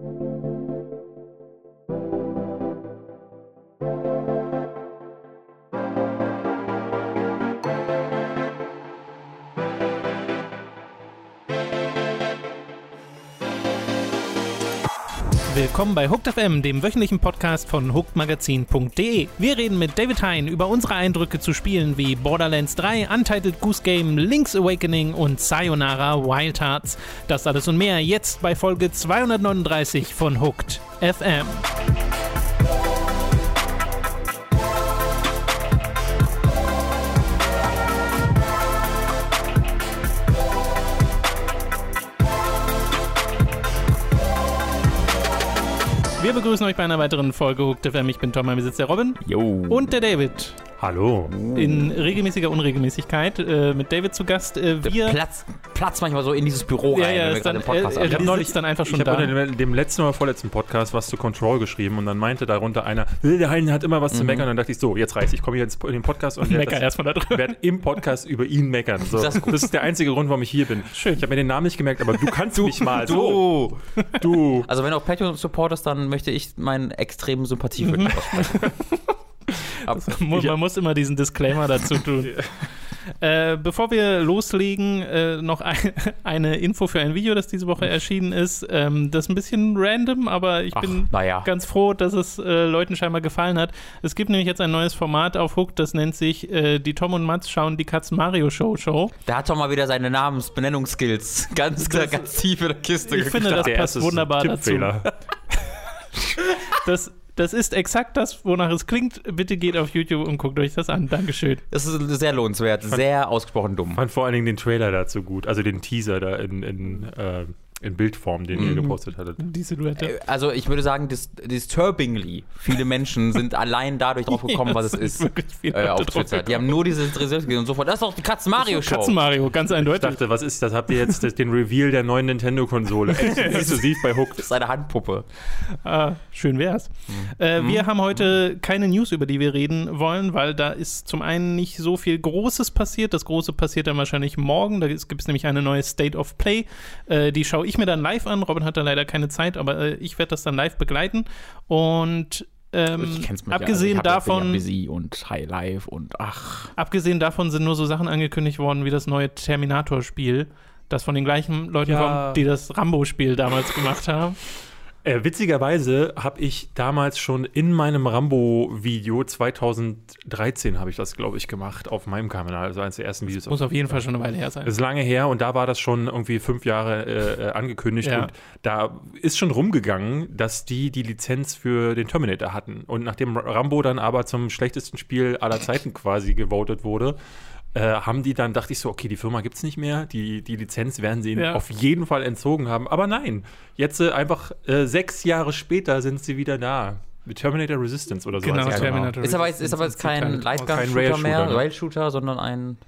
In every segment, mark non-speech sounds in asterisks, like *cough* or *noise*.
Thank you. Willkommen bei Hooked FM, dem wöchentlichen Podcast von hookedmagazin.de. Wir reden mit David Hein über unsere Eindrücke zu Spielen wie Borderlands 3, Untitled Goose Game, Link's Awakening und Sayonara Wild Hearts. Das alles und mehr jetzt bei Folge 239 von Hooked FM. Wir begrüßen euch bei einer weiteren Folge Hooked FM. Ich bin Tom, mein Besitz der Robin. Jo. Und der David. Hallo. In regelmäßiger Unregelmäßigkeit äh, mit David zu Gast. Äh, wir Platz, Platz manchmal so in dieses Büro rein, ja, ja, wenn wir ist dann, gerade den Podcast er, er aufnehmen. neulich- dann einfach schon Ich habe unter dem, dem letzten oder vorletzten Podcast was zu Control geschrieben und dann meinte darunter einer, "Äh, der Hein hat immer was zu meckern. Und dann dachte ich, so, jetzt reicht's. Ich komme hier ins, in den Podcast und werde werd im Podcast über ihn meckern. So, Das ist das ist der einzige Grund, warum ich hier bin. Schön. Ich habe mir den Namen nicht gemerkt, aber du kannst mich mal. So, du. Also wenn du auf Patreon supportest, dann möchte ich meinen extremen Sympathie für Mhm. dich aussprechen. *laughs* *laughs* Man muss immer diesen Disclaimer dazu tun. *laughs* Äh, bevor wir loslegen, äh, noch ein, *laughs* eine Info für ein Video, das diese Woche erschienen ist. Ähm, das ist ein bisschen random, aber ich Ach, bin naja. ganz froh, dass es äh, Leuten scheinbar gefallen hat. Es gibt nämlich jetzt ein neues Format auf Hook, das nennt sich äh, Die Tom und Mats schauen die Katzen Mario Show Show. Der hat doch mal wieder seine Namensbenennungsskills ganz, ganz tief in der Kiste Ich finde, das passt wunderbar dazu. Das, das ist exakt das, wonach es klingt. Bitte geht auf YouTube und guckt euch das an. Dankeschön. Das ist sehr lohnenswert, sehr ausgesprochen dumm. Ich fand vor allen Dingen den Trailer dazu gut, also den Teaser da in, in, äh, in Bildform, den ihr gepostet hattet. Die Silhouette. Also ich würde sagen, dis disturbingly viele Menschen *laughs* sind allein dadurch drauf gekommen, Ja, was es ist. Äh, auf Twitter. Die haben nur diese Interessiert und sofort. Das ist doch die Katzen-Mario-Show. Katzen Mario, ganz Ich eindeutig. dachte, was ist das? Habt ihr jetzt das, den Reveal der neuen Nintendo-Konsole *laughs* exklusiv bei Hooked? Das ist eine Handpuppe. Ah, schön wär's. Äh, Wir haben heute keine News, über die wir reden wollen, weil da ist zum einen nicht so viel Großes passiert. Das Große passiert dann wahrscheinlich morgen. Da gibt es nämlich eine neue State of Play. Äh, die schaue ich mir dann live an. Robin hat da leider keine Zeit, aber äh, ich werde das dann live begleiten. Und ähm, abgesehen davon. Busy und High Life und ach. Abgesehen davon sind nur so Sachen angekündigt worden wie das neue Terminator-Spiel, das von den gleichen Leuten Ja. kommt, die das Rambo-Spiel damals gemacht haben. Äh, witzigerweise habe ich damals schon in meinem Rambo-Video 2013 habe ich das, glaube ich, gemacht auf meinem Kanal, also eines der ersten Videos. Muss auf jeden Fall schon eine Weile her sein. Das ist lange her und da war das schon irgendwie fünf Jahre äh, äh, angekündigt Ja. und da ist schon rumgegangen, dass die die Lizenz für den Terminator hatten. Und nachdem Rambo dann aber zum schlechtesten Spiel aller Zeiten quasi gewotet wurde, äh, haben die dann, dachte ich so, okay, die Firma gibt es nicht mehr, die, die Lizenz werden sie ihnen Ja. auf jeden Fall entzogen haben. Aber nein, jetzt äh, einfach äh, sechs Jahre später sind sie wieder da. Mit Terminator Resistance oder so. Genau, es. Terminator. Ist aber jetzt, ist aber jetzt kein kein Live-Gun-Shooter Rail-Shooter, mehr, ne? Rail-Shooter, sondern ein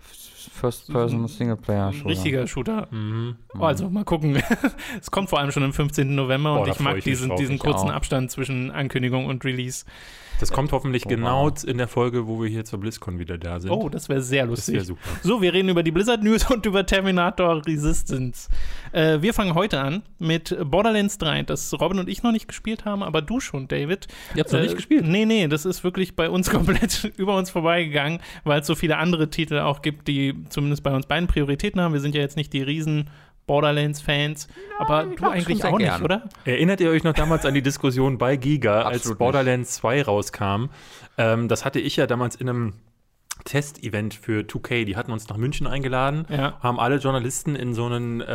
First-Person-Singleplayer-Shooter. Richtiger Shooter. Oh, also mal gucken. *laughs* es kommt vor allem schon am 15. November Boah, und ich mag ich diesen, diesen kurzen auch. Abstand zwischen Ankündigung und Release. Das kommt hoffentlich Oh, genau wow. in der Folge, wo wir hier zur BlizzCon wieder da sind. Oh, das wäre sehr das lustig. wäre super. So, wir reden über die Blizzard News und über Terminator Resistance. Äh, wir fangen heute an mit Borderlands 3, das Robin und ich noch nicht gespielt haben, aber du schon, David. Ihr habt's noch nicht gespielt? Nee, nee, das ist wirklich bei uns *laughs* komplett über uns vorbeigegangen, weil es so viele andere Titel auch gibt, die zumindest bei uns beiden Prioritäten haben. Wir sind ja jetzt nicht die riesen Borderlands-Fans, aber du eigentlich auch nicht, gern. oder? Erinnert ihr euch noch damals an die Diskussion bei Giga, als Borderlands 2 rauskam? Ähm, das hatte ich ja damals in einem Testevent für 2K. Die hatten uns nach München eingeladen, Ja. haben alle Journalisten in so einen äh,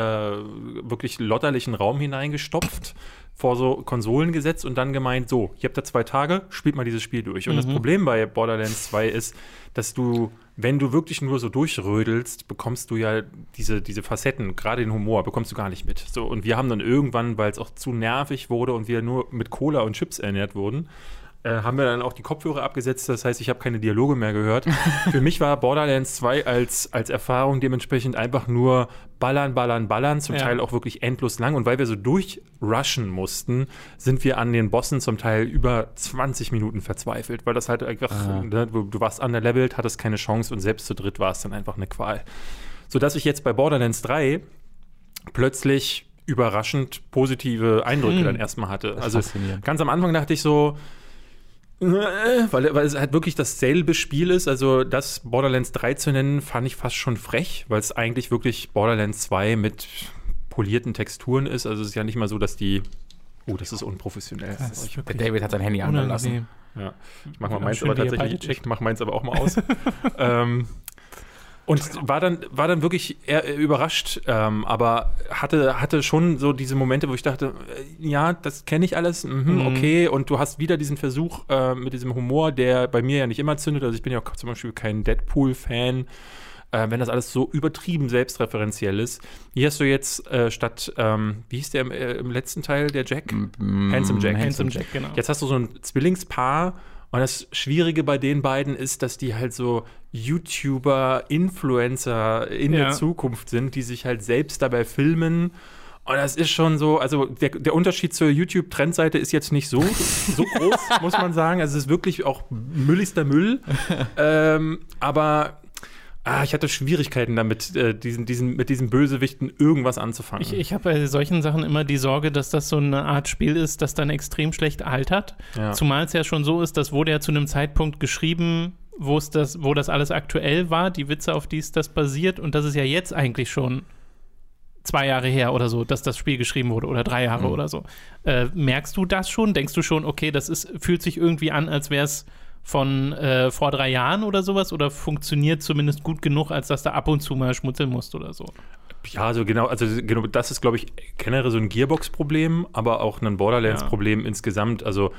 wirklich lotterlichen Raum hineingestopft, vor so Konsolen gesetzt und dann gemeint, so, ihr habt da zwei Tage, spielt mal dieses Spiel durch. Und das Problem bei Borderlands 2 ist, dass du, wenn du wirklich nur so durchrödelst, bekommst du ja diese, diese Facetten, gerade den Humor, bekommst du gar nicht mit. So, und wir haben dann irgendwann, weil es auch zu nervig wurde und wir nur mit Cola und Chips ernährt wurden, äh, haben wir dann auch die Kopfhörer abgesetzt. Das heißt, ich habe keine Dialoge mehr gehört. *laughs* Für mich war Borderlands 2 als, als Erfahrung dementsprechend einfach nur ballern, ballern, ballern, zum Ja. Teil auch wirklich endlos lang. Und weil wir so durchrushen mussten, sind wir an den Bossen zum Teil über 20 Minuten verzweifelt, weil das halt einfach, ne, du, du warst underlevelt, hattest keine Chance und selbst zu dritt war es dann einfach eine Qual. Sodass ich jetzt bei Borderlands 3 plötzlich überraschend positive Eindrücke Hm. dann erstmal hatte. Also ganz am Anfang dachte ich so, *laughs* weil, weil es halt wirklich dasselbe Spiel ist. Also das Borderlands 3 zu nennen, fand ich fast schon frech, weil es eigentlich wirklich Borderlands 2 mit polierten Texturen ist. Also es ist ja nicht mal so, dass die. Oh, das ist unprofessionell. Das ist Der David hat sein Handy angelassen. unangenehm. Ja, ich mach mal meins aber tatsächlich, ich mach meins aber auch mal aus. *laughs* ähm, und war dann, war dann wirklich eher überrascht, ähm, aber hatte, hatte schon so diese Momente, wo ich dachte, äh, ja, das kenne ich alles, mhm, Mhm. okay. Und du hast wieder diesen Versuch äh, mit diesem Humor, der bei mir ja nicht immer zündet. Also ich bin ja auch zum Beispiel kein Deadpool-Fan. Äh, wenn das alles so übertrieben selbstreferenziell ist. Hier hast du jetzt äh, statt, ähm, wie hieß der im, äh, im letzten Teil, der Jack? Handsome Jack. Handsome Jack, genau. Jetzt hast du so ein Zwillingspaar und das Schwierige bei den beiden ist, dass die halt so YouTuber, Influencer in Ja. der Zukunft sind, die sich halt selbst dabei filmen. Und das ist schon so, also der, der Unterschied zur YouTube-Trendseite ist jetzt nicht so, so groß, *laughs* muss man sagen. Also es ist wirklich auch mülligster Müll. *laughs* ähm, aber ah, ich hatte Schwierigkeiten damit, äh, diesen, diesen, mit diesen Bösewichten irgendwas anzufangen. Ich, ich habe bei solchen Sachen immer die Sorge, dass das so eine Art Spiel ist, das dann extrem schlecht altert. Ja. Zumal es ja schon so ist, das wurde ja zu einem Zeitpunkt geschrieben, wo es das, wo das alles aktuell war, die Witze, auf die es das basiert. Und das ist ja jetzt eigentlich schon zwei Jahre her oder so, dass das Spiel geschrieben wurde oder drei Jahre oder so. Äh, merkst du das schon? Denkst du schon, okay, das ist, fühlt sich irgendwie an, als wäre es von äh, vor drei Jahren oder sowas oder funktioniert zumindest gut genug, als dass du ab und zu mal schmutzeln musst oder so? Ja, also genau, also genau, das ist, glaube ich, generell so ein Gearbox-Problem, aber auch ein Borderlands-Problem insgesamt. Also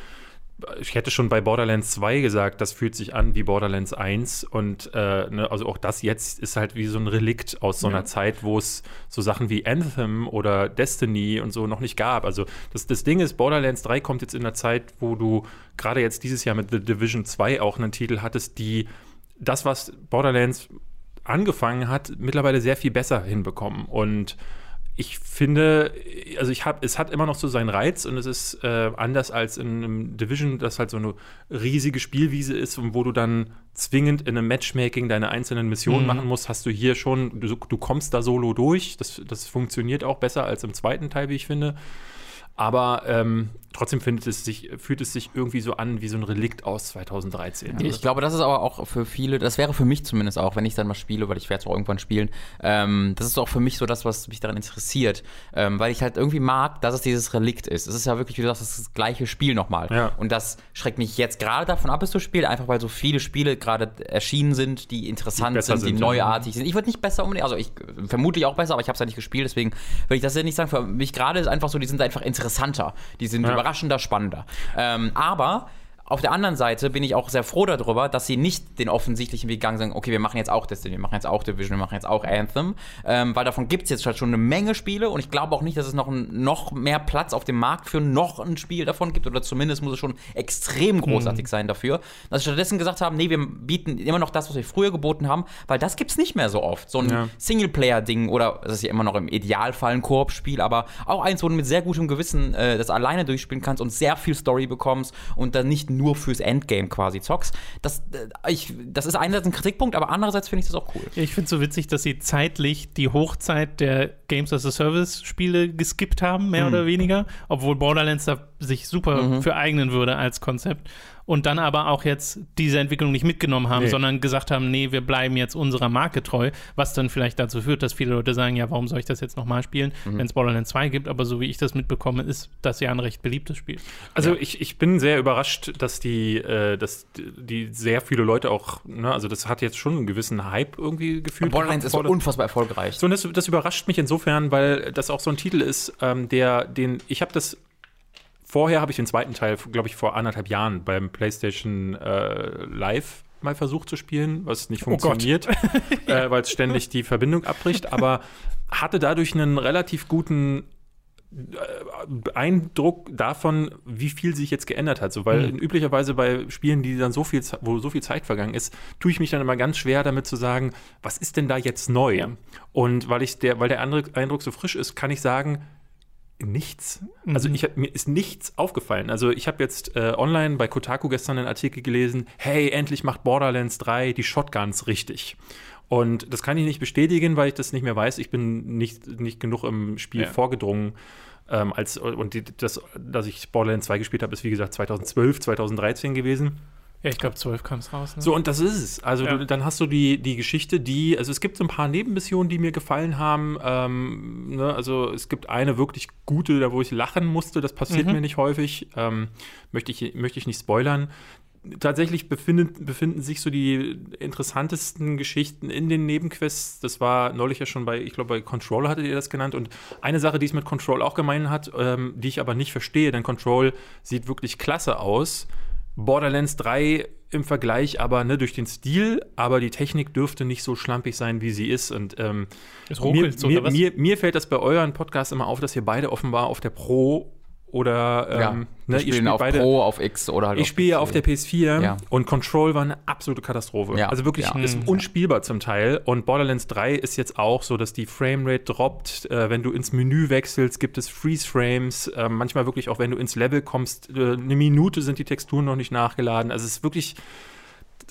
ich hätte schon bei Borderlands 2 gesagt, das fühlt sich an wie Borderlands 1 und äh, ne, also auch das jetzt ist halt wie so ein Relikt aus so einer Ja. Zeit, wo es so Sachen wie Anthem oder Destiny und so noch nicht gab. Also das, das Ding ist, Borderlands 3 kommt jetzt in einer Zeit, wo du gerade jetzt dieses Jahr mit The Division 2 auch einen Titel hattest, die das, was Borderlands angefangen hat, mittlerweile sehr viel besser hinbekommen. Und ich finde, also ich habe, es hat immer noch so seinen Reiz und es ist äh, anders als in einem Division, das halt so eine riesige Spielwiese ist und wo du dann zwingend in einem Matchmaking deine einzelnen Missionen Mhm. machen musst, hast du hier schon, du, du kommst da solo durch. Das, das funktioniert auch besser als im zweiten Teil, wie ich finde. Aber ähm, trotzdem findet es sich, fühlt es sich irgendwie so an wie so ein Relikt aus 2013. Ich glaube, das ist aber auch für viele, das wäre für mich zumindest auch, wenn ich dann mal spiele, weil ich werde es auch irgendwann spielen, ähm, das ist auch für mich so das, was mich daran interessiert, ähm, weil ich halt irgendwie mag, dass es dieses Relikt ist. Es ist ja wirklich, wie du sagst, das, gleiche Spiel nochmal. Ja. Und das schreckt mich jetzt gerade davon ab, es zu spielen, einfach weil so viele Spiele gerade erschienen sind, die interessant Die sind, die sind, ja. neuartig sind. Ich würde nicht besser unbedingt, also ich äh, vermutlich auch besser, aber ich habe es ja nicht gespielt, deswegen würde ich das ja nicht sagen. Für mich gerade ist einfach so, die sind einfach interessanter, die sind Ja. Überraschender, spannender. Ähm, aber auf der anderen Seite bin ich auch sehr froh darüber, dass sie nicht den offensichtlichen Weg gegangen sind, okay, wir machen jetzt auch Destiny, wir machen jetzt auch Division, wir machen jetzt auch Anthem, ähm, weil davon gibt es jetzt halt schon eine Menge Spiele und ich glaube auch nicht, dass es noch, ein, noch mehr Platz auf dem Markt für noch ein Spiel davon gibt oder zumindest muss es schon extrem großartig sein dafür, dass sie stattdessen gesagt haben, nee, wir bieten immer noch das, was wir früher geboten haben, weil das gibt es nicht mehr so oft. So ein Ja. Singleplayer-Ding oder das ist ja immer noch im Idealfall ein Koop-Spiel, aber auch eins, wo du mit sehr gutem Gewissen äh, das alleine durchspielen kannst und sehr viel Story bekommst und dann nicht nur fürs Endgame quasi zockst. Das, äh, ich, das ist einerseits ein Kritikpunkt, aber andererseits finde ich das auch cool. Ich finde es so witzig, dass sie zeitlich die Hochzeit der Games as a Service Spiele geskippt haben, mehr oder weniger, obwohl Borderlands da sich super für eignen würde als Konzept. Und dann aber auch jetzt diese Entwicklung nicht mitgenommen haben, Nee. sondern gesagt haben, nee, wir bleiben jetzt unserer Marke treu, was dann vielleicht dazu führt, dass viele Leute sagen, ja, warum soll ich das jetzt nochmal spielen, wenn es Borderlands 2 gibt, aber so wie ich das mitbekomme, ist das ja ein recht beliebtes Spiel. Also ich, ich bin sehr überrascht, dass die, äh, dass die sehr viele Leute auch, ne, also das hat jetzt schon einen gewissen Hype irgendwie gefühlt. Borderlands ist unfassbar erfolgreich. So, das, das überrascht mich insofern, weil das auch so ein Titel ist, ähm, der, den, ich habe das, vorher habe ich den zweiten Teil, glaube ich, vor anderthalb Jahren beim PlayStation äh, Live mal versucht zu spielen, was nicht Oh funktioniert, *laughs* äh, weil es ständig die Verbindung abbricht, aber hatte dadurch einen relativ guten äh, Eindruck davon, wie viel sich jetzt geändert hat. So, weil Mhm. üblicherweise bei Spielen, die dann so viel, wo so viel Zeit vergangen ist, tue ich mich dann immer ganz schwer damit zu sagen, was ist denn da jetzt neu? Und weil ich der, weil der andere Eindruck so frisch ist, kann ich sagen, nichts. Also ich hab, mir ist nichts aufgefallen. Also ich habe jetzt äh, online bei Kotaku gestern einen Artikel gelesen, hey, endlich macht Borderlands 3 die Shotguns richtig. Und das kann ich nicht bestätigen, weil ich das nicht mehr weiß. Ich bin nicht, nicht genug im Spiel Ja. vorgedrungen. Ähm, als, und die, das, dass ich Borderlands 2 gespielt habe, ist wie gesagt 2012, 2013 gewesen. Ja, ich glaube, 12 kam es raus. Ne? So, und das ist es. Also Ja. du, dann hast du die, die Geschichte, die, also es gibt so ein paar Nebenmissionen, die mir gefallen haben. Ähm, ne, also es gibt eine wirklich gute, da wo ich lachen musste, das passiert Mhm. mir nicht häufig. Ähm, möchte, ich, möchte ich nicht spoilern. Tatsächlich befindet, befinden sich so die interessantesten Geschichten in den Nebenquests. Das war neulich ja schon bei, ich glaube, bei Control hattet ihr das genannt. Und eine Sache, die es mit Control auch gemein hat, ähm, die ich aber nicht verstehe, denn Control sieht wirklich klasse aus. Borderlands 3 im Vergleich aber ne, durch den Stil, aber die Technik dürfte nicht so schlampig sein, wie sie ist. Und ähm, Es mir, ruckelt so, mir, oder was? mir, mir fällt das bei euren Podcasts immer auf, dass ihr beide offenbar auf der Pro oder ähm, ja, ne, spielen auf Pro, auf X oder halt ich spiele ja auf der PS4 Ja. und Control war eine absolute Katastrophe. Ja, Also wirklich ja. ist Mhm. unspielbar zum Teil. Und Borderlands 3 ist jetzt auch so, dass die Framerate droppt. Äh, wenn du ins Menü wechselst, gibt es Freeze-Frames. Äh, manchmal wirklich auch, wenn du ins Level kommst, äh, eine Minute sind die Texturen noch nicht nachgeladen. Also es ist wirklich,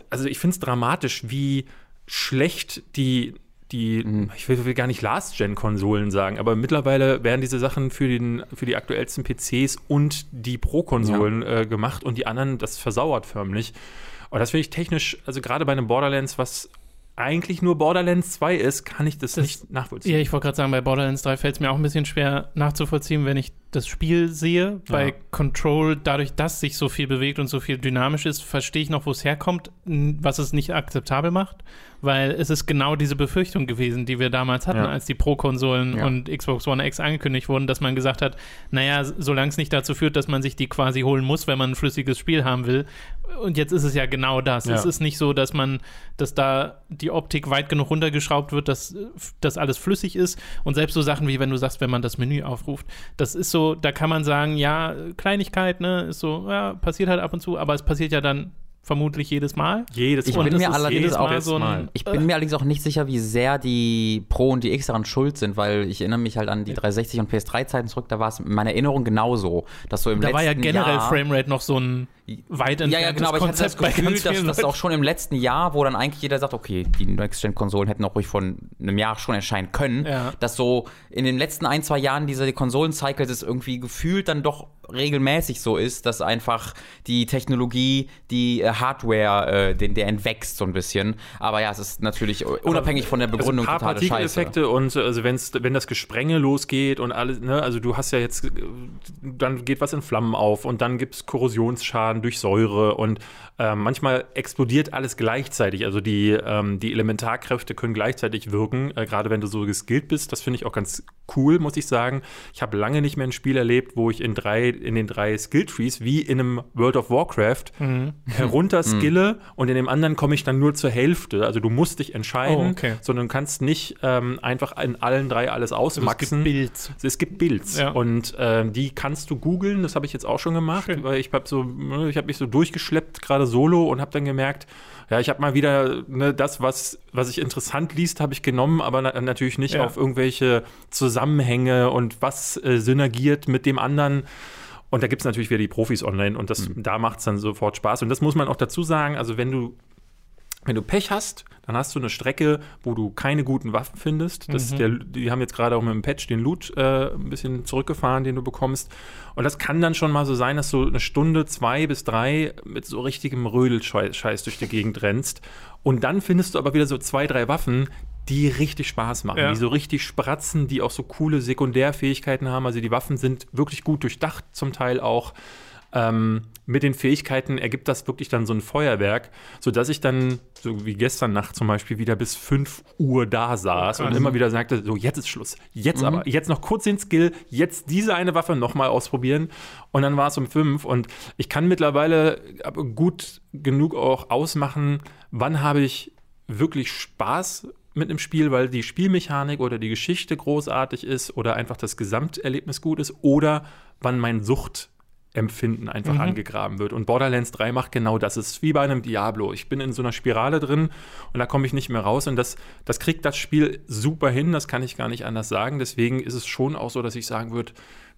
also ich finde es dramatisch, wie schlecht die die, Mhm. ich will, will gar nicht Last-Gen-Konsolen sagen, aber mittlerweile werden diese Sachen für, den, für die aktuellsten PCs und die Pro-Konsolen äh, gemacht und die anderen, das versauert förmlich. Und das finde ich technisch, also gerade bei einem Borderlands, was eigentlich nur Borderlands 2 ist, kann ich das, Das- nicht nachvollziehen. Ja, ich wollte gerade sagen, bei Borderlands 3 fällt es mir auch ein bisschen schwer nachzuvollziehen, wenn ich das Spiel sehe. Bei Ja. Control, dadurch, dass sich so viel bewegt und so viel dynamisch ist, verstehe ich noch, wo es herkommt, was es nicht akzeptabel macht. Weil es ist genau diese Befürchtung gewesen, die wir damals hatten, Ja. als die Pro-Konsolen Ja. und Xbox One X angekündigt wurden, dass man gesagt hat, naja, solange es nicht dazu führt, dass man sich die quasi holen muss, wenn man ein flüssiges Spiel haben will. Und jetzt ist es ja genau das. Es ist nicht so, dass man, dass da die Optik weit genug runtergeschraubt wird, dass das alles flüssig ist. Und selbst so Sachen wie, wenn du sagst, wenn man das Menü aufruft, das ist so, da kann man sagen, ja, Kleinigkeit, ne, ist so, ja, passiert halt ab und zu, aber es passiert ja dann vermutlich jedes Mal. Jedes Ich Mal. bin mir ist allerdings jedes auch Mal so ein. Ich bin mir allerdings auch nicht sicher, wie sehr die Pro und die X daran schuld sind, weil ich erinnere mich halt an die 360 und PS3-Zeiten zurück, da war es in meiner Erinnerung genauso, dass so im da letzten war ja generell Jahr, Framerate noch so ein weit Ja, ja, entferntes genau, aber ich hatte das Gefühl, dass das auch schon im letzten Jahr, wo dann eigentlich jeder sagt, okay, die Next-Gen-Konsolen hätten auch ruhig vor einem Jahr schon erscheinen können, Ja. dass so in den letzten ein, zwei Jahren diese Konsolen-Cycles es irgendwie gefühlt dann doch regelmäßig so ist, dass einfach die Technologie, die äh, Hardware, äh, den, der entwächst so ein bisschen. Aber ja, es ist natürlich unabhängig von der Begründung also totale Scheiße. Partikeleffekte und äh, also wenn's, wenn das Gesprenge losgeht und alles, ne, also du hast ja jetzt, äh, dann geht was in Flammen auf und dann gibt es Korrosionsschaden durch Säure und ähm, manchmal explodiert alles gleichzeitig. Also die, ähm, die Elementarkräfte können gleichzeitig wirken, äh, gerade wenn du so geskillt bist. Das finde ich auch ganz cool, muss ich sagen. Ich habe lange nicht mehr ein Spiel erlebt, wo ich in drei, in den drei Skilltrees, wie in einem World of Warcraft, Mhm. herunter skille und in dem anderen komme ich dann nur zur Hälfte. Also du musst dich entscheiden, Oh, okay. sondern du kannst nicht ähm, einfach in allen drei alles ausmaxen. Bild. Es gibt Builds Ja. und ähm, die kannst du googeln. Das habe ich jetzt auch schon gemacht, Schön. weil ich habe so, ne, ich habe mich so durchgeschleppt gerade solo und habe dann gemerkt, ja, ich habe mal wieder ne, das, was was ich interessant liest, habe ich genommen, aber na natürlich nicht Ja. auf irgendwelche Zusammenhänge und was äh, synergiert mit dem anderen. Und da gibt es natürlich wieder die Profis online und das, da macht es dann sofort Spaß. Und das muss man auch dazu sagen, also wenn du wenn du Pech hast, dann hast du eine Strecke, wo du keine guten Waffen findest. Das, Mhm. der, die haben jetzt gerade auch mit dem Patch den Loot äh, ein bisschen zurückgefahren, den du bekommst. Und das kann dann schon mal so sein, dass du eine Stunde, zwei bis drei mit so richtigem Rödelscheiß durch die Gegend rennst. Und dann findest du aber wieder so zwei, drei Waffen, die richtig Spaß machen, Ja. die so richtig spratzen, die auch so coole Sekundärfähigkeiten haben. Also die Waffen sind wirklich gut durchdacht, zum Teil auch. Ähm, mit den Fähigkeiten ergibt das wirklich dann so ein Feuerwerk, sodass ich dann, so wie gestern Nacht zum Beispiel, wieder bis 5 Uhr da saß und krass. immer wieder sagte, so jetzt ist Schluss, jetzt aber, jetzt noch kurz den Skill, jetzt diese eine Waffe nochmal ausprobieren und dann war es um 5 und ich kann mittlerweile aber gut genug auch ausmachen, wann habe ich wirklich Spaß mit einem Spiel, weil die Spielmechanik oder die Geschichte großartig ist oder einfach das Gesamterlebnis gut ist oder wann mein Suchtempfinden einfach Mhm. angegraben wird. Und Borderlands 3 macht genau das. Es ist wie bei einem Diablo. Ich bin in so einer Spirale drin und da komme ich nicht mehr raus. Und das, das kriegt das Spiel super hin, das kann ich gar nicht anders sagen. Deswegen ist es schon auch so, dass ich sagen würde,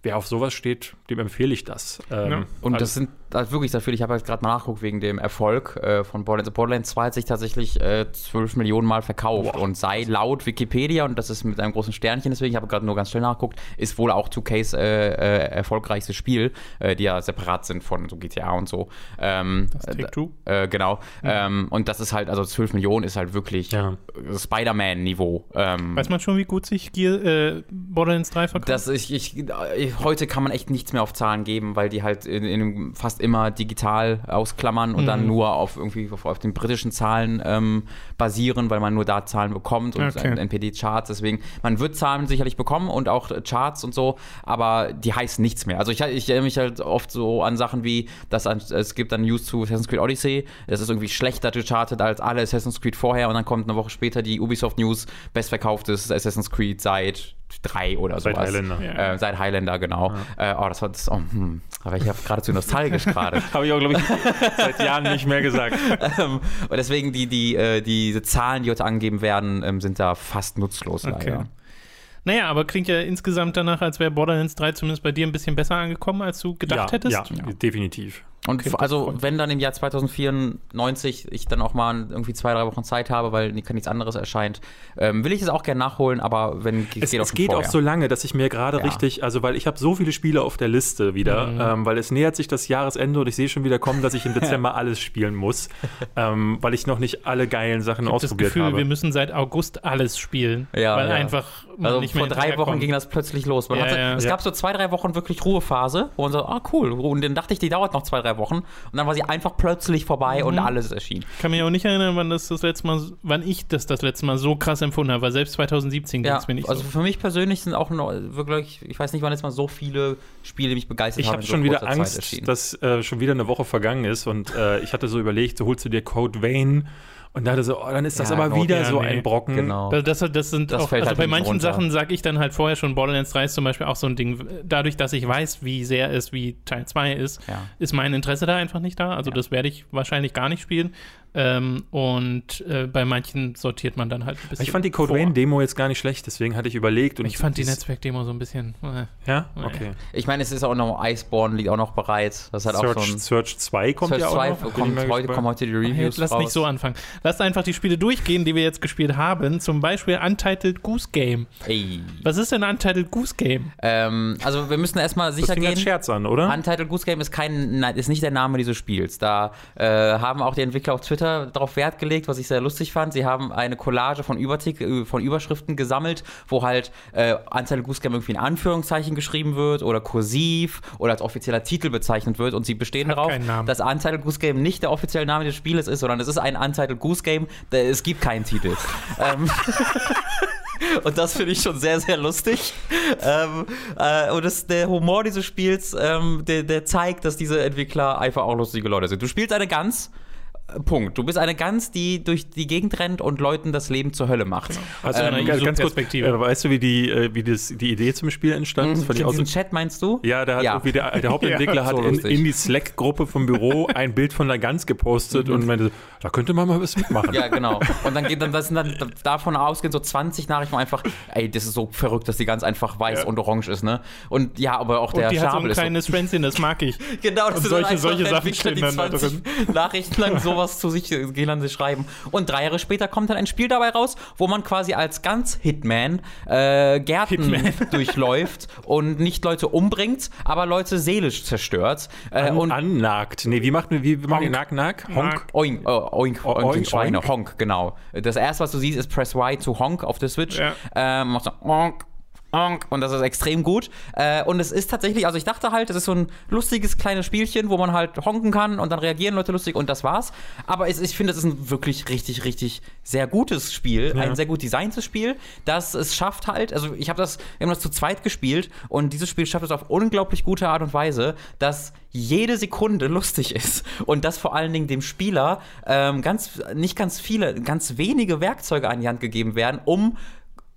wer auf sowas steht, dem empfehle ich das. Ähm, Ja. Und also- das sind also wirklich sehr viele. Ich habe jetzt gerade mal nachgeguckt wegen dem Erfolg äh, von Borderlands. Borderlands 2 hat sich tatsächlich äh, 12 Millionen Mal verkauft und sei laut Wikipedia, und das ist mit einem großen Sternchen, deswegen, ich habe gerade nur ganz schnell nachgeguckt, ist wohl auch 2Ks äh, äh, erfolgreichstes Spiel, äh, die ja separat sind von so GTA und so. Ähm, Das Take-Two? Äh, genau. Ähm, und das ist halt, also 12 Millionen ist halt wirklich Ja. Spider-Man-Niveau. Ähm, Weiß man schon, wie gut sich Gear, äh, Borderlands 3 verkauft? das ich, ich, äh, heute kann man echt nichts mehr auf Zahlen geben, weil die halt in, in fast immer digital ausklammern und dann nur auf irgendwie auf, auf den britischen Zahlen ähm, basieren, weil man nur da Zahlen bekommt und Okay. NPD-Charts. Deswegen, man wird Zahlen sicherlich bekommen und auch Charts und so, aber die heißen nichts mehr. Also ich, ich erinnere mich halt oft so an Sachen wie, dass es gibt dann News zu Assassin's Creed Odyssey, das ist irgendwie schlechter gechartet als alle Assassin's Creed vorher und dann kommt eine Woche später die Ubisoft News, bestverkauftes Assassin's Creed seit drei oder Seit sowas. Highlander. Ja. Äh, seit Highlander, genau. Äh, oh, das war das. Oh, hm. Aber ich habe geradezu nostalgisch *laughs* gerade. Habe ich auch, glaube ich, *laughs* seit Jahren nicht mehr gesagt. ähm, und deswegen die, die, äh, diese Zahlen, die heute angegeben werden, ähm, sind da fast nutzlos Okay. leider. Naja, aber klingt ja insgesamt danach, als wäre Borderlands 3 zumindest bei dir ein bisschen besser angekommen, als du gedacht ja, hättest. Ja, definitiv. Und Okay, also, wenn dann im Jahr 2094 ich dann auch mal irgendwie zwei, drei Wochen Zeit habe, weil nichts anderes erscheint, ähm, will ich es auch gerne nachholen, aber wenn Es, geht auch es schon geht auch vorher. so lange, dass ich mir gerade Ja. richtig, also weil ich habe so viele Spiele auf der Liste wieder, Mhm. ähm, weil es nähert sich das Jahresende und ich sehe schon wieder kommen, dass ich im *laughs* Dezember alles spielen muss, ähm, weil ich noch nicht alle geilen Sachen Ich habe das ausprobiert Gefühl, habe. wir müssen seit August alles spielen. Ja, weil ja. einfach Also nicht mehr vor drei Wochen hinterherkommt. ging das plötzlich los. Man Ja, hatte, ja. es Ja. gab so zwei, drei Wochen wirklich Ruhephase, wo man so, ah cool. Und dann dachte ich, die dauert noch zwei, drei Wochen. Und dann war sie einfach plötzlich vorbei Mhm. und alles erschien. Ich kann mich auch nicht erinnern, wann, das das letzte Mal, wann ich das das letzte Mal so krass empfunden habe, weil selbst 2017 ging Ja, es mir nicht also so. für mich persönlich sind auch noch wirklich, ich weiß nicht, wann jetzt mal so viele Spiele mich begeistert Ich haben. habe in so schon wieder Angst, dass äh, schon wieder eine Woche vergangen ist und äh, ich hatte so überlegt, so holst du dir Code Vein und dachte so, oh, dann ist das Ja, aber wieder so nee. ein Brocken. Genau. Das, das, das sind Das auch, also halt bei manchen runter. Sachen sage ich dann halt vorher schon, Borderlands 3 ist zum Beispiel auch so ein Ding, dadurch, dass ich weiß, wie sehr es wie Teil 2 ist, Ja. ist mein Interesse da einfach nicht da. Also Ja. das werde ich wahrscheinlich gar nicht spielen. Ähm, und äh, bei manchen sortiert man dann halt ein bisschen Ich fand die Code. Vein Demo jetzt gar nicht schlecht, deswegen hatte ich überlegt. Und Ich fand die dies- Netzwerkdemo so ein bisschen. Äh. Ja, okay. Ich meine, es ist auch noch Iceborne, liegt auch noch bereit. Das hat auch so Search, ein. Search 2 kommt Search ja auch 2 noch. Kommt heute, kommen heute die Reviews Jetzt lass raus. nicht so anfangen. Lasst einfach die Spiele durchgehen, die wir jetzt gespielt haben. Zum Beispiel Untitled Goose Game. Ey. Was ist denn Untitled Goose Game? Ähm, also wir müssen erstmal Das sicher fing als gehen. Scherz an, oder? Untitled Goose Game ist kein, nein, ist nicht der Name dieses Spiels. Da äh, haben auch die Entwickler auf Twitter darauf Wert gelegt, was ich sehr lustig fand. Sie haben eine Collage von, Übertik äh, von Überschriften gesammelt, wo halt äh, Untitled Goose Game irgendwie in Anführungszeichen geschrieben wird oder kursiv oder als offizieller Titel bezeichnet wird. Und sie bestehen darauf, dass Untitled Goose Game nicht der offizielle Name des Spieles ist, sondern es ist ein Untitled Goose Game. Es gibt keinen Titel. *laughs* ähm, *laughs* Und das finde ich schon sehr, sehr lustig. Ähm, äh, und das, der Humor dieses Spiels, ähm, der, der zeigt, dass diese Entwickler einfach auch lustige Leute sind. Du spielst eine Gans. Punkt. Du bist eine Gans, die durch die Gegend rennt und Leuten das Leben zur Hölle macht. Also, Ähm, äh, ganz kurz, ISO-Perspektive. äh, weißt du, wie, die, äh, wie das, die Idee zum Spiel entstand? Das fand ich so- Diesen Chat meinst du? ja, der, hat Ja. irgendwie der, der Hauptentwickler *laughs* Ja, hat so in, in die Slack-Gruppe vom Büro *laughs* ein Bild von der Gans gepostet und meinte, da könnte man mal was mitmachen. Ja, genau. Und dann geht dann, das sind dann davon ausgehend so 20 Nachrichten, einfach, ey, das ist so verrückt, dass die Gans einfach weiß Ja. und orange ist, ne? Und ja, aber auch Und der die hat so ein ist so kleines Schwänzchen, das mag ich. *laughs* Genau, das Und sind solche- solche Sachen stehen dann da 20 Nachrichten lang sowas zu sich äh, Gelande schreiben. Und drei Jahre später kommt dann ein Spiel dabei raus, wo man quasi als ganz Hitman äh, Gärten Hitman. *laughs* durchläuft und nicht Leute umbringt, aber Leute seelisch zerstört. Äh, An, und annagt. Nee, wie macht wie, wie machen die Nack, Nack? Honk? Oink, äh, oink, oink, oink, oink? Honk, genau. Das erste, was du siehst, ist Press Y zu Honk auf der Switch. Ja. Ähm, machst Honk, Honk, und das ist extrem gut. Äh, und es ist tatsächlich, also ich dachte halt, es ist so ein lustiges kleines Spielchen, wo man halt honken kann und dann reagieren Leute lustig und das war's. Aber es, ich finde, es ist ein wirklich richtig, richtig sehr gutes Spiel, Ja. ein sehr gut designtes Spiel, das es schafft halt, also ich habe das, wir haben das zu zweit gespielt und dieses Spiel schafft es auf unglaublich gute Art und Weise, dass jede Sekunde *laughs* lustig ist und dass vor allen Dingen dem Spieler ähm, ganz, nicht ganz viele, ganz wenige Werkzeuge an die Hand gegeben werden, um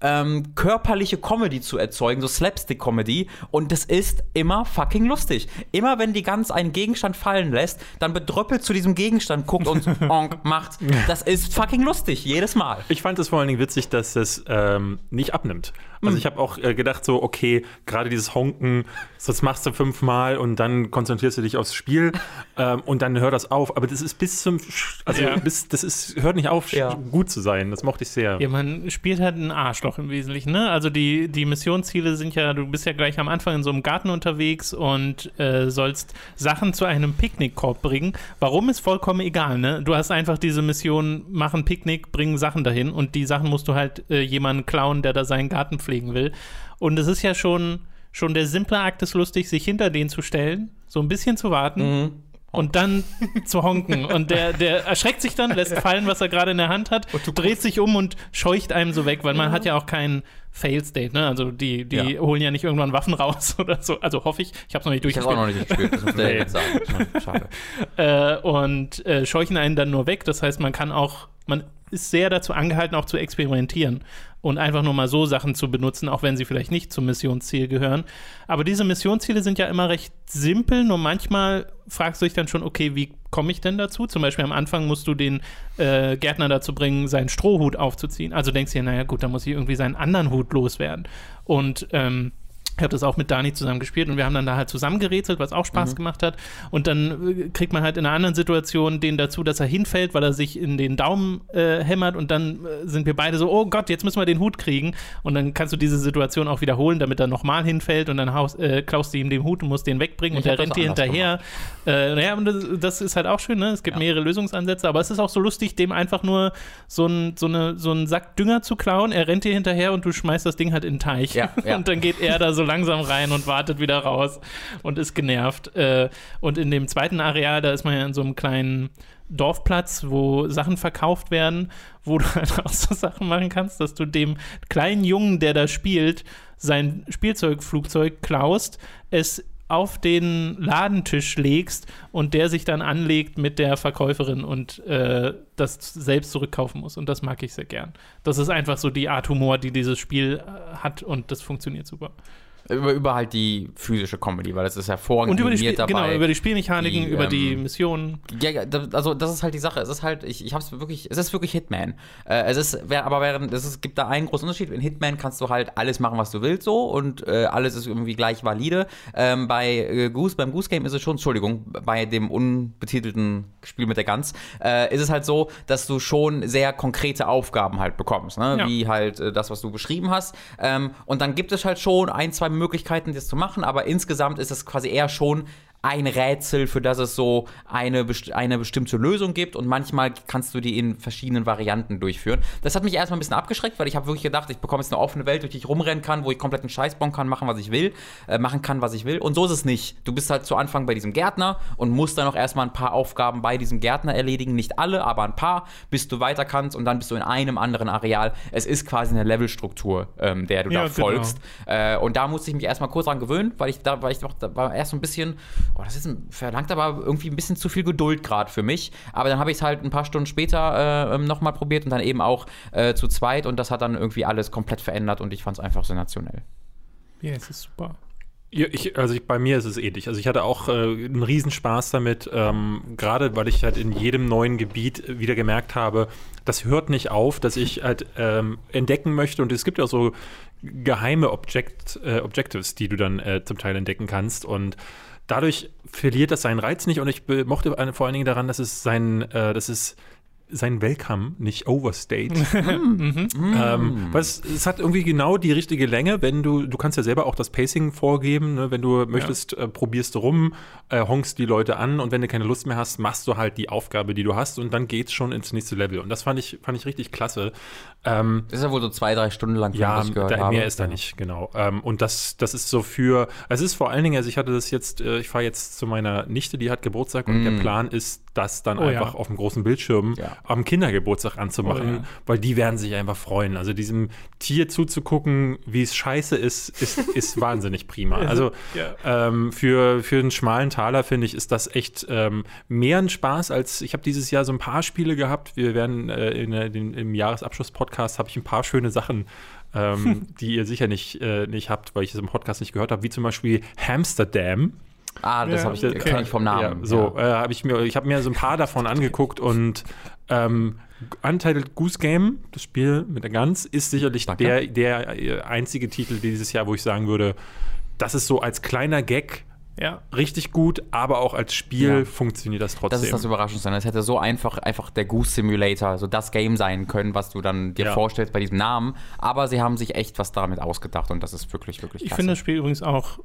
ähm, körperliche Comedy zu erzeugen, so Slapstick-Comedy. Und das ist immer fucking lustig. Immer wenn die Gans einen Gegenstand fallen lässt, dann bedröppelt zu diesem Gegenstand, guckt und *laughs* onk macht. Das ist fucking lustig, jedes Mal. Ich fand es vor allen Dingen witzig, dass es ähm, nicht abnimmt. Also ich habe auch äh, gedacht so, okay, gerade dieses Honken, das machst du fünfmal und dann konzentrierst du dich aufs Spiel *laughs* ähm, und dann hört das auf. Aber das ist bis zum, Sch- also Ja. bis, das ist, hört nicht auf, Ja. gut zu sein. Das mochte ich sehr. Ja, man spielt halt ein Arschloch im Wesentlichen, ne? Also die, die Missionsziele sind ja, du bist ja gleich am Anfang in so einem Garten unterwegs und äh, sollst Sachen zu einem Picknickkorb bringen. Warum ist vollkommen egal, ne? Du hast einfach diese Mission, mach ein Picknick, bring Sachen dahin und die Sachen musst du halt äh, jemanden klauen, der da seinen Garten pflegen will. Und es ist ja schon, schon der simple Akt ist lustig, sich hinter den zu stellen, so ein bisschen zu warten. Und dann *laughs* zu honken. Und der, der erschreckt sich dann, lässt fallen, was er gerade in der Hand hat, dreht sich um und scheucht einem so weg, weil man hat ja auch keinen Fail-State, ne? Also die, die Ja. holen ja nicht irgendwann Waffen raus *laughs* oder so. Also hoffe ich. Ich habe es noch nicht Ich habe auch durchgespielt. noch nicht gespielt, das muss Nee. jetzt sagen. Schade. *laughs* Äh, und äh, scheuchen einen dann nur weg. Das heißt, man kann auch, man ist sehr dazu angehalten, auch zu experimentieren und einfach nur mal so Sachen zu benutzen, auch wenn sie vielleicht nicht zum Missionsziel gehören. Aber diese Missionsziele sind ja immer recht simpel, nur manchmal fragst du dich dann schon, okay, wie komme ich denn dazu? Zum Beispiel am Anfang musst du den äh, Gärtner dazu bringen, seinen Strohhut aufzuziehen. Also denkst du dir, naja gut, dann muss ich irgendwie seinen anderen Hut loswerden. Und ähm, ich habe das auch mit Dani zusammen gespielt und wir haben dann da halt zusammengerätselt, was auch Spaß gemacht hat. Und dann äh, kriegt man halt in einer anderen Situation den dazu, dass er hinfällt, weil er sich in den Daumen äh, hämmert und dann äh, sind wir beide so, oh Gott, jetzt müssen wir den Hut kriegen. Und dann kannst du diese Situation auch wiederholen, damit er nochmal hinfällt und dann haust, äh, klaust du ihm den Hut und musst den wegbringen Ich und der das rennt dir hinterher. Äh, naja, und das, das ist halt auch schön, ne? Es gibt mehrere Lösungsansätze, aber es ist auch so lustig, dem einfach nur so, ein, so, eine, so einen Sack Dünger zu klauen. Er rennt dir hinterher und du schmeißt das Ding halt in den Teich. Ja, *laughs* ja. Und dann geht er da so langsam rein und wartet wieder raus und ist genervt. Äh, und in dem zweiten Areal, da ist man ja in so einem kleinen Dorfplatz, wo Sachen verkauft werden, wo *laughs* du halt auch so Sachen machen kannst, dass du dem kleinen Jungen, der da spielt, sein Spielzeugflugzeug klaust, es auf den Ladentisch legst und der sich dann anlegt mit der Verkäuferin und äh, das selbst zurückkaufen muss. Und das mag ich sehr gern. Das ist einfach so die Art Humor, die dieses Spiel äh, hat und das funktioniert super. Über, über halt die physische Comedy, weil das ist hervorragend Und über die, Spiel, animiert dabei. genau, über die Spielmechaniken, die, über die ähm, Missionen. Ja, ja, also das ist halt die Sache. Es ist halt, ich, ich hab's wirklich, es ist wirklich Hitman. Äh, es ist, wer- aber während, es ist, gibt da einen großen Unterschied. In Hitman kannst du halt alles machen, was du willst, so und äh, alles ist irgendwie gleich valide. Ähm, bei äh, Goose, beim Goose Game ist es schon, Entschuldigung, bei dem unbetitelten Spiel mit der Gans, äh, ist es halt so, dass du schon sehr konkrete Aufgaben halt bekommst, ne? Ja. Wie halt äh, das, was du beschrieben hast. Ähm, und dann gibt es halt schon ein, zwei Möglichkeiten, das zu machen, aber insgesamt ist es quasi eher schon ein Rätsel, für das es so eine, best eine bestimmte Lösung gibt und manchmal kannst du die in verschiedenen Varianten durchführen. Das hat mich erstmal ein bisschen abgeschreckt, weil ich habe wirklich gedacht, ich bekomme jetzt eine offene Welt, durch die ich rumrennen kann, wo ich komplett einen Scheiß bauen kann, machen, was ich will, äh, machen kann, was ich will. Und so ist es nicht. Du bist halt zu Anfang bei diesem Gärtner und musst dann auch erstmal ein paar Aufgaben bei diesem Gärtner erledigen. Nicht alle, aber ein paar, bis du weiter kannst und dann bist du in einem anderen Areal. Es ist quasi eine Levelstruktur, ähm, der du Ja, da genau. folgst. Äh, und da musste ich mich erstmal kurz dran gewöhnen, weil ich da, weil ich doch, da war erst so ein bisschen, oh, das ist ein, verlangt aber irgendwie ein bisschen zu viel Geduld gerade für mich. Aber dann habe ich es halt ein paar Stunden später äh, nochmal probiert und dann eben auch äh, zu zweit und das hat dann irgendwie alles komplett verändert und ich fand es einfach sensationell. Ja, es ist super. Ja, ich, also ich, bei mir ist es ähnlich. Also ich hatte auch äh, einen Riesenspaß damit, ähm, gerade weil ich halt in jedem neuen Gebiet wieder gemerkt habe, das hört nicht auf, dass ich halt ähm, entdecken möchte. Und es gibt ja auch so geheime Object, äh, Objectives, die du dann äh, zum Teil entdecken kannst. Und dadurch verliert das seinen Reiz nicht. Und ich mochte vor allen Dingen daran, dass es sein, äh, dass es sein Welcome nicht overstate. *laughs* Ähm, weil es, hat irgendwie genau die richtige Länge, wenn du, du kannst ja selber auch das Pacing vorgeben, ne? wenn du möchtest, äh, probierst du rum, äh, honkst die Leute an und wenn du keine Lust mehr hast, machst du halt die Aufgabe, die du hast und dann geht's schon ins nächste Level. Und das fand ich, fand ich richtig klasse. Ähm, Das ist ja wohl so zwei, drei Stunden lang, ja, was ich gehört da, habe. mehr ist da nicht, genau. Ähm, und das, das ist so für, es ist vor allen Dingen, also ich hatte das jetzt, äh, ich fahre jetzt zu meiner Nichte, die hat Geburtstag und Mm. der Plan ist, das dann Oh ja. einfach auf dem großen Bildschirm Ja. Am Kindergeburtstag anzumachen, Oh ja. weil die werden sich einfach freuen. Also diesem Tier zuzugucken, wie es scheiße ist, ist, *laughs* ist wahnsinnig prima. Also Ja. ähm, für, für einen schmalen Taler, finde ich, ist das echt ähm, mehr ein Spaß als, ich habe dieses Jahr so ein paar Spiele gehabt. Wir werden äh, in, den, im Jahresabschluss-Podcast habe ich ein paar schöne Sachen ähm, *laughs* die ihr sicher nicht, äh, nicht habt, weil ich es im Podcast nicht gehört habe, wie zum Beispiel Hamsterdam. Ah, das Ja, habe ich, okay. kenn ich vom Namen. Ja, so, äh, habe ich mir, ich habe mir so ein paar davon angeguckt und ähm, Untitled Goose Game, das Spiel mit der Gans, ist sicherlich Danke. der, der äh, einzige Titel dieses Jahr, wo ich sagen würde, das ist so als kleiner Gag Ja. richtig gut, aber auch als Spiel Ja. funktioniert das trotzdem. Das ist das Überraschendste. Es hätte so einfach, einfach der Goose Simulator, so das Game sein können, was du dann dir Ja. vorstellst bei diesem Namen. Aber sie haben sich echt was damit ausgedacht und das ist wirklich, wirklich Ich klasse. finde das Spiel übrigens auch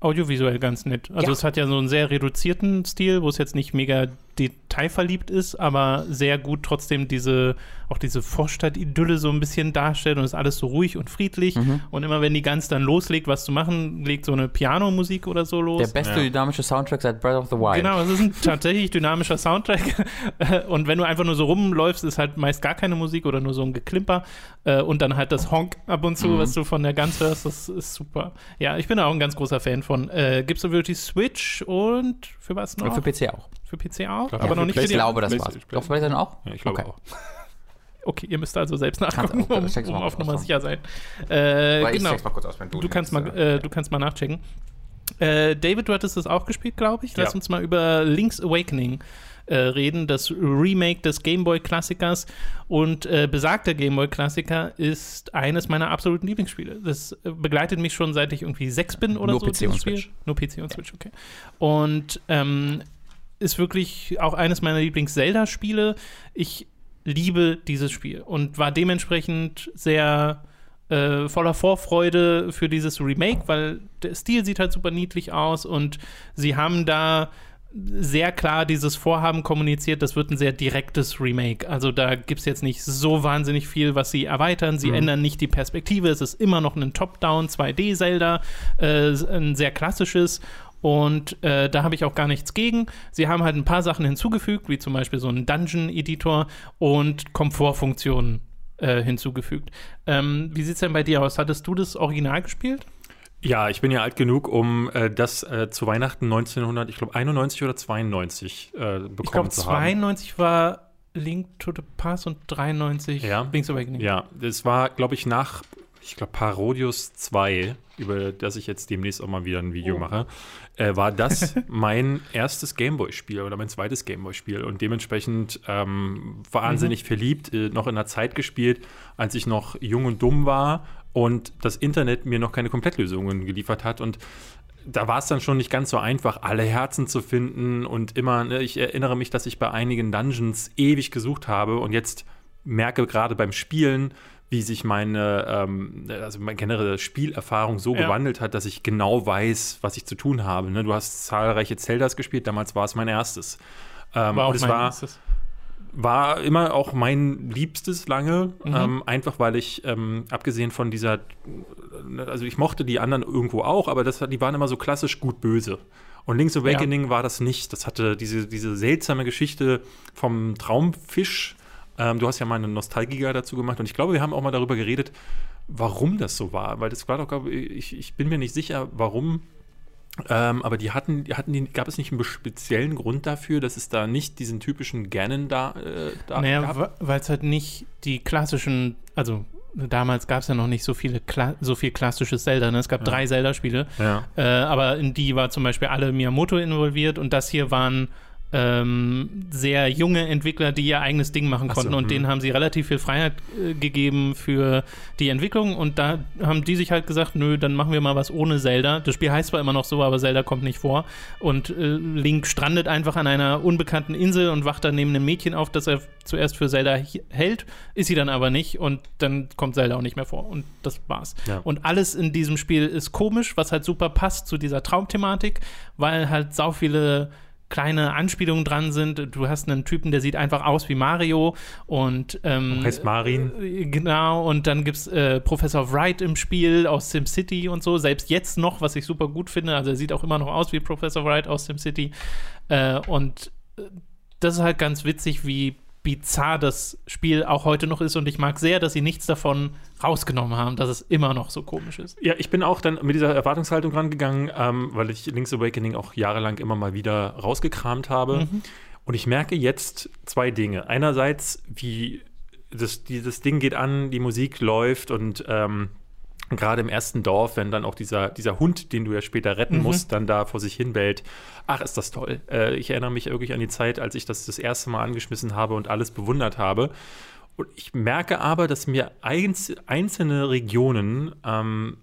audiovisuell ganz nett. Also Ja. es hat ja so einen sehr reduzierten Stil, wo es jetzt nicht mega detailverliebt ist, aber sehr gut trotzdem diese, auch diese Vorstadt-Idylle so ein bisschen darstellt und ist alles so ruhig und friedlich. Mhm. Und immer wenn die Gans dann loslegt, was zu machen, legt so eine Pianomusik oder so los. der beste Ja. dynamische Soundtrack seit Breath of the Wild. Genau, es ist ein tatsächlich dynamischer Soundtrack. *laughs* Und wenn du einfach nur so rumläufst, ist halt meist gar keine Musik oder nur so ein Geklimper. Äh, Und dann halt das Honk ab und zu, Mhm. was du von der Gans hörst, das ist super. Ja, ich bin auch ein ganz großer Fan von. Äh, Gibt es für die Switch und für was noch? Und für PC auch. Für PC auch? Ja, aber für noch nicht für Ich die glaube, das war's. Doch, vielleicht dann auch? ja, ich glaube Okay. auch. *laughs* Okay, ihr müsst also selbst nachgucken, auch, um, um auf Nummer sicher sein. Äh, ich genau. check's mal kurz aus, wenn du Du kannst, mal, äh, äh, du kannst mal nachchecken. Äh, David, du hattest das auch gespielt, glaube ich. Lass Ja. uns mal über Link's Awakening äh, reden, das Remake des Gameboy-Klassikers. Und äh, besagter Gameboy-Klassiker ist eines meiner absoluten Lieblingsspiele. Das äh, begleitet mich schon seit ich irgendwie sechs bin oder Nur so. PC dieses und Spiel. Switch. Nur PC und Switch, okay. Und ähm, ist wirklich auch eines meiner Lieblings-Zelda-Spiele. Ich liebe dieses Spiel und war dementsprechend sehr äh, voller Vorfreude für dieses Remake, weil der Stil sieht halt super niedlich aus und sie haben da sehr klar dieses Vorhaben kommuniziert, das wird ein sehr direktes Remake. Also da gibt es jetzt nicht so wahnsinnig viel, was sie erweitern. Sie ändern nicht die Perspektive. Es ist immer noch ein Top-Down 2D-Zelda, äh, ein sehr klassisches. Und äh, da habe ich auch gar nichts gegen. Sie haben halt ein paar Sachen hinzugefügt, wie zum Beispiel so einen Dungeon-Editor und Komfortfunktionen äh, hinzugefügt. Ähm, wie sieht es denn bei dir aus? Hattest du das Original gespielt? Ja, ich bin ja alt genug, um äh, das äh, zu Weihnachten 1900, ich glaube 91 oder 92 äh, bekommen Ich glaube, zu haben. 92 war Link to the Past und 93 Ja. Link's Awakening. Ja, das war, glaube ich, nach, ich glaube, Parodius 2, über das ich jetzt demnächst auch mal wieder ein Video Oh. mache, äh, war das *laughs* mein erstes Gameboy-Spiel oder mein zweites Gameboy-Spiel und dementsprechend ähm, wahnsinnig Mhm. verliebt, äh, noch in einer Zeit gespielt, als ich noch jung und dumm war und das Internet mir noch keine Komplettlösungen geliefert hat und da war es dann schon nicht ganz so einfach, alle Herzen zu finden und immer, ne, ich erinnere mich, dass ich bei einigen Dungeons ewig gesucht habe und jetzt merke gerade beim Spielen, wie sich meine, ähm, also meine generelle Spielerfahrung so Ja. gewandelt hat, dass ich genau weiß, was ich zu tun habe. Ne? Du hast zahlreiche Zeldas gespielt, damals war es mein erstes. Ähm, War auch und es mein war, erstes. War immer auch mein Liebstes lange, Mhm. ähm, einfach weil ich, ähm, abgesehen von dieser, also ich mochte die anderen irgendwo auch, aber das, die waren immer so klassisch gut-böse. Und Link's Awakening war das nicht. Das hatte diese, diese seltsame Geschichte vom Traumfisch. Ähm, du hast ja mal eine Nostalgiker dazu gemacht und ich glaube, wir haben auch mal darüber geredet, warum das so war. Weil das war doch, glaub ich, ich, ich bin mir nicht sicher, warum ähm, aber die hatten, hatten die, gab es nicht einen speziellen Grund dafür, dass es da nicht diesen typischen Ganon da, äh, da Naja, gab? weil es halt nicht die klassischen, also damals gab es ja noch nicht so viele Kla so viel klassisches Zelda, ne? Es gab Ja. drei Zelda-Spiele, Ja. äh, aber in die war zum Beispiel alle Miyamoto involviert und das hier waren ähm, sehr junge Entwickler, die ihr eigenes Ding machen Ach so, konnten und hm. denen haben sie relativ viel Freiheit äh, gegeben für die Entwicklung und da haben die sich halt gesagt, nö, dann machen wir mal was ohne Zelda. Das Spiel heißt zwar immer noch so, aber Zelda kommt nicht vor und äh, Link strandet einfach an einer unbekannten Insel und wacht dann neben einem Mädchen auf, das er zuerst für Zelda hält, ist sie dann aber nicht und dann kommt Zelda auch nicht mehr vor und das war's. Ja. Und alles in diesem Spiel ist komisch, was halt super passt zu dieser Traumthematik, weil halt sau viele kleine Anspielungen dran sind. Du hast einen Typen, der sieht einfach aus wie Mario und ähm, Heißt Marin. äh, Genau, und dann gibt es äh, Professor Wright im Spiel aus SimCity und so. Selbst jetzt noch, was ich super gut finde. Also er sieht auch immer noch aus wie Professor Wright aus SimCity. Äh, und äh, das ist halt ganz witzig, wie bizarr das Spiel auch heute noch ist und ich mag sehr, dass sie nichts davon rausgenommen haben, dass es immer noch so komisch ist. Ja, ich bin auch dann mit dieser Erwartungshaltung rangegangen, ähm, weil ich Link's Awakening auch jahrelang immer mal wieder rausgekramt habe. Mhm. Und ich merke jetzt zwei Dinge. Einerseits, wie das, dieses Ding geht an, die Musik läuft und ähm, gerade im ersten Dorf, wenn dann auch dieser, dieser Hund, den du ja später retten mhm. musst, dann da vor sich hin bellt. Ach, ist das toll. Äh, ich erinnere mich wirklich an die Zeit, als ich das das erste Mal angeschmissen habe und alles bewundert habe. Und ich merke aber, dass mir einzelne Regionen ähm,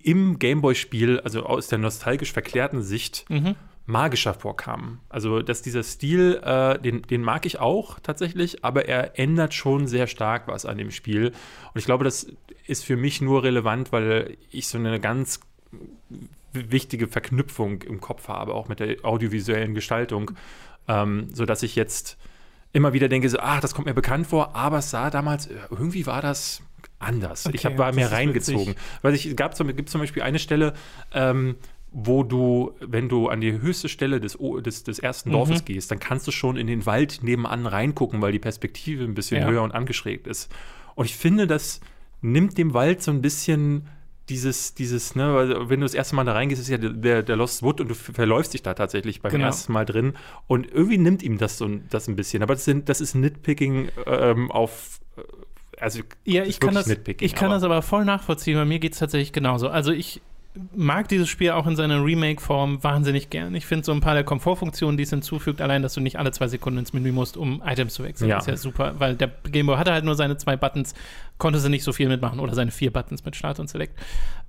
im Gameboy-Spiel, also aus der nostalgisch verklärten Sicht, mhm magischer vorkamen. Also, dass dieser Stil, äh, den, den mag ich auch tatsächlich, aber er ändert schon sehr stark was an dem Spiel. Und ich glaube, das ist für mich nur relevant, weil ich so eine ganz wichtige Verknüpfung im Kopf habe, auch mit der audiovisuellen Gestaltung, ähm, sodass ich jetzt immer wieder denke, so, ach, das kommt mir bekannt vor, aber es sah damals, äh, irgendwie war das anders. Okay, ich hab, war mehr reingezogen. Weil ich gab gibt zum Beispiel eine Stelle, ähm, wo du, wenn du an die höchste Stelle des, des, des ersten Dorfes mhm. gehst, dann kannst du schon in den Wald nebenan reingucken, weil die Perspektive ein bisschen ja. höher und angeschrägt ist. Und ich finde, das nimmt dem Wald so ein bisschen dieses, dieses, ne, weil wenn du das erste Mal da reingehst, ist ja der, der Lost Wood und du verläufst dich da tatsächlich beim genau. ersten Mal drin. Und irgendwie nimmt ihm das so das ein bisschen. Aber das, sind, das ist Nitpicking ähm, auf äh, also ja, ich kann das, ich kann aber. das aber voll nachvollziehen. Bei mir geht es tatsächlich genauso. Also ich mag dieses Spiel auch in seiner Remake-Form wahnsinnig gern. Ich finde so ein paar der Komfortfunktionen, die es hinzufügt, allein, dass du nicht alle zwei Sekunden ins Menü musst, um Items zu wechseln, ja. ist ja super, weil der Gameboy hatte halt nur seine zwei Buttons, konnte sie nicht so viel mitmachen oder seine vier Buttons mit Start und Select.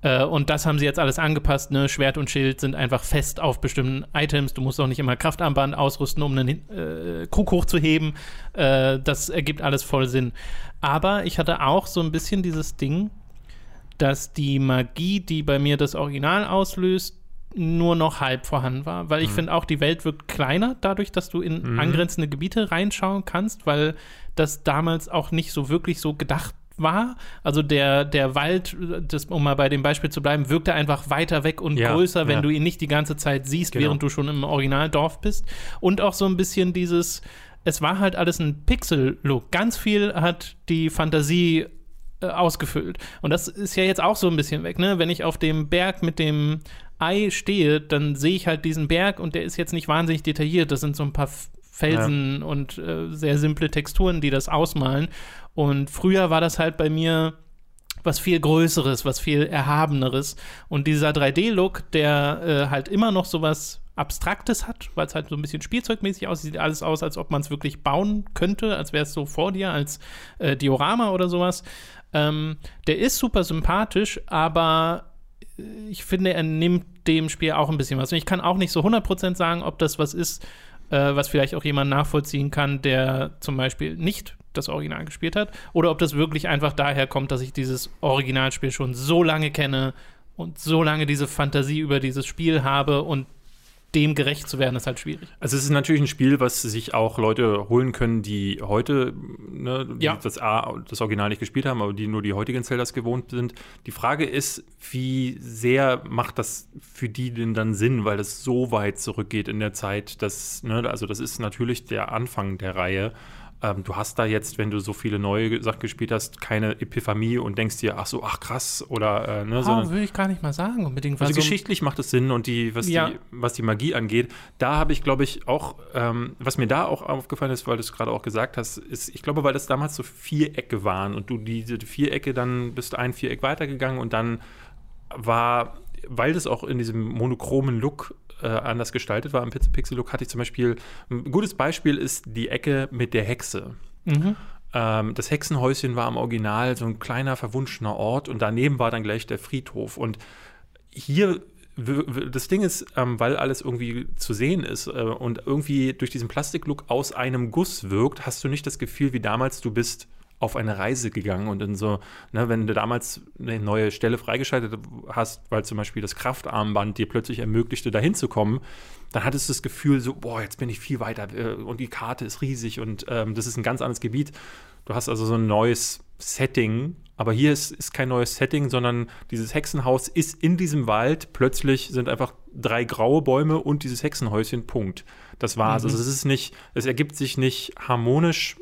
Äh, und das haben sie jetzt alles angepasst. Ne? Schwert und Schild sind einfach fest auf bestimmten Items. Du musst auch nicht immer Kraftarmband ausrüsten, um einen äh, Krug hochzuheben. Äh, das ergibt alles voll Sinn. Aber ich hatte auch so ein bisschen dieses Ding, dass die Magie, die bei mir das Original auslöst, nur noch halb vorhanden war, weil ich mhm. finde auch, die Welt wird kleiner dadurch, dass du in mhm. angrenzende Gebiete reinschauen kannst, weil das damals auch nicht so wirklich so gedacht war. Also der, der Wald, das, um mal bei dem Beispiel zu bleiben, wirkte einfach weiter weg und ja, größer, wenn ja. du ihn nicht die ganze Zeit siehst, genau. während du schon im Originaldorf bist. Und auch so ein bisschen dieses, es war halt alles ein Pixel-Look. Ganz viel hat die Fantasie äh, ausgefüllt. Und das ist ja jetzt auch so ein bisschen weg, ne? Wenn ich auf dem Berg mit dem Ei stehe, dann sehe ich halt diesen Berg und der ist jetzt nicht wahnsinnig detailliert. Das sind so ein paar Felsen ja. und äh, sehr simple Texturen, die das ausmalen. Und früher war das halt bei mir was viel Größeres, was viel Erhabeneres. Und dieser 3D-Look, der äh, halt immer noch so was Abstraktes hat, weil es halt so ein bisschen spielzeugmäßig aussieht, sieht alles aus, als ob man es wirklich bauen könnte, als wäre es so vor dir, als äh, Diorama oder sowas. Ähm, der ist super sympathisch, aber ich finde, er nimmt dem Spiel auch ein bisschen was. Und ich kann auch nicht so 100% sagen, ob das was ist, äh, was vielleicht auch jemand nachvollziehen kann, der zum Beispiel nicht das Original gespielt hat, oder ob das wirklich einfach daher kommt, dass ich dieses Originalspiel schon so lange kenne und so lange diese Fantasie über dieses Spiel habe und dem gerecht zu werden, ist halt schwierig. Also es ist natürlich ein Spiel, was sich auch Leute holen können, die heute ne, die ja. das, A, das Original nicht gespielt haben, aber die nur die heutigen Zeldas gewohnt sind. Die Frage ist, wie sehr macht das für die denn dann Sinn, weil es so weit zurückgeht in der Zeit, dass, ne, also das ist natürlich der Anfang der Reihe. Ähm, du hast da jetzt, wenn du so viele neue Sachen gespielt hast, keine Epiphanie und denkst dir, ach so, ach krass, oder äh, ne, oh, will ich gar nicht mal sagen, unbedingt. Also so geschichtlich macht es Sinn und die, was, ja. die, was die Magie angeht, da habe ich, glaube ich, auch, ähm, was mir da auch aufgefallen ist, weil du es gerade auch gesagt hast, ist, ich glaube, weil das damals so Vierecke waren und du diese Vierecke, dann bist ein Viereck weitergegangen und dann war, weil das auch in diesem monochromen Look äh, anders gestaltet war im Pixel-Look, hatte ich zum Beispiel, ein gutes Beispiel ist die Ecke mit der Hexe. Mhm. Ähm, das Hexenhäuschen war im Original so ein kleiner, verwunschener Ort und daneben war dann gleich der Friedhof. Und hier das Ding ist, ähm, weil alles irgendwie zu sehen ist äh, und irgendwie durch diesen Plastiklook aus einem Guss wirkt, hast du nicht das Gefühl, wie damals du bist auf eine Reise gegangen und in so, ne, wenn du damals eine neue Stelle freigeschaltet hast, weil zum Beispiel das Kraftarmband dir plötzlich ermöglichte, dahin zu kommen, dann hattest du das Gefühl so, boah, jetzt bin ich viel weiter äh, und die Karte ist riesig und ähm, das ist ein ganz anderes Gebiet. Du hast also so ein neues Setting, aber hier ist, ist kein neues Setting, sondern dieses Hexenhaus ist in diesem Wald. Plötzlich sind einfach drei graue Bäume und dieses Hexenhäuschen, Punkt. Das war's. Mhm. Also es ist nicht, es ergibt sich nicht harmonisch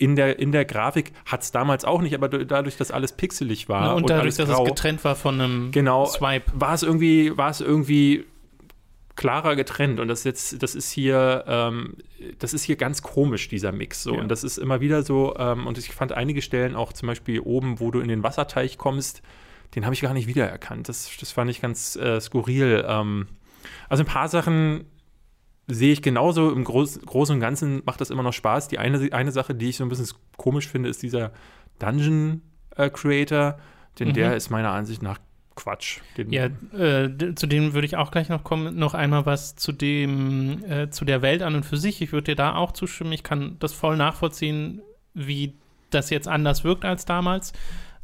in der, in der Grafik hat es damals auch nicht, aber dadurch, dass alles pixelig war Ja, und, dadurch, alles dass grau, es getrennt war von einem genau, Swipe. war es irgendwie, war es irgendwie klarer getrennt und das jetzt, das ist hier, ähm, das ist hier ganz komisch dieser Mix so Ja. und das ist immer wieder so ähm, und ich fand einige Stellen auch zum Beispiel oben, wo du in den Wasserteich kommst, den habe ich gar nicht wiedererkannt. Das, das fand ich ganz äh, skurril. Ähm, also ein paar Sachen sehe ich genauso. Im Groß, Großen und Ganzen macht das immer noch Spaß. Die eine, eine Sache, die ich so ein bisschen komisch finde, ist dieser Dungeon äh, Creator, denn Mhm. der ist meiner Ansicht nach Quatsch. Den, Ja, äh, zu dem würde ich auch gleich noch kommen. Noch einmal was zu dem, äh, zu der Welt an und für sich. Ich würde dir da auch zustimmen. Ich kann das voll nachvollziehen, wie das jetzt anders wirkt als damals.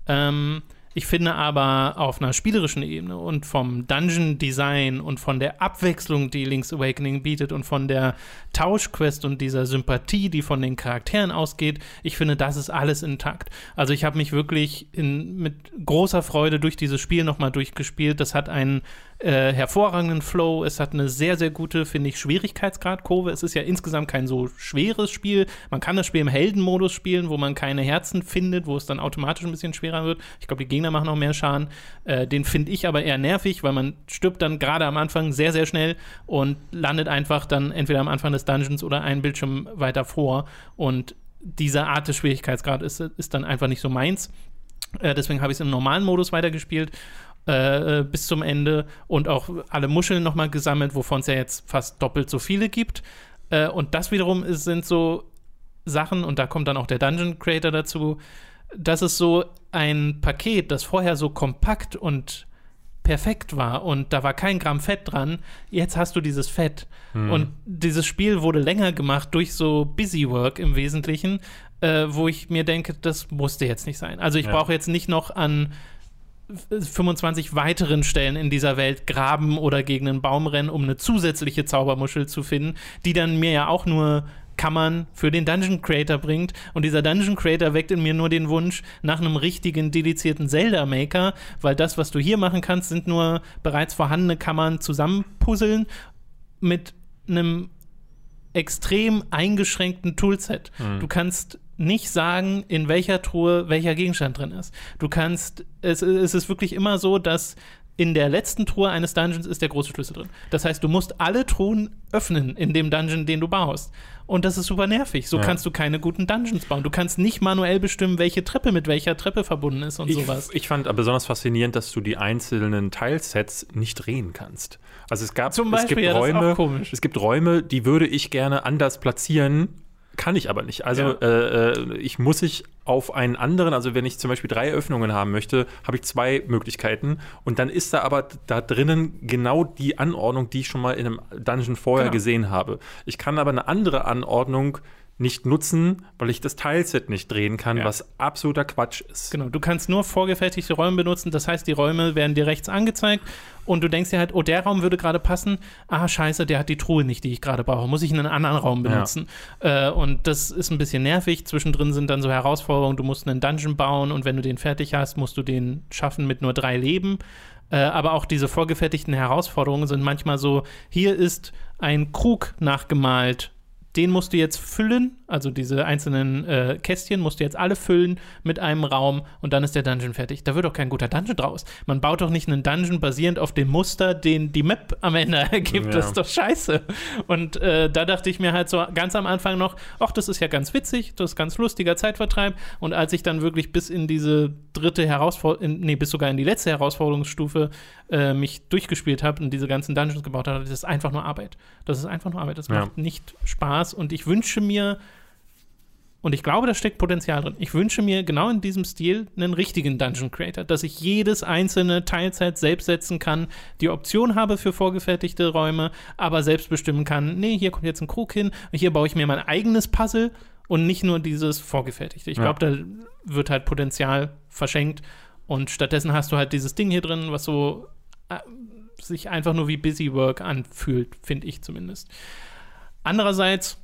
Ähm, ich finde aber auf einer spielerischen Ebene und vom Dungeon-Design und von der Abwechslung, die Link's Awakening bietet und von der Tauschquest und dieser Sympathie, die von den Charakteren ausgeht, ich finde, das ist alles intakt. Also ich habe mich wirklich in, mit großer Freude durch dieses Spiel nochmal durchgespielt. Das hat einen äh, hervorragenden Flow. Es hat eine sehr, sehr gute, finde ich, Schwierigkeitsgrad-Kurve. Es ist ja insgesamt kein so schweres Spiel. Man kann das Spiel im Heldenmodus spielen, wo man keine Herzen findet, wo es dann automatisch ein bisschen schwerer wird. Ich glaube, die Gegner machen auch mehr Schaden. Äh, den finde ich aber eher nervig, weil man stirbt dann gerade am Anfang sehr, sehr schnell und landet einfach dann entweder am Anfang des Dungeons oder einen Bildschirm weiter vor. Und diese Art des Schwierigkeitsgrad ist, ist dann einfach nicht so meins. Äh, deswegen habe ich es im normalen Modus weitergespielt äh, bis zum Ende und auch alle Muscheln nochmal gesammelt, wovon es ja jetzt fast doppelt so viele gibt. Äh, und das wiederum ist, sind so Sachen, und da kommt dann auch der Dungeon Creator dazu, das ist so ein Paket, das vorher so kompakt und perfekt war und da war kein Gramm Fett dran. Jetzt hast du dieses Fett. Und dieses Spiel wurde länger gemacht durch so Busywork im Wesentlichen, äh, wo ich mir denke, das musste jetzt nicht sein. Also ich Ja. brauche jetzt nicht noch an 25 weiteren Stellen in dieser Welt graben oder gegen einen Baum rennen, um eine zusätzliche Zaubermuschel zu finden, die dann mir ja auch nur Kammern für den Dungeon Creator bringt. Und dieser Dungeon Creator weckt in mir nur den Wunsch nach einem richtigen, dedizierten Zelda-Maker, weil das, was du hier machen kannst, sind nur bereits vorhandene Kammern zusammenpuzzeln mit einem extrem eingeschränkten Toolset. Du kannst nicht sagen, in welcher Truhe welcher Gegenstand drin ist. Du kannst, es, es ist wirklich immer so, dass in der letzten Truhe eines Dungeons ist der große Schlüssel drin. Das heißt, du musst alle Truhen öffnen in dem Dungeon, den du baust. Und das ist super nervig. So Ja. kannst du keine guten Dungeons bauen. Du kannst nicht manuell bestimmen, welche Treppe mit welcher Treppe verbunden ist und Ich, sowas. ich fand besonders faszinierend, dass du die einzelnen Teilsets nicht drehen kannst. Also es gab Zum es Beispiel, gibt ja, Räume, es gibt Räume, die würde ich gerne anders platzieren, kann ich aber nicht. Also Ja. äh, äh, ich muss ich auf einen anderen, also wenn ich zum Beispiel drei Öffnungen haben möchte, habe ich zwei Möglichkeiten und dann ist da aber da drinnen genau die Anordnung, die ich schon mal in einem Dungeon vorher Genau. gesehen habe. Ich kann aber eine andere Anordnung nicht nutzen, weil ich das Teilset nicht drehen kann, Ja. was absoluter Quatsch ist. Genau, du kannst nur vorgefertigte Räume benutzen, das heißt, die Räume werden dir rechts angezeigt und du denkst dir halt, oh, der Raum würde gerade passen. Ah, scheiße, der hat die Truhe nicht, die ich gerade brauche. Muss ich in einen anderen Raum Ja. benutzen? Äh, und das ist ein bisschen nervig. Zwischendrin sind dann so Herausforderungen, du musst einen Dungeon bauen und wenn du den fertig hast, musst du den schaffen mit nur drei Leben. Äh, aber auch diese vorgefertigten Herausforderungen sind manchmal so, hier ist ein Krug nachgemalt den musst du jetzt füllen, also diese einzelnen äh, Kästchen musst du jetzt alle füllen mit einem Raum und dann ist der Dungeon fertig. Da wird doch kein guter Dungeon draus. Man baut doch nicht einen Dungeon basierend auf dem Muster, den die Map am Ende *laughs* ergibt. Ja. Das ist doch scheiße. Und äh, da dachte ich mir halt so ganz am Anfang noch, ach, das ist ja ganz witzig, das ist ganz lustiger Zeitvertreib. Und als ich dann wirklich bis in diese dritte Herausforderung, nee, bis sogar in die letzte Herausforderungsstufe äh, mich durchgespielt habe und diese ganzen Dungeons gebaut habe, das ist einfach nur Arbeit. Das ist einfach nur Arbeit. Das Ja. macht nicht Spaß und ich wünsche mir, und ich glaube, da steckt Potenzial drin. Ich wünsche mir genau in diesem Stil einen richtigen Dungeon Creator, dass ich jedes einzelne Teilzeit selbst setzen kann, die Option habe für vorgefertigte Räume, aber selbst bestimmen kann, nee, hier kommt jetzt ein Krug hin, und hier baue ich mir mein eigenes Puzzle und nicht nur dieses vorgefertigte. Ich Ja. glaube, da wird halt Potenzial verschenkt und stattdessen hast du halt dieses Ding hier drin, was so äh, sich einfach nur wie Busywork anfühlt, finde ich zumindest. Andererseits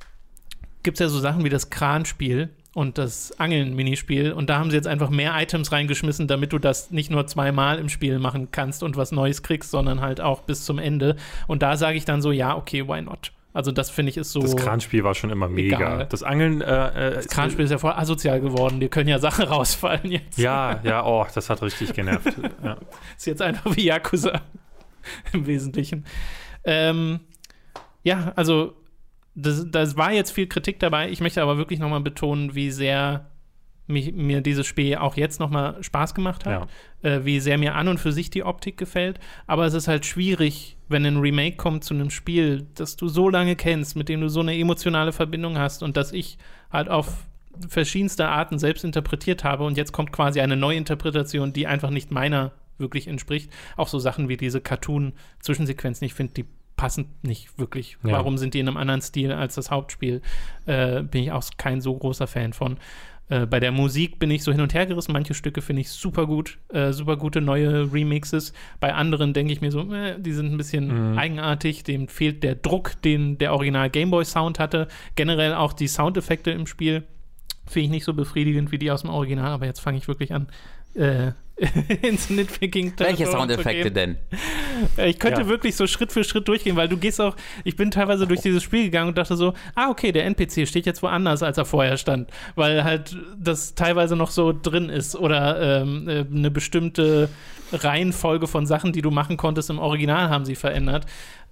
gibt es ja so Sachen wie das Kranspiel. und das Angeln-Minispiel. Und da haben sie jetzt einfach mehr Items reingeschmissen, damit du das nicht nur zweimal im Spiel machen kannst und was Neues kriegst, sondern halt auch bis zum Ende. Und da sage ich dann so, ja, okay, why not? Also das finde ich ist so. Das Kranspiel war schon immer mega. Egal. Das Angeln. Äh, äh, Das Kranspiel ist ja voll asozial geworden. Dir können ja Sachen *laughs* rausfallen jetzt. Ja, ja, oh, das hat richtig genervt. ja. *laughs* Ist jetzt einfach wie Yakuza *laughs* im Wesentlichen. Ähm, ja, also das, das war jetzt viel Kritik dabei. Ich möchte aber wirklich nochmal betonen, wie sehr mich, mir dieses Spiel auch jetzt nochmal Spaß gemacht hat. Äh, wie sehr mir an und für sich die Optik gefällt. Aber es ist halt schwierig, wenn ein Remake kommt zu einem Spiel, das du so lange kennst, mit dem du so eine emotionale Verbindung hast und das ich halt auf verschiedenste Arten selbst interpretiert habe und jetzt kommt quasi eine Neuinterpretation, die einfach nicht meiner wirklich entspricht. Auch so Sachen wie diese Cartoon-Zwischensequenzen, ich finde, die passen nicht wirklich. Ja. Warum sind die in einem anderen Stil als das Hauptspiel? Äh, bin ich auch kein so großer Fan von. Äh, bei der Musik bin ich so hin und her gerissen. Manche Stücke finde ich super gut, äh, super gute neue Remixes. Bei anderen denke ich mir so, äh, die sind ein bisschen Mhm. eigenartig. Dem fehlt der Druck, den der Original Gameboy Sound hatte. Generell auch die Soundeffekte im Spiel finde ich nicht so befriedigend wie die aus dem Original. Aber jetzt fange ich wirklich an. Äh, *laughs* ins Nitpicking Welche Soundeffekte denn? Ich könnte Ja. wirklich so Schritt für Schritt durchgehen, weil du gehst auch, ich bin teilweise durch dieses Spiel gegangen und dachte so, ah, okay, der NPC steht jetzt woanders, als er vorher stand, weil halt das teilweise noch so drin ist oder ähm, äh, eine bestimmte Reihenfolge von Sachen, die du machen konntest im Original, haben sie verändert.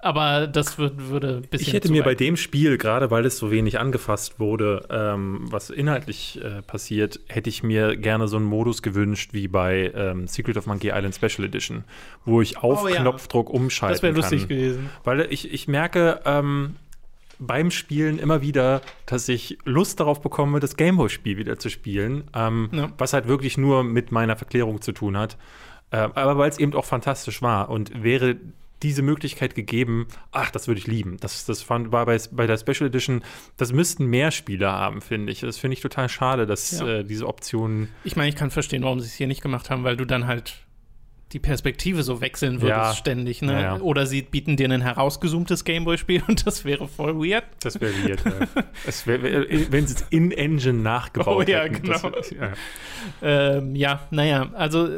Aber das würd, würde ein bisschen. Ich hätte mir bei dem Spiel, gerade weil es so wenig angefasst wurde, ähm, was inhaltlich äh, passiert, hätte ich mir gerne so einen Modus gewünscht wie bei ähm, Secret of Monkey Island Special Edition, wo ich auf Oh ja. Knopfdruck umschalten Das wäre lustig kann. gewesen. Weil ich, ich merke ähm, beim Spielen immer wieder, dass ich Lust darauf bekomme, das Gameboy-Spiel wieder zu spielen, ähm, Ja. was halt wirklich nur mit meiner Verklärung zu tun hat. Äh, aber weil es eben auch fantastisch war und wäre diese Möglichkeit gegeben, ach, das würde ich lieben. Das, das fand, war bei, bei der Special Edition, das müssten mehr Spiele haben, finde ich. Das finde ich total schade, dass Ja. äh, diese Option. Ich meine, ich kann verstehen, warum sie es hier nicht gemacht haben, weil du dann halt die Perspektive so wechseln würdest Ja. ständig, ne? Ja, ja. Oder sie bieten dir ein herausgezoomtes Gameboy-Spiel *laughs* und das wäre voll weird. Das wäre weird. ja. *laughs* wär, wär, wenn sie es in Engine nachgebaut Oh ja, hätten. genau. Das, ja. Ähm, ja, naja, also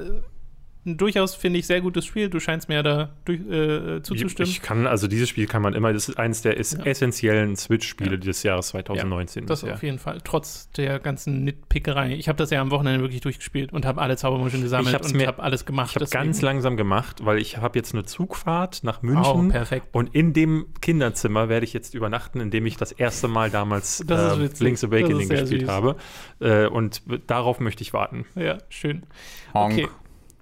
äh, durchaus finde ich sehr gutes Spiel. Du scheinst mir da durch, äh, zuzustimmen. Ich kann, also dieses Spiel kann man immer, das ist eines der ist Ja. essentiellen Switch-Spiele Ja. des Jahres 2019. das bisher. auf jeden Fall, trotz der ganzen Nitpickerei. Ich habe das ja am Wochenende wirklich durchgespielt und habe alle Zaubermuscheln gesammelt hab's und habe alles gemacht. Ich habe ganz langsam gemacht, weil ich habe jetzt eine Zugfahrt nach Oh, München perfekt. und in dem Kinderzimmer werde ich jetzt übernachten, in dem ich das erste Mal damals *laughs* äh. Link's Awakening gespielt süß. habe. Äh, und darauf möchte ich warten. Ja, schön. Honk. Okay.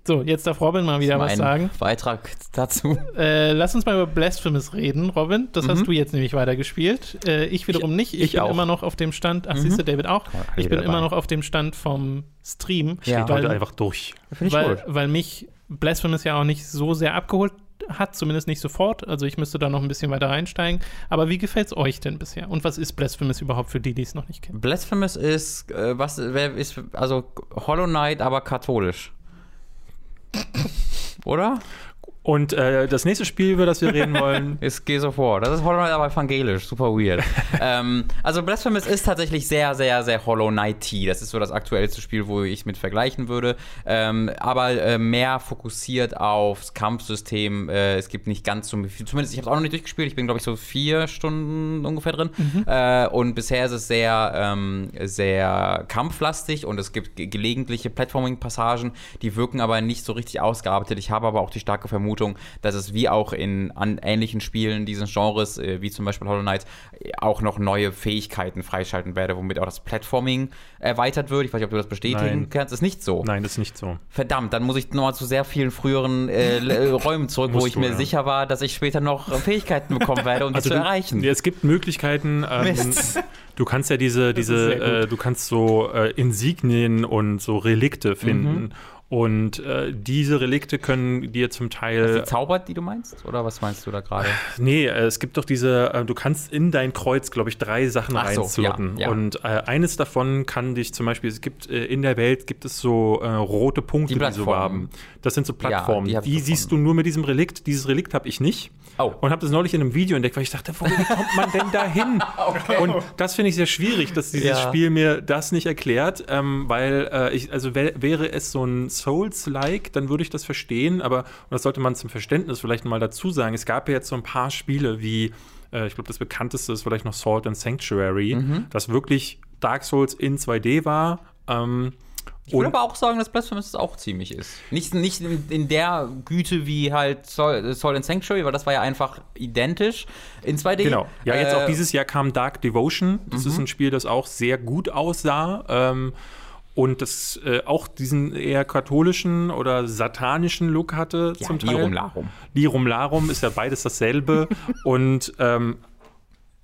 So, jetzt darf Robin mal wieder was sagen. Beitrag dazu. Äh, lass uns mal über Blasphemous reden, Robin. Das hast Mhm. du jetzt nämlich weitergespielt. Äh, ich wiederum nicht. Ich, ich bin auch. immer noch auf dem Stand. Ach, Mhm. siehst du, David auch. Ich bin Jeder immer dabei. noch auf dem Stand vom Stream. Ja. Weil, heute einfach durch. Ich weil, weil mich Blasphemous ja auch nicht so sehr abgeholt hat, zumindest nicht sofort. Also ich müsste da noch ein bisschen weiter reinsteigen. Aber wie gefällt es euch denn bisher? Und was ist Blasphemous überhaupt für die, die es noch nicht kennen? Blasphemous ist, äh, was wer ist, also Hollow Knight, aber katholisch. Oder? Und äh, das nächste Spiel, über das wir reden wollen, *laughs* Ist Gears of War. Das ist Hollow Knight, aber evangelisch. Super weird. *laughs* ähm, also Blasphemous ist tatsächlich sehr, sehr, sehr Hollow Knight-y. Das ist so das aktuellste Spiel, wo ich mit vergleichen würde. Ähm, aber äh, mehr fokussiert aufs Kampfsystem. Äh, es gibt nicht ganz so viel. Zumindest, ich habe es auch noch nicht durchgespielt. Ich bin, glaube ich, so vier Stunden ungefähr drin. Äh, und bisher ist es sehr, ähm, sehr kampflastig und es gibt ge gelegentliche Platforming-Passagen, die wirken aber nicht so richtig ausgearbeitet. Ich habe aber auch die starke Vermutung, dass es wie auch in an ähnlichen Spielen dieses Genres, äh, wie zum Beispiel Hollow Knight, äh, auch noch neue Fähigkeiten freischalten werde, womit auch das Platforming erweitert wird. Ich weiß nicht, ob du das bestätigen Nein. kannst. Ist nicht so. nein, das ist nicht so. Verdammt, dann muss ich nochmal zu sehr vielen früheren äh, äh, *laughs* Räumen zurück, wo ich du, mir ja. sicher war, dass ich später noch äh, Fähigkeiten bekommen werde, um die zu du, erreichen. Es gibt Möglichkeiten. Ähm, Mist. du kannst ja diese, diese äh, du kannst so äh, Insignien und so Relikte finden. Und äh, diese Relikte können dir zum Teil. Die zaubert, die du meinst? Oder was meinst du da gerade? Nee, äh, es gibt doch diese, äh, du kannst in dein Kreuz, glaube ich, drei Sachen Ach so, reinslotten. ja, ja. Und äh, eines davon kann dich zum Beispiel, es gibt äh, in der Welt gibt es so äh, rote Punkte, Die die, so haben. Das sind so Plattformen. die die ich siehst du nur mit diesem Relikt. Dieses Relikt habe ich nicht. Oh. Und habe das neulich in einem Video entdeckt, weil ich dachte, wo kommt man denn da hin? *laughs* Und das finde ich sehr schwierig, dass dieses Ja. Spiel mir das nicht erklärt, ähm, weil äh, ich, also wär, wäre es so ein Souls-like, dann würde ich das verstehen, aber und das sollte man zum Verständnis vielleicht mal dazu sagen. Es gab ja jetzt so ein paar Spiele wie, äh, ich glaube, das bekannteste ist vielleicht noch Salt and Sanctuary, Mhm. das wirklich Dark Souls in 2D war. Ähm, Ich würde aber auch sagen, dass Blasphemous es auch ziemlich ist. Nicht, nicht in, in der Güte wie halt Soul, Soul and Sanctuary, weil das war ja einfach identisch in 2D. Genau. Ja, jetzt Äh, auch dieses Jahr kam Dark Devotion. Das ist ein Spiel, das auch sehr gut aussah. Ähm, und das äh, auch diesen eher katholischen oder satanischen Look hatte Ja, zum Teil. Lirum Larum. Lirum Larum ist ja beides dasselbe. *laughs* und ähm,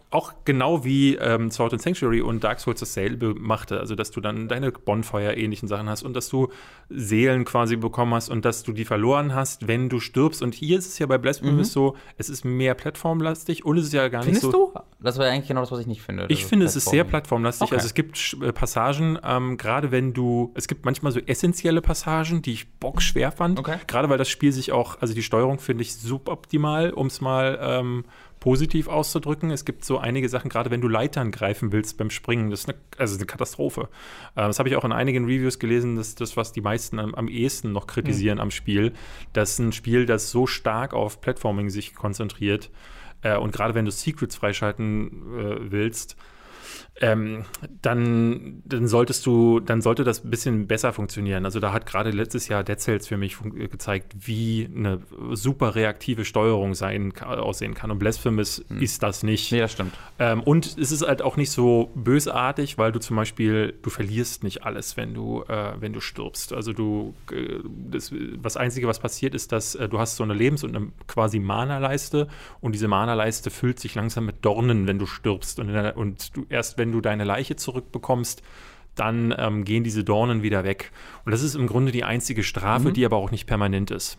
auch genau wie ähm, Sword and Sanctuary und Dark Souls dasselbe machte. Also, dass du dann deine Bonfire-ähnlichen Sachen hast und dass du Seelen quasi bekommen hast und dass du die verloren hast, wenn du stirbst. Und hier ist es ja bei Blasphemous so, es ist mehr plattformlastig und es ist ja gar Findest nicht so. du? Das wäre eigentlich genau das, was ich nicht finde. Ich finde, es ist sehr Plattform. plattformlastig. Okay. Also es gibt äh, Passagen, ähm, gerade wenn du, es gibt manchmal so essentielle Passagen, die ich bockschwer fand. Okay. Gerade weil das Spiel sich auch, also die Steuerung finde ich suboptimal, um es mal ähm, positiv auszudrücken. Es gibt so einige Sachen, gerade wenn du Leitern greifen willst beim Springen, das ist eine, also eine Katastrophe. Äh, das habe ich auch in einigen Reviews gelesen, dass das, was die meisten am, am ehesten noch kritisieren am Spiel, dass ein Spiel, das so stark auf Platforming sich konzentriert, äh, und gerade wenn du Secrets freischalten äh, willst, ähm, dann, dann solltest du, dann sollte das ein bisschen besser funktionieren. Also da hat gerade letztes Jahr Dead Cells für mich äh, gezeigt, wie eine super reaktive Steuerung sein, aussehen kann. Und Blasphemous ist das nicht. Nee, das stimmt. Ähm, und es ist halt auch nicht so bösartig, weil du zum Beispiel, du verlierst nicht alles, wenn du, äh, wenn du stirbst. Also du, äh, das, das Einzige, was passiert, ist, dass äh, du hast so eine Lebens- und eine quasi Mana-Leiste und diese Mana-Leiste füllt sich langsam mit Dornen, wenn du stirbst. Und, der, und du, erst wenn du deine Leiche zurückbekommst, dann ähm, gehen diese Dornen wieder weg. Und das ist im Grunde die einzige Strafe, die aber auch nicht permanent ist.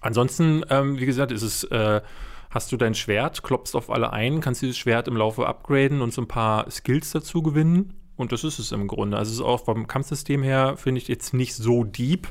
Ansonsten, ähm, wie gesagt, ist es, äh, hast du dein Schwert, klopfst auf alle ein, kannst dieses Schwert im Laufe upgraden und so ein paar Skills dazu gewinnen. Und das ist es im Grunde. Also es ist auch vom Kampfsystem her, finde ich jetzt nicht so deep,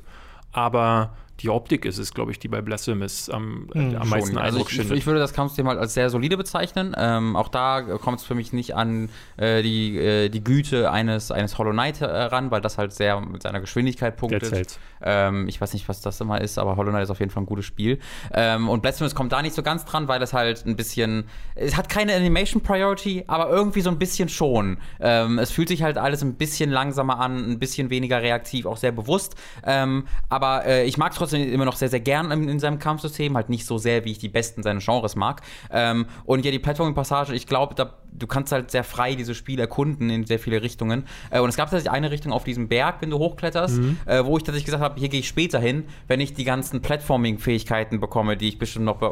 aber die Optik ist es, glaube ich, die bei Blasphemous am, äh, am meisten Schon. Also Eindruck ich, schindet. ich würde das Kampfsystem halt als sehr solide bezeichnen. Ähm, auch da kommt es für mich nicht an äh, die, äh, die Güte eines, eines Hollow Knight äh, ran, weil das halt sehr mit seiner Geschwindigkeit punktet. Ähm, ich weiß nicht, was das immer ist, aber Hollow Knight ist auf jeden Fall ein gutes Spiel. Ähm, und Blasphemous kommt da nicht so ganz dran, weil es halt ein bisschen. Es hat keine Animation Priority, aber irgendwie so ein bisschen schon. Ähm, es fühlt sich halt alles ein bisschen langsamer an, ein bisschen weniger reaktiv, auch sehr bewusst. Ähm, aber äh, ich mag es trotzdem immer noch sehr, sehr gern in, in seinem Kampfsystem. Halt nicht so sehr, wie ich die besten seines Genres mag. Ähm, und ja, die Platforming-Passage, ich glaube, da, du kannst halt sehr frei dieses Spiel erkunden in sehr viele Richtungen. Äh, und es gab tatsächlich eine Richtung auf diesem Berg, wenn du hochkletterst, äh, wo ich tatsächlich gesagt habe, hier gehe ich später hin, wenn ich die ganzen Platforming-Fähigkeiten bekomme, die ich bestimmt noch be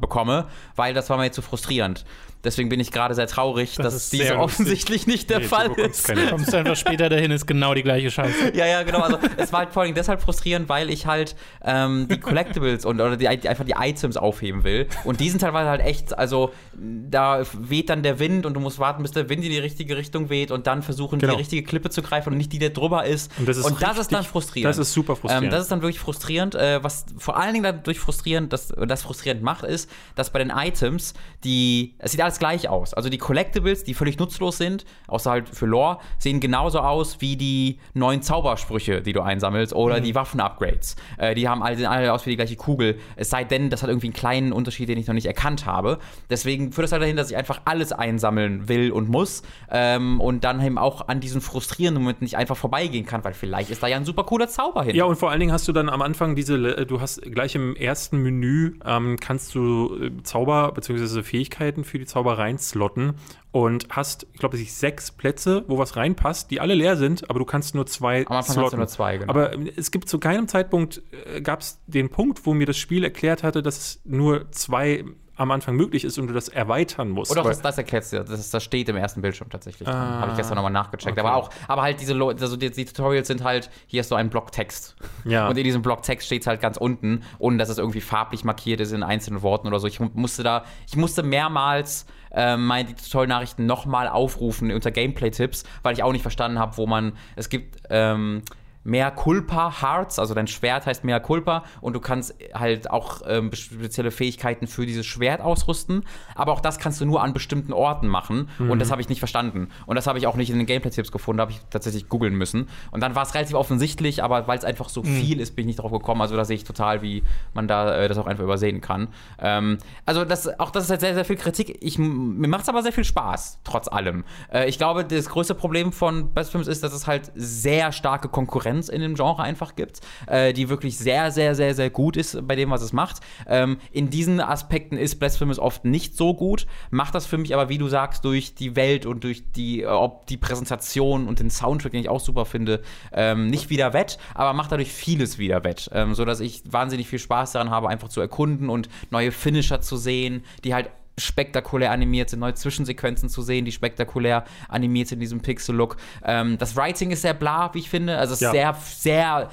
bekomme, weil das war mir zu frustrierend. Deswegen bin ich gerade sehr traurig, Das dass *laughs* lustig. offensichtlich nicht der Nee, du Fall bekommst ist. Du kommst einfach später dahin, ist genau die gleiche Scheiße. Ja, ja, genau. Also es war halt vor allem deshalb frustrierend, weil ich halt ähm, die Collectibles und oder die, einfach die Items aufheben will. Und die sind teilweise halt echt, also da weht dann der Wind und du musst warten, bis der Wind in die richtige Richtung weht und dann versuchen, Genau. die richtige Klippe zu greifen und nicht die, der drüber ist. Und das ist dann richtig- frustrierend. das ist super frustrierend. Ähm, das ist dann wirklich frustrierend. Äh, was vor allen Dingen dadurch frustrierend, das, das frustrierend macht, ist, dass bei den Items, die, es sieht alles gleich aus. Also die Collectibles, die völlig nutzlos sind, außer halt für Lore, sehen genauso aus wie die neuen Zaubersprüche, die du einsammelst, oder die Waffen-Upgrades. Äh, die haben alle, sehen alle aus wie die gleiche Kugel. Es sei denn, das hat irgendwie einen kleinen Unterschied, den ich noch nicht erkannt habe. Deswegen führt es halt dahin, dass ich einfach alles einsammeln will und muss. Ähm, und dann eben auch an diesen frustrierenden Momenten nicht einfach vorbeigehen kann, weil vielleicht ist da ja ein super cooler Zauber hin. Ja, und vor allen Dingen hast du dann am Anfang diese, äh, du hast gleich im ersten Menü, ähm, kannst du äh, Zauber bzw. Fähigkeiten für die Zauber reinslotten und hast, ich glaube, sechs Plätze, wo was reinpasst, die alle leer sind, aber du kannst nur zwei Am Anfang hast du nur zwei, genau. Aber äh, es gibt zu keinem Zeitpunkt, äh, gab es den Punkt, wo mir das Spiel erklärt hatte, dass es nur zwei am Anfang möglich ist und du das erweitern musst. Oder auch das, das erklärt dir, das, das steht im ersten Bildschirm tatsächlich. Ah, Habe ich gestern nochmal nachgecheckt. okay. Aber auch, aber halt diese, Lo- also die, die Tutorials sind halt, hier hast du einen Blocktext. Ja. Und in diesem Blocktext steht es halt ganz unten, ohne dass es irgendwie farblich markiert ist in einzelnen Worten oder so. Ich mu- musste da, ich musste mehrmals ähm, meine Tutorial-Nachrichten nochmal aufrufen unter Gameplay-Tipps, weil ich auch nicht verstanden habe, wo man, es gibt, ähm, Mehr Culpa Hearts, also dein Schwert heißt Mehr Culpa und du kannst halt auch ähm, spezielle Fähigkeiten für dieses Schwert ausrüsten, aber auch das kannst du nur an bestimmten Orten machen und das habe ich nicht verstanden und das habe ich auch nicht in den Gameplay-Tipps gefunden, habe ich tatsächlich googeln müssen und dann war es relativ offensichtlich, aber weil es einfach so viel ist, bin ich nicht drauf gekommen, also da sehe ich total, wie man da äh, das auch einfach übersehen kann. Ähm, also das, auch das ist halt sehr, sehr viel Kritik, ich, mir macht es aber sehr viel Spaß, trotz allem. Äh, ich glaube, das größte Problem von Best Films ist, dass es halt sehr starke Konkurrenz in dem Genre einfach gibt, äh, die wirklich sehr, sehr, sehr, sehr gut ist bei dem, was es macht. Ähm, in diesen Aspekten ist Blasphemous oft nicht so gut, macht das für mich aber, wie du sagst, durch die Welt und durch die, äh, ob die Präsentation und den Soundtrack, den ich auch super finde, ähm, nicht wieder wett, aber macht dadurch vieles wieder wett, ähm, sodass ich wahnsinnig viel Spaß daran habe, einfach zu erkunden und neue Finisher zu sehen, die halt spektakulär animiert sind, neue Zwischensequenzen zu sehen, die spektakulär animiert sind in diesem Pixel-Look. Ähm, das Writing ist sehr bla, wie ich finde. Also Ja. sehr, sehr,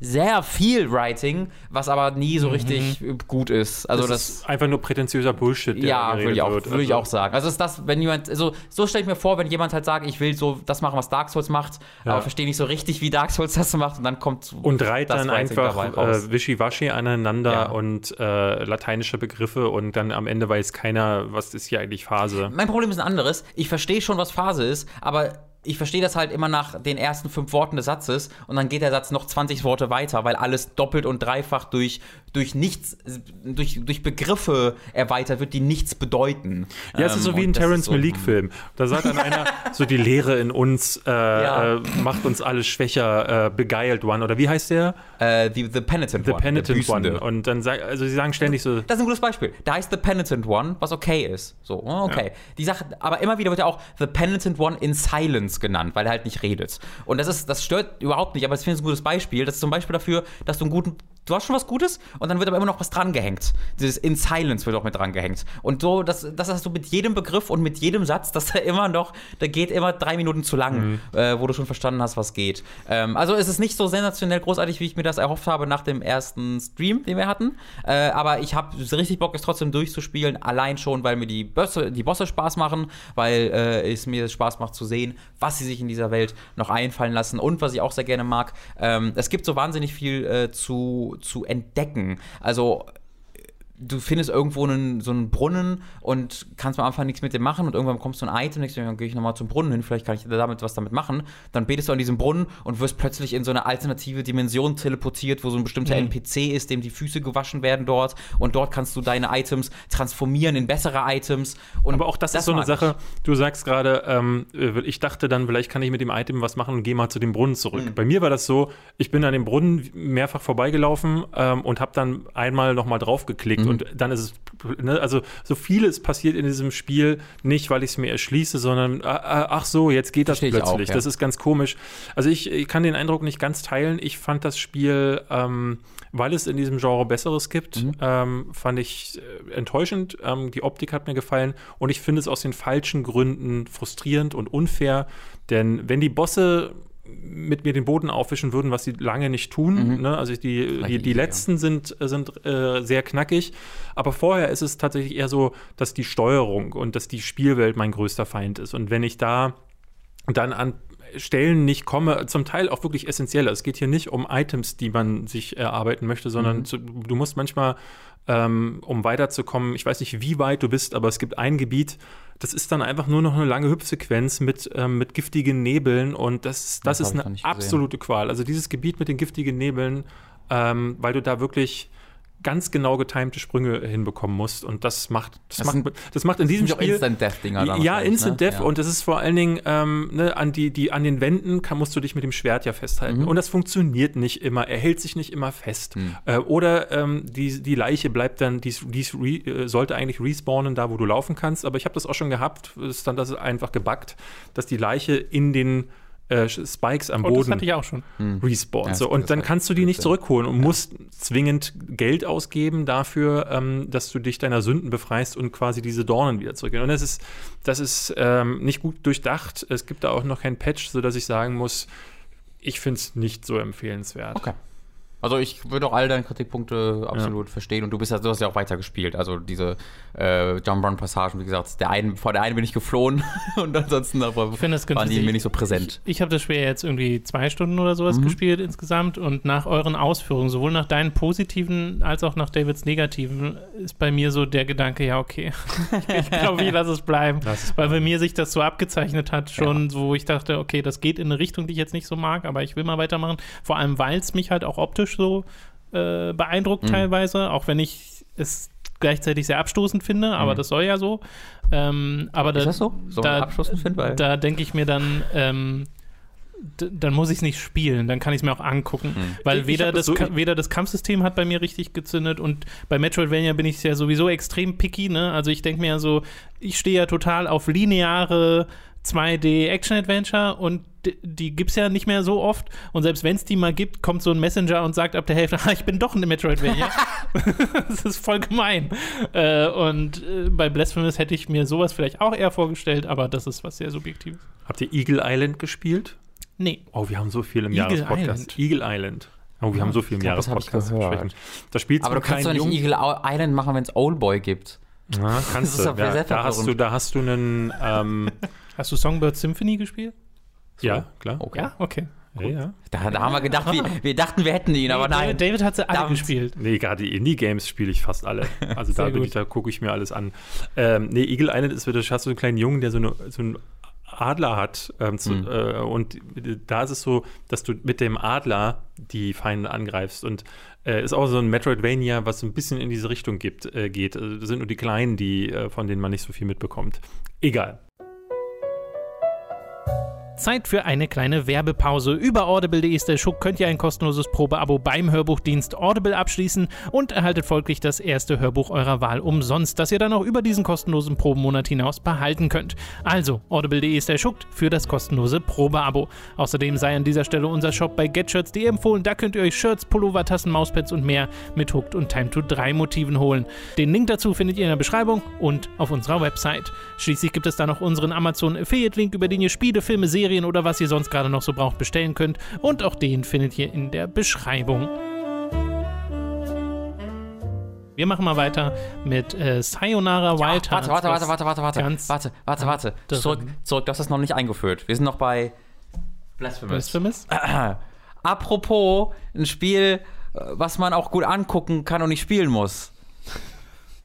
sehr viel Writing, was aber nie so richtig äh, gut ist. Also das, ist einfach nur prätentiöser Bullshit. der ja, würde ich, auch, wird. würde ich Also- auch sagen. Also ist das, wenn jemand, also so stelle ich mir vor, wenn jemand halt sagt, ich will so das machen, was Dark Souls macht, Ja. aber verstehe nicht so richtig, wie Dark Souls das macht und dann kommt Und reiht das dann Writing einfach äh, wischiwaschi aneinander Ja. und äh, lateinische Begriffe und dann am Ende weiß keiner, was ist hier eigentlich Phase. Mein Problem ist ein anderes. Ich verstehe schon, was Phase ist, aber ich verstehe das halt immer nach den ersten fünf Worten des Satzes und dann geht der Satz noch 20 Worte weiter, weil alles doppelt und dreifach durch, durch nichts, durch, durch Begriffe erweitert wird, die nichts bedeuten. Ja, es ist so Ähm, wie ein Terence so- Malik-Film. Da sagt dann einer, *laughs* so die Lehre in uns äh, Ja. äh, macht uns alle schwächer, äh, beguiled one. Oder wie heißt der? Äh, the, the Penitent The One. Penitent Büßende. One. Und dann sagt, also sie sagen ständig so, Das ist ein gutes Beispiel. Da heißt The Penitent One, was okay ist. So, oh, okay. Die Sache, aber immer wieder wird ja auch The Penitent One in Silence genannt, weil er halt nicht redet. Und das ist, das stört überhaupt nicht, aber ich finde es ein gutes Beispiel. Das ist zum Beispiel dafür, dass du einen guten, du hast schon was Gutes und dann wird aber immer noch was dran gehängt. Dieses in Silence wird auch mit dran gehängt. Und so, das, das hast du mit jedem Begriff und mit jedem Satz, dass er immer noch, der geht immer drei Minuten zu lang, äh, wo du schon verstanden hast, was geht. Ähm, also es ist nicht so sensationell großartig, wie ich mir das erhofft habe nach dem ersten Stream, den wir hatten. Äh, aber ich habe richtig Bock, es trotzdem durchzuspielen, allein schon, weil mir die Bosse, die Bosse Spaß machen, weil äh, es mir Spaß macht zu sehen, was sie sich in dieser Welt noch einfallen lassen und was ich auch sehr gerne mag. Ähm, es gibt so wahnsinnig viel äh, zu, zu entdecken. Also du findest irgendwo einen, so einen Brunnen und kannst am Anfang nichts mit dem machen und irgendwann bekommst du ein Item und denkst dann gehe ich nochmal zum Brunnen hin, vielleicht kann ich damit was damit machen. Dann betest du an diesem Brunnen und wirst plötzlich in so eine alternative Dimension teleportiert, wo so ein bestimmter NPC ist, dem die Füße gewaschen werden dort und dort kannst du deine Items transformieren in bessere Items. Und aber auch das, ist so eine Sache, du sagst gerade, ähm, äh, ich dachte dann, vielleicht kann ich mit dem Item was machen und gehe mal zu dem Brunnen zurück. Mhm. Bei mir war das so, ich bin an dem Brunnen mehrfach vorbeigelaufen ähm, und habe dann einmal nochmal draufgeklickt Mhm. Und dann ist es, ne, also so vieles passiert in diesem Spiel nicht, weil ich es mir erschließe, sondern ah, ah, ach so, jetzt geht das Verstehe ich auch, plötzlich. ja. Das ist ganz komisch. Also ich, ich kann den Eindruck nicht ganz teilen. Ich fand das Spiel, ähm, weil es in diesem Genre Besseres gibt, Mhm. ähm, fand ich äh, enttäuschend. Ähm, die Optik hat mir gefallen und ich finde es aus den falschen Gründen frustrierend und unfair. Denn wenn die Bosse mit mir den Boden aufwischen würden, was sie lange nicht tun. Ne? Also die, die, die letzten sind, sind äh, sehr knackig. Aber vorher ist es tatsächlich eher so, dass die Steuerung und dass die Spielwelt mein größter Feind ist. Und wenn ich da dann an Stellen nicht komme, zum Teil auch wirklich essentielle. Es geht hier nicht um Items, die man sich erarbeiten möchte, sondern zu, du musst manchmal, ähm, um weiterzukommen, ich weiß nicht, wie weit du bist, aber es gibt ein Gebiet, das ist dann einfach nur noch eine lange Hüpfsequenz mit, ähm, mit giftigen Nebeln und das, das, Das ist eine absolute Qual. Also dieses Gebiet mit den giftigen Nebeln, ähm, weil du da wirklich ganz genau getimte Sprünge hinbekommen musst und das macht das, Das macht, sind- das macht in diesem sind auch Spiel Instant-Death-Dinger ja, Instant ne? Death Ja. und das ist vor allen Dingen ähm, ne, an die, die an den Wänden kann, musst du dich mit dem Schwert ja festhalten Mhm. und das funktioniert nicht immer, er hält sich nicht immer fest Mhm. äh, oder ähm, die, die Leiche bleibt dann, die, die re, äh, sollte eigentlich respawnen da, wo du laufen kannst, aber ich habe das auch schon gehabt, ist dann das ist einfach gebackt, dass die Leiche in den äh, Spikes am Oh, das Boden hatte ich auch schon. respawnt. Ja, so, das und dann halt kannst du die nicht zurückholen und musst zwingend Geld ausgeben dafür, ähm, dass du dich deiner Sünden befreist und quasi diese Dornen wieder zurückgehen. Und das ist, das ist ähm, nicht gut durchdacht. Es gibt da auch noch kein Patch, sodass ich sagen muss, ich finde es nicht so empfehlenswert. Okay. Also ich würde auch all deine Kritikpunkte absolut verstehen und du bist ja, du hast ja auch weitergespielt. Also diese äh, Jump-Run-Passagen, wie gesagt, der einen, vor der einen bin ich geflohen *laughs* und ansonsten aber das waren die mir nicht so präsent. Ich, ich habe das Spiel jetzt irgendwie zwei Stunden oder sowas Mhm. gespielt insgesamt und nach euren Ausführungen, sowohl nach deinen positiven als auch nach Davids negativen, ist bei mir so der Gedanke, ja, okay. *laughs* ich glaube, ich lasse es bleiben. Es Weil bei mir sich das so abgezeichnet hat, schon, so, wo ich dachte, okay, das geht in eine Richtung, die ich jetzt nicht so mag, aber ich will mal weitermachen. Vor allem, weil es mich halt auch optisch so äh, beeindruckt Mhm. teilweise, auch wenn ich es gleichzeitig sehr abstoßend finde, aber Mhm. das soll ja so. Ähm, aber da, Ist das so? So da, abschließend finden, weil da denke ich mir dann, ähm, dann muss ich es nicht spielen, dann kann ich es mir auch angucken. Mhm. Weil Ich- weder das, so- weder das Kampfsystem hat bei mir richtig gezündet und bei Metroidvania bin ich ja sowieso extrem picky, ne? Also ich denke mir ja so, ich stehe ja total auf lineare 2D-Action-Adventure und die gibt es ja nicht mehr so oft. Und selbst wenn es die mal gibt, kommt so ein Messenger und sagt ab der Hälfte, *laughs* "Ah, ich bin doch ein Metroidvania. *laughs* das ist voll gemein. Äh, und äh, bei Blasphemous hätte ich mir sowas vielleicht auch eher vorgestellt, aber das ist was sehr Subjektives. Habt ihr Eagle Island gespielt? Nee. Oh, wir haben so viel im Eagle Jahrespodcast. Island. Eagle Island. Oh, wir haben so viel im Jahrespodcast. Da spielst aber du kannst doch nicht Jungen. Eagle Island machen, wenn es Oldboy gibt. Ja, Das kannst ist du. Ja, sehr da, hast du da hast du einen. Ähm, *laughs* Hast du Songbird Symphony gespielt? Ja, klar. Okay. Ja, okay. Ja, ja. Da, da haben wir gedacht, wir, wir dachten, wir hätten ihn, aber nein. David hat sie alle Verdammt. gespielt. Nee, gerade die Indie-Games spiele ich fast alle. Also da da gucke ich mir alles an. Ähm, nee, Eagle Island ist wieder, hast du einen kleinen Jungen, der so, eine, so einen Adler hat. Ähm, zu, Mhm. äh, und da ist es so, dass du mit dem Adler die Feinde angreifst. Und äh, ist auch so ein Metroidvania, was so ein bisschen in diese Richtung gibt, äh, geht. Also, das sind nur die Kleinen, die, äh, von denen man nicht so viel mitbekommt. Egal. thank you Zeit für eine kleine Werbepause. Über audible.de ist Schuck könnt ihr ein kostenloses Probeabo beim Hörbuchdienst Audible abschließen und erhaltet folglich das erste Hörbuch eurer Wahl umsonst, das ihr dann auch über diesen kostenlosen Probenmonat hinaus behalten könnt. Also, audible.de ist Schuck für das kostenlose Probeabo. Außerdem sei an dieser Stelle unser Shop bei getshirts.de empfohlen. Da könnt ihr euch Shirts, Pullover, Tassen, Mauspads und mehr mit Hooked und Time to 3 Motiven holen. Den Link dazu findet ihr in der Beschreibung und auf unserer Website. Schließlich gibt es da noch unseren Amazon Affiliate Link, über den ihr Spiele, Filme, Serien oder was ihr sonst gerade noch so braucht bestellen könnt. Und auch den findet ihr in der Beschreibung. Wir machen mal weiter mit äh, Sayonara Wild Warte, warte, warte, warte, warte, warte, Ganz warte, warte, warte. drin. Zurück, zurück, das noch nicht eingeführt. Wir sind noch bei Blasphemous. Blasphemous? *clears throat* Apropos, ein Spiel, äh, was man auch gut angucken kann und nicht spielen muss.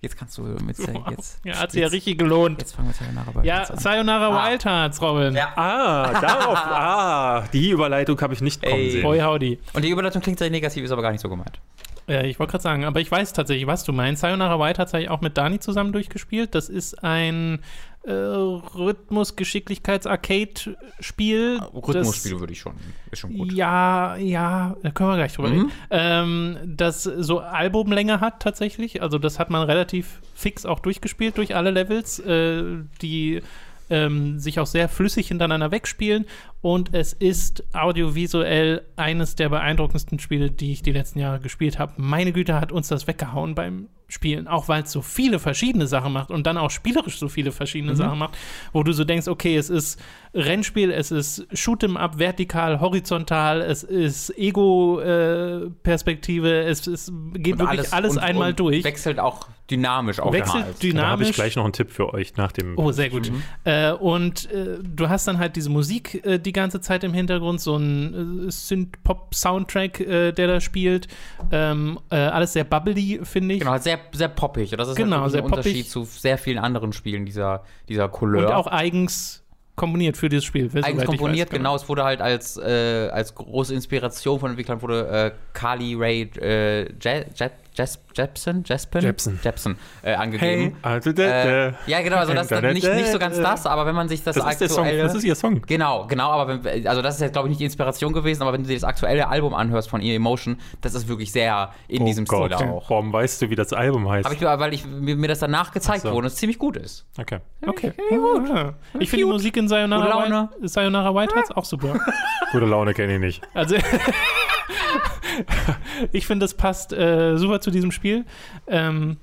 Jetzt kannst du mit jetzt. Ja, hat sich ja richtig gelohnt. Jetzt fangen wir Sayonara bei Ja, an. Sayonara Ah. Wild Hearts, Robin. Ja. Ah, darauf. *laughs* ah, die Überleitung habe ich nicht kommen Ey. sehen. Boy, howdy. Und die Überleitung klingt sehr negativ, ist aber gar nicht so gemeint. Ja, ich wollte gerade sagen, aber ich weiß tatsächlich, was du meinst. Sayonara Wild Hearts habe ich auch mit Dani zusammen durchgespielt. Das ist ein äh, Rhythmus-Geschicklichkeits-Arcade-Spiel. Rhythmusspiele würde ich schon. Ist schon gut. Ja, ja, da können wir gleich drüber Mhm. reden. Ähm, das so Albumlänge hat tatsächlich. Also das hat man relativ fix auch durchgespielt durch alle Levels, äh, die ähm, sich auch sehr flüssig hintereinander wegspielen. Und es ist audiovisuell eines der beeindruckendsten Spiele, die ich die letzten Jahre gespielt habe. Meine Güte, hat uns das weggehauen beim Spielen, auch weil es so viele verschiedene Sachen macht und dann auch spielerisch so viele verschiedene Sachen macht, wo du so denkst, okay, es ist Rennspiel, es ist Shoot'em up, vertikal, horizontal, es ist Ego-Perspektive, es, es geht Und wirklich alles, und- einmal und durch. Wechselt auch dynamisch auch Wechselt dynamisch. Da habe ich gleich noch einen Tipp für euch nach dem. Oh, sehr gut. Äh, und äh, du hast dann halt diese Musik äh, die ganze Zeit im Hintergrund, so ein äh, Synth-Pop-Soundtrack, äh, der da spielt. Ähm, äh, alles sehr bubbly, finde ich. Genau, sehr, sehr poppig. Und das ist Genau, halt sehr ein Unterschied poppig. zu sehr vielen anderen Spielen dieser, dieser Couleur. Und auch eigens komponiert für dieses Spiel. eigens komponiert, weiß, genau. Es wurde halt als, äh, als große Inspiration von Entwicklern wurde äh, Carly Ray äh, Jet, Jet, Jes Jepsen, Jepsen, Jepsen. Jepsen äh, angegeben. also Äh, ja, genau, also das ist nicht, nicht so ganz das, aber wenn man sich das, Das aktuelle... das ist ihr Song. Genau, genau, aber wenn, also das ist jetzt, glaube ich, nicht die Inspiration gewesen, aber wenn du dir das aktuelle Album anhörst von ihr Emotion, das ist wirklich sehr in diesem oh Gott, Stil auch. Warum weißt du, wie das Album heißt? Ich, weil ich, mir, das danach gezeigt so. wurde und es ziemlich gut ist. okay. Okay. Ja, gut. Ja. Ich finde die. Musik in Sayonara, Laune. White, Sayonara Whiteheads auch super. *laughs* Gute Laune kenne ich nicht. Also *laughs* *laughs* ich finde, das passt äh, super zu diesem Spiel. Ähm,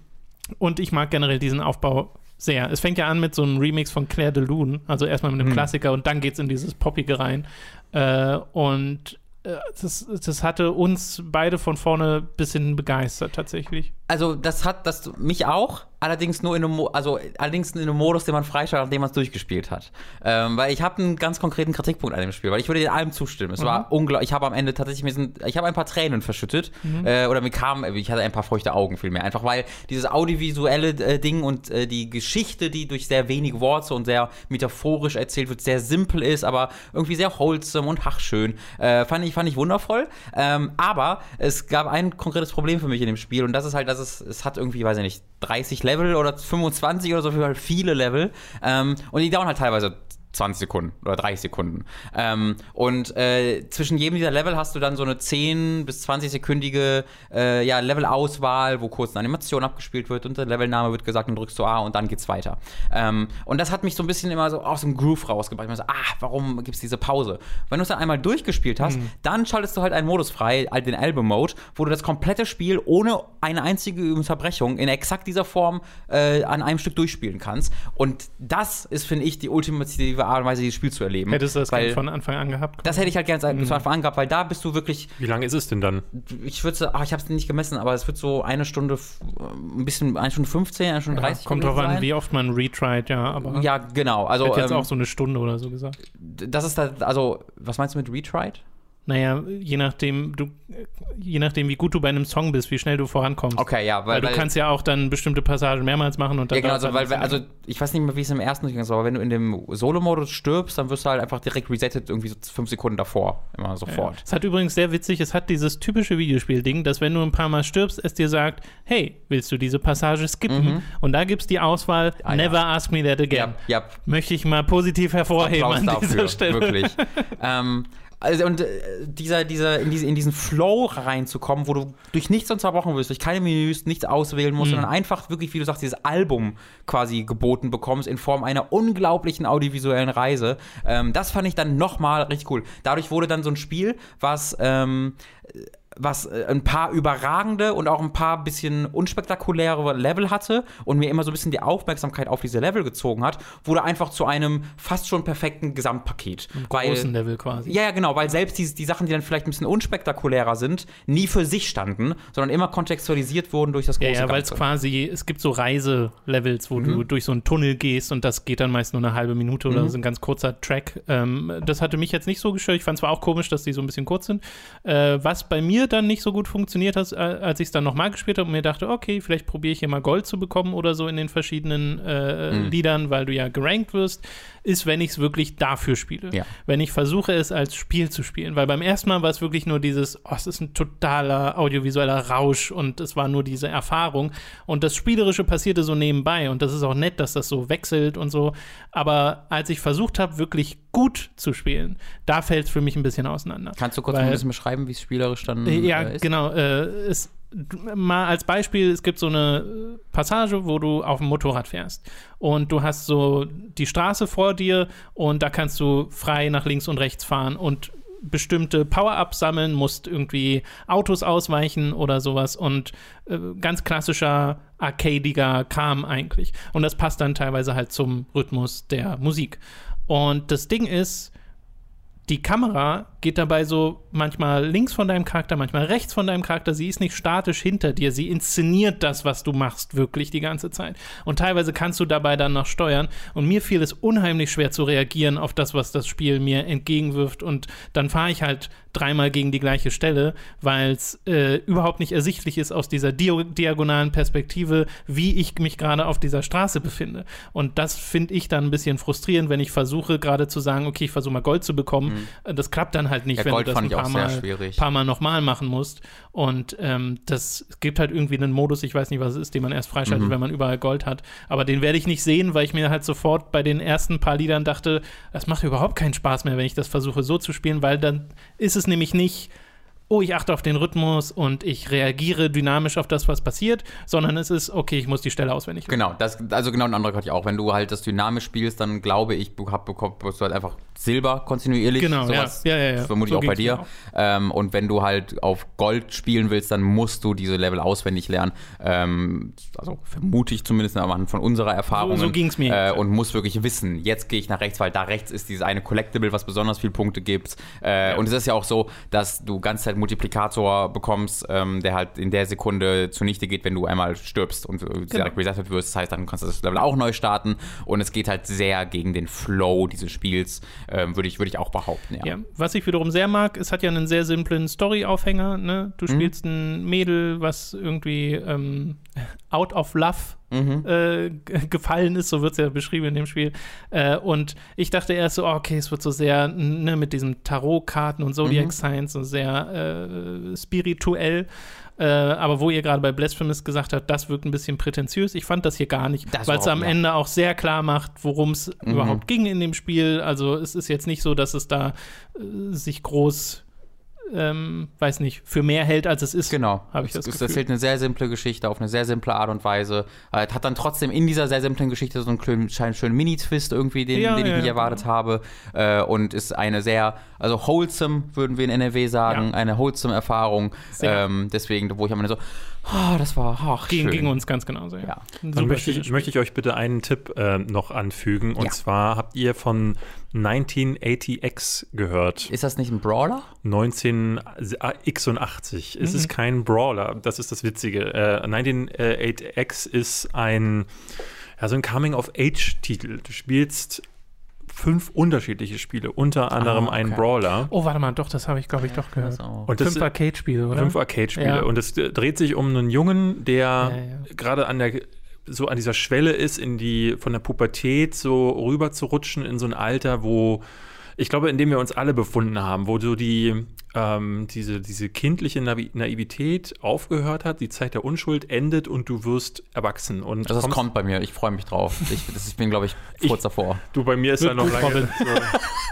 und ich mag generell diesen Aufbau sehr. Es fängt ja an mit so einem Remix von Claire de Lune, also erstmal mit einem Hm. Klassiker und dann geht es in dieses Poppige rein. Äh, und äh, das, das hatte uns beide von vorne bis hinten begeistert, tatsächlich. Also das hat das mich auch, allerdings nur in einem, Mo also allerdings in einem Modus, den man freischaltet, nachdem man es durchgespielt hat. Ähm, weil ich habe einen ganz konkreten Kritikpunkt an dem Spiel, weil ich würde den allem zustimmen. Es war unglaublich. Ich habe am Ende tatsächlich mir sind, ich habe ein paar Tränen verschüttet äh, oder mir kam, ich hatte ein paar feuchte Augen vielmehr, einfach weil dieses audiovisuelle äh, Ding und äh, die Geschichte, die durch sehr wenig Worte und sehr metaphorisch erzählt wird, sehr simpel ist, aber irgendwie sehr wholesome und hachschön, äh, fand ich fand ich wundervoll. Ähm, aber es gab ein konkretes Problem für mich in dem Spiel und das ist halt, dass es es hat irgendwie, weiß ich nicht, 30 Level oder 25 oder so, viele Level. Ähm, und die dauern halt teilweise 20 Sekunden oder 30 Sekunden. Ähm, und äh, zwischen jedem dieser Level hast du dann so eine 10 bis 20-sekündige äh, ja, Level-Auswahl, wo kurz eine Animation abgespielt wird und der Levelname wird gesagt und drückst du A und dann geht's weiter. Ähm, und das hat mich so ein bisschen immer so aus dem Groove rausgebracht. Ich mir so, ah, warum gibt's diese Pause? Wenn du es dann einmal durchgespielt hast, dann schaltest du halt einen Modus frei, halt den Album-Mode, wo du das komplette Spiel ohne eine einzige Unterbrechung in exakt dieser Form äh, an einem Stück durchspielen kannst. Und das ist, finde ich, die ultimative Art und Weise, dieses Spiel zu erleben. Hättest du das weil gern von Anfang an gehabt? das hätte ich halt gerne von Anfang an gehabt, weil da bist du wirklich, Wie lange ist es denn dann? ich würde, so- ach, ich habe es nicht gemessen, aber es wird so eine Stunde, ein bisschen, eine Stunde 15, eine Stunde Ja, 30. kommt drauf an, wie oft man retried, ja, aber Ja, genau. ich Also, hätte jetzt ähm, auch so eine Stunde oder so gesagt. das ist da, also, was meinst du mit Retried? Naja, je nachdem, du, je nachdem, wie gut du bei einem Song bist, wie schnell du vorankommst. Okay, ja, Weil, weil, du kannst ja auch dann bestimmte Passagen mehrmals machen und dann. Ja, genau, also, halt weil, ein also ich weiß nicht mehr, wie es im ersten durchgegangen ist, aber wenn du in dem Solo-Modus stirbst, dann wirst du halt einfach direkt resettet, irgendwie so fünf Sekunden davor, immer sofort. Ja. Es hat übrigens sehr witzig, es hat dieses typische Videospiel-Ding, dass wenn du ein paar Mal stirbst, es dir sagt, hey, willst du diese Passage skippen? Und da gibt es die Auswahl, Mhm. Ah, ja. never ask me that again. Ja, ja, Möchte ich mal positiv hervorheben Applaus an dieser dafür, Stelle. wirklich. *laughs* ähm, also und äh, dieser, dieser, in, diese, in diesen Flow reinzukommen, wo du durch nichts unterbrochen wirst, durch keine Menüs, nichts auswählen musst, sondern einfach wirklich, wie du sagst, dieses Album quasi geboten bekommst in Form einer unglaublichen audiovisuellen Reise. Ähm, das fand ich dann nochmal richtig cool. Dadurch wurde dann so ein Spiel, was ähm, was äh, ein paar überragende und auch ein paar bisschen unspektakuläre Level hatte und mir immer so ein bisschen die Aufmerksamkeit auf diese Level gezogen hat, wurde einfach zu einem fast schon perfekten Gesamtpaket. Weil, Großen Level quasi. ja, ja, genau, weil selbst die, die Sachen, die dann vielleicht ein bisschen unspektakulärer sind, nie für sich standen, sondern immer kontextualisiert wurden durch das Ja, große ja, weil es quasi, es gibt so Reiselevels, wo Mhm. du durch so einen Tunnel gehst und das geht dann meist nur eine halbe Minute Mhm. oder so ein ganz kurzer Track. Ähm, das hatte mich jetzt nicht so gestört. Ich fand zwar auch komisch, dass die so ein bisschen kurz sind. Äh, was bei mir dann nicht so gut funktioniert hat, äh, als ich es dann nochmal gespielt habe und mir dachte, okay, vielleicht probiere ich hier mal Gold zu bekommen oder so in den verschiedenen äh, Mhm. Liedern, weil du ja gerankt wirst, ist, wenn ich es wirklich dafür spiele. Ja. Wenn ich versuche, es als Spiel zu spielen. Weil beim ersten Mal war es wirklich nur dieses, oh, es ist ein totaler audiovisueller Rausch und es war nur diese Erfahrung. Und das Spielerische passierte so nebenbei. Und das ist auch nett, dass das so wechselt und so. Aber als ich versucht habe, wirklich gut zu spielen, da fällt es für mich ein bisschen auseinander. Kannst du kurz Weil- ein bisschen beschreiben, wie es spielerisch dann Äh, Ja, ist? genau. Äh, es, mal als Beispiel, es gibt so eine äh, Passage, wo du auf dem Motorrad fährst und du hast so die Straße vor dir und da kannst du frei nach links und rechts fahren und bestimmte Power-Ups sammeln, musst irgendwie Autos ausweichen oder sowas und äh, ganz klassischer arcadiger Kram eigentlich. Und das passt dann teilweise halt zum Rhythmus der Musik. Und das Ding ist, die Kamera geht dabei so manchmal links von deinem Charakter, manchmal rechts von deinem Charakter. Sie ist nicht statisch hinter dir. Sie inszeniert das, was du machst, wirklich die ganze Zeit. Und teilweise kannst du dabei dann noch steuern. Und mir fiel es unheimlich schwer zu reagieren auf das, was das Spiel mir entgegenwirft. Und dann fahre ich halt dreimal gegen die gleiche Stelle, weil es äh, überhaupt nicht ersichtlich ist aus dieser dio diagonalen Perspektive, wie ich mich gerade auf dieser Straße befinde. Und das finde ich dann ein bisschen frustrierend, wenn ich versuche, gerade zu sagen, okay, ich versuche mal Gold zu bekommen äh, das klappt dann halt nicht, Ja, wenn Gold du das ein paar Mal, paar Mal nochmal machen musst. Und ähm, das gibt halt irgendwie einen Modus, ich weiß nicht, was es ist, den man erst freischaltet, Mhm. wenn man überall Gold hat. Aber den werde ich nicht sehen, weil ich mir halt sofort bei den ersten paar Liedern dachte, das macht überhaupt keinen Spaß mehr, wenn ich das versuche so zu spielen, weil dann ist es nämlich nicht oh, ich achte auf den Rhythmus und ich reagiere dynamisch auf das, was passiert, sondern es ist, okay, ich muss die Stelle auswendig lernen. Genau, das, also genau ein anderer hatte ich auch. Wenn du halt das dynamisch spielst, dann glaube ich, du hab, bekommst du halt einfach Silber kontinuierlich. Genau, ja. sowas. Ja, ja, ja. Das vermute So ich auch bei dir. Ähm, und wenn du halt auf Gold spielen willst, dann musst du diese Level auswendig lernen. Ähm, also vermute ich zumindest anhand von unserer Erfahrung. so ging's mir Äh, und muss wirklich wissen, jetzt gehe ich nach rechts, weil da rechts ist dieses eine Collectible, was besonders viele Punkte gibt. Äh, Und es ist ja auch so, dass du ganze Zeit Multiplikator bekommst, ähm, der halt in der Sekunde zunichte geht, wenn du einmal stirbst und äh, Genau. resettet wirst. Das heißt, dann kannst du das Level auch neu starten. Und es geht halt sehr gegen den Flow dieses Spiels, ähm, würde ich, würde ich auch behaupten. Ja. Ja, was ich wiederum sehr mag, es hat ja einen sehr simplen Story-Aufhänger. Ne? Du spielst ein Mädel, was irgendwie ähm, out of love äh, g- gefallen ist, so wird es ja beschrieben in dem Spiel. Äh, und ich dachte erst so, oh, okay, es wird so sehr ne, mit diesen Tarotkarten und Zodiac Signs so sehr äh, spirituell. Äh, aber wo ihr gerade bei Blasphemous gesagt habt, das wirkt ein bisschen prätentiös. Ich fand das hier gar nicht, weil es am ja. Ende auch sehr klar macht, worum es Mhm. überhaupt ging in dem Spiel. Also es ist jetzt nicht so, dass es da äh, sich groß, ähm, weiß nicht, für mehr hält, als es ist. Genau. Habe ich das es Gefühl. erzählt eine sehr simple Geschichte auf eine sehr simple Art und Weise. Äh, hat dann trotzdem in dieser sehr simplen Geschichte so einen kleinen, schönen, schönen Mini-Twist irgendwie, den, Ja, den ich ja, nicht ja. erwartet habe. Äh, und ist eine sehr, also wholesome, würden wir in NRW sagen, Ja. eine wholesome Erfahrung. Sehr. Ähm, deswegen, wo ich am Ende so, oh, das war, ach, Ging, schön. ging uns ganz genauso. Ja. Dann super möchte ich, möchte ich euch bitte einen Tipp äh, noch anfügen. Und Ja. zwar habt ihr von 1980X gehört. Ist das nicht ein Brawler? 1986. Es ist kein Brawler, das ist das Witzige. Äh, 1988X ist ein, ja, so ein Coming-of-Age-Titel. Du spielst fünf unterschiedliche Spiele, unter anderem okay. einen Brawler. Oh, warte mal, doch, das habe ich, glaube ich, doch gehört. Also, Und das Fünf Arcade-Spiele, oder? Fünf Arcade-Spiele. Ja. Und es dreht sich um einen Jungen, der ja. gerade an der so an dieser Schwelle ist, in die von der Pubertät so rüber zu rutschen in so ein Alter, wo ich glaube, in dem wir uns alle befunden haben, wo so die ähm, diese, diese kindliche Naivität aufgehört hat, die Zeit der Unschuld endet und du wirst erwachsen. Und das kommst- kommt bei mir, ich freue mich drauf. Ich, das, ich bin, glaube ich, Ich- kurz davor. Du, bei mir ist er noch lange. So,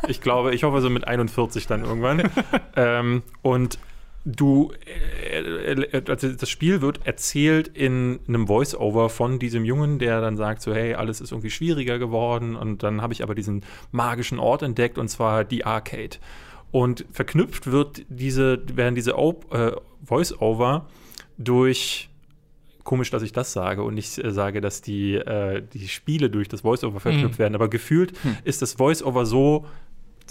ich glaube, ich hoffe so mit 41 dann irgendwann. *laughs* ähm, und du, äh, äh, also das Spiel wird erzählt in einem Voice-Over von diesem Jungen, der dann sagt so, hey, alles ist irgendwie schwieriger geworden. Und dann habe ich aber diesen magischen Ort entdeckt und zwar die Arcade. Und verknüpft wird diese, werden diese äh, Voice-Over durch komisch, dass ich das sage und nicht äh, sage, dass die, äh, die Spiele durch das Voice-Over verknüpft werden. Aber gefühlt ist das Voice-Over so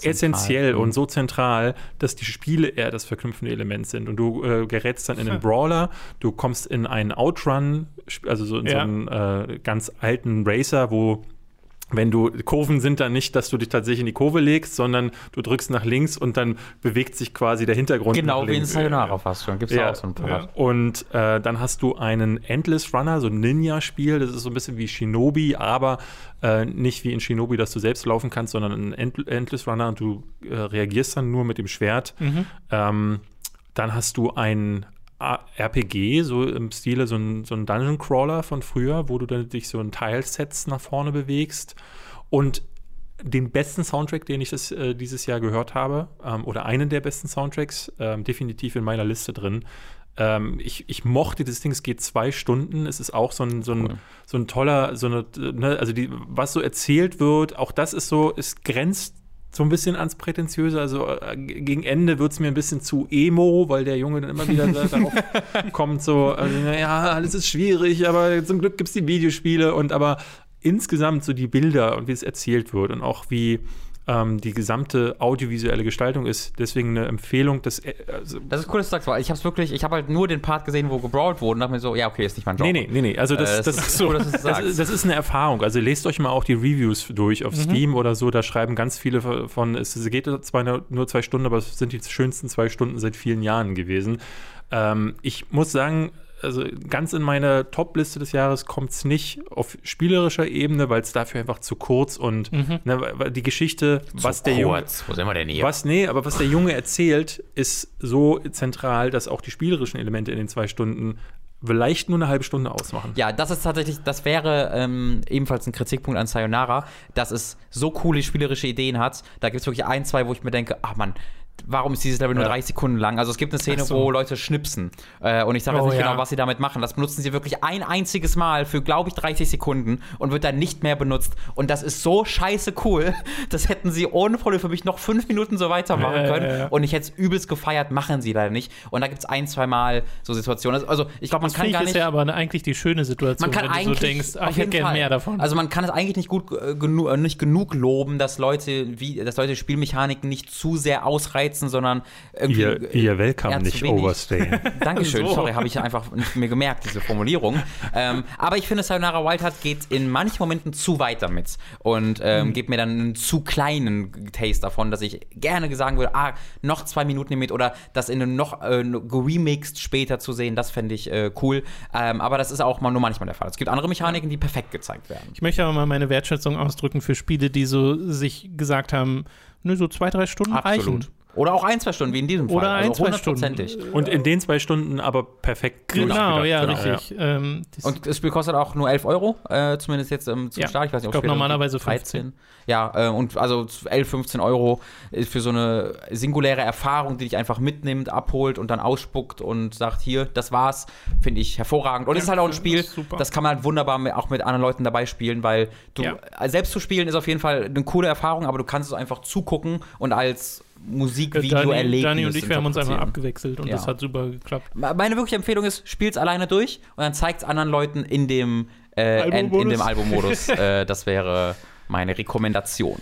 essentiell Mhm. und so zentral, dass die Spiele eher das verknüpfende Element sind. Und du äh, gerätst dann in einen Brawler, du kommst in einen Outrun, also so in Ja. so einen äh, ganz alten Racer, wo wenn du Kurven sind dann nicht, dass du dich tatsächlich in die Kurve legst, sondern du drückst nach links und dann bewegt sich quasi der Hintergrund Genau nach wie in. Sayonara fast schon. Gibt es Ja, auch so ein paar. ja. Und äh, dann hast du einen Endless Runner, so ein Ninja-Spiel. Das ist so ein bisschen wie Shinobi, aber äh, nicht wie in Shinobi, dass du selbst laufen kannst, sondern ein End Endless Runner und du äh, reagierst dann nur mit dem Schwert. Ähm, dann hast du ein A- RPG, so im Stile so ein, so ein Dungeon Crawler von früher, wo du dann dich so in Teilsets nach vorne bewegst. Und den besten Soundtrack, den ich das, äh, dieses Jahr gehört habe, ähm, oder einen der besten Soundtracks, ähm, definitiv in meiner Liste drin. Ähm, ich, ich mochte das Ding, es geht zwei Stunden. Es ist auch so ein, so ein, Cool. so ein toller, so eine, ne, also die, was so erzählt wird, auch das ist so, es grenzt so ein bisschen ans Prätentiöse. Also äh, gegen Ende wird es mir ein bisschen zu emo, weil der Junge dann immer wieder da- *laughs* darauf kommt, so, äh, naja, alles ist schwierig, aber zum Glück gibt es die Videospiele und aber insgesamt so die Bilder und wie es erzählt wird und auch wie ähm, die gesamte audiovisuelle Gestaltung ist. Deswegen eine Empfehlung, dass also, Das ist cool, dass du sagst, weil ich habe wirklich, ich habe halt nur den Part gesehen, wo gebrawlt wurde und dachte mir so, ja, okay, ist nicht mein Job. Nee, nee, nee, nee. Also das, Äh, das, das ist so, cool, du das, das ist, eine Erfahrung. Also lest euch mal auch die Reviews durch auf Steam oder so. Da schreiben ganz viele von, es geht zwar nur- nur zwei Stunden, aber es sind die schönsten zwei Stunden seit vielen Jahren gewesen. Ähm, ich muss sagen, also ganz in meine Top-Liste des Jahres kommt es nicht auf spielerischer Ebene, weil es dafür einfach zu kurz und Mhm. ne, die Geschichte, was der Junge, Kurz. Wo sind wir denn hier? was, nee, aber was der Junge erzählt, ist so zentral, dass auch die spielerischen Elemente in den zwei Stunden vielleicht nur eine halbe Stunde ausmachen. Ja, das ist tatsächlich, das wäre ähm, ebenfalls ein Kritikpunkt an Sayonara, dass es so coole spielerische Ideen hat. Da gibt es wirklich ein, zwei, wo ich mir denke, ach Mann, warum ist dieses Level nur Ja. 30 Sekunden lang? Also es gibt eine Szene, Ach so. wo Leute schnipsen. Äh, und ich sage jetzt Oh, nicht ja. genau, was sie damit machen. Das benutzen sie wirklich ein einziges Mal für, glaube ich, 30 Sekunden und wird dann nicht mehr benutzt. Und das ist so scheiße cool. *laughs* Das hätten sie ohne Probleme für mich noch fünf Minuten so weitermachen können. ja. Und ich hätte es übelst gefeiert, machen sie leider nicht. Und da gibt es ein, zwei Mal so Situationen. Also ich glaube, man Das kann gar ich ist nicht. ja aber eigentlich die schöne Situation, Man kann wenn du so denkst, auf ich hätte gerne mehr davon. Also man kann es eigentlich nicht gut äh, genu äh, nicht genug loben, dass Leute wie dass Leute Spielmechaniken nicht zu sehr ausreizen, sondern irgendwie Ihr, ihr Welcome, nicht wenig. overstayen. *laughs* Dankeschön, *laughs* So. sorry, habe ich einfach nicht mehr gemerkt, diese Formulierung. ähm, aber ich finde, Sayonara Wildheart geht in manchen Momenten zu weit damit und ähm, Mhm. gibt mir dann einen zu kleinen Taste davon, dass ich gerne sagen würde, ah, noch zwei Minuten mit oder das in einem noch äh, geremixed später zu sehen, das fände ich äh, cool. Ähm, aber das ist auch mal nur manchmal der Fall. Es gibt andere Mechaniken, die perfekt gezeigt werden. Ich möchte aber mal meine Wertschätzung ausdrücken für Spiele, die so sich gesagt haben, nö, so zwei, drei Stunden reichen. Oder auch ein, zwei Stunden, wie in diesem Fall. Oder ein, also zwei Stunden. Und in den zwei Stunden aber perfekt Genau, durchgedacht. ja, Genau, richtig. Ähm, das- Und das Spiel kostet auch nur 11 Euro, äh, zumindest jetzt ähm, zum Ja, Start. Ich weiß nicht, ich glaub, später normalerweise 13. Ja, äh, und also 11, 15 Euro ist für so eine singuläre Erfahrung, die dich einfach mitnimmt, abholt und dann ausspuckt und sagt, hier, das war's, finde ich hervorragend. Und es ist halt auch ein Spiel, das kann man halt wunderbar mit, auch mit anderen Leuten dabei spielen, weil du, Ja. äh, selbst zu spielen ist auf jeden Fall eine coole Erfahrung, aber du kannst es einfach zugucken und als Musikvideo erleben. Dani und ich, wir haben uns einfach abgewechselt und Ja. das hat super geklappt. Meine wirkliche Empfehlung ist, spiel's alleine durch und dann zeigt's anderen Leuten in dem, äh, in, in Albummodus. dem Album-Modus. *laughs* äh, das wäre meine Rekommendation.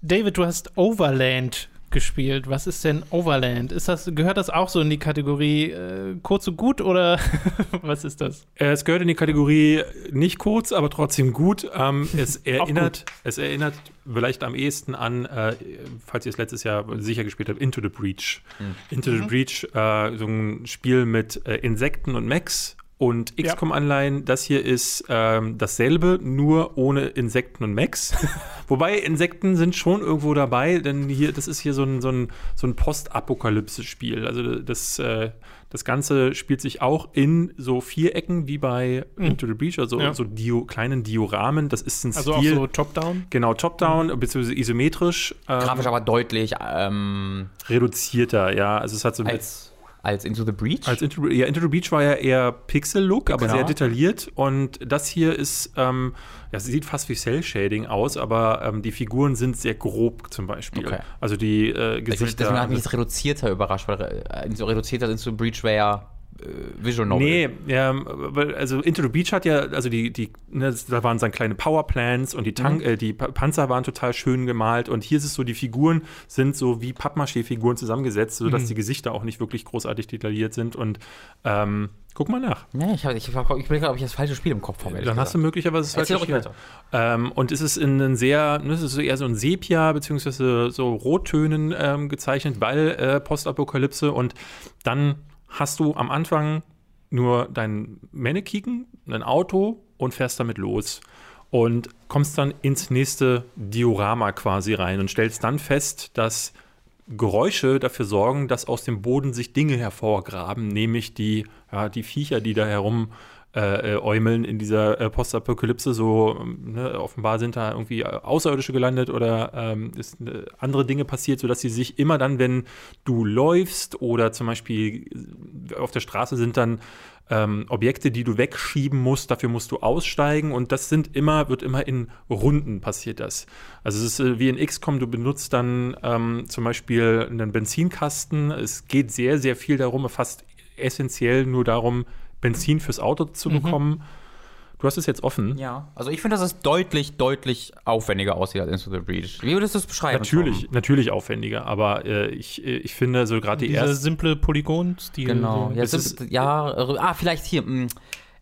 David, du hast Overland gespielt. Was ist denn Overland? Ist das, gehört das auch so in die Kategorie äh, kurz und gut oder *laughs* was ist das? Äh, Es gehört in die Kategorie nicht kurz, aber trotzdem gut. Ähm, es *laughs* erinnert, es erinnert vielleicht am ehesten an, äh, falls ihr es letztes Jahr sicher gespielt habt, Into the Breach. Into the Breach, äh, so ein Spiel mit äh, Insekten und Mechs und Ja. XCOM-Anleihen. Das hier ist ähm, dasselbe, nur ohne Insekten und Mechs. *laughs* Wobei Insekten sind schon irgendwo dabei, denn hier, das ist hier so ein, so ein, so ein Postapokalypse-Spiel. Also das, äh, das Ganze spielt sich auch in so Vierecken wie bei Into the Breach, also Ja. so Dio, kleinen Dioramen. Das ist ein Also auch Stil. so Top-Down? Genau, Top-Down, beziehungsweise isometrisch. Ähm, Grafisch aber deutlich ähm, reduzierter, ja. Also es hat so ein als, als Into the Breach. als Into, ja, Into the Beach war ja eher Pixel-Look, aber Genau. sehr detailliert. Und das hier ist, ähm, ja, es sieht fast wie Cell-Shading aus, aber ähm, die Figuren sind sehr grob zum Beispiel. Okay. Also die äh, Gesichter. Deswegen hat mich das reduzierter überrascht, weil äh, so reduzierter Into the Breach wäre ja Visual Novel. Nee, weil, also Into the Beach hat ja, also die, die, ne, da waren dann kleine Powerplants und die, Tank, Mhm. äh, die Pa- Panzer waren total schön gemalt und hier ist es so, die Figuren sind so wie Pappmaché-Figuren zusammengesetzt, sodass Mhm. die Gesichter auch nicht wirklich großartig detailliert sind und ähm, guck mal nach. Nee, ich, hab- ich, ich, ich bin gerade, ob ich das falsche Spiel im Kopf habe. Dann hast du gesagt. möglicherweise das falsche Spiel. Ähm, und es ist in einem sehr, ne, es ist eher so ein Sepia, beziehungsweise so Rottönen ähm, gezeichnet, weil äh, Postapokalypse und dann hast du am Anfang nur dein Mannequin, ein Auto und fährst damit los. Und kommst dann ins nächste Diorama quasi rein und stellst dann fest, dass Geräusche dafür sorgen, dass aus dem Boden sich Dinge hervorgraben, nämlich die, ja, die Viecher, die da herum äh, äh, äumeln in dieser äh, Postapokalypse. So, ähm, ne, offenbar sind da irgendwie äh, Außerirdische gelandet oder ähm, ist äh, andere Dinge passiert, sodass sie sich immer dann, wenn du läufst oder zum Beispiel äh, auf der Straße sind dann ähm, Objekte, die du wegschieben musst, dafür musst du aussteigen und das sind immer, wird immer in Runden passiert das. Also es ist wie in XCOM, du benutzt dann ähm, zum Beispiel einen Benzinkasten. Es geht sehr, sehr viel darum, fast essentiell nur darum, Benzin fürs Auto zu bekommen. Du hast es jetzt offen. Ja, also ich finde, dass es deutlich, deutlich aufwendiger aussieht als Into the Breach. Wie würdest du es beschreiben? Natürlich, natürlich aufwendiger, aber äh, ich, äh, ich finde so gerade die erste. simple Polygon-Stil. Tom? Genau. So. Ja, Es ist, ja, äh, ah, vielleicht hier. Mh,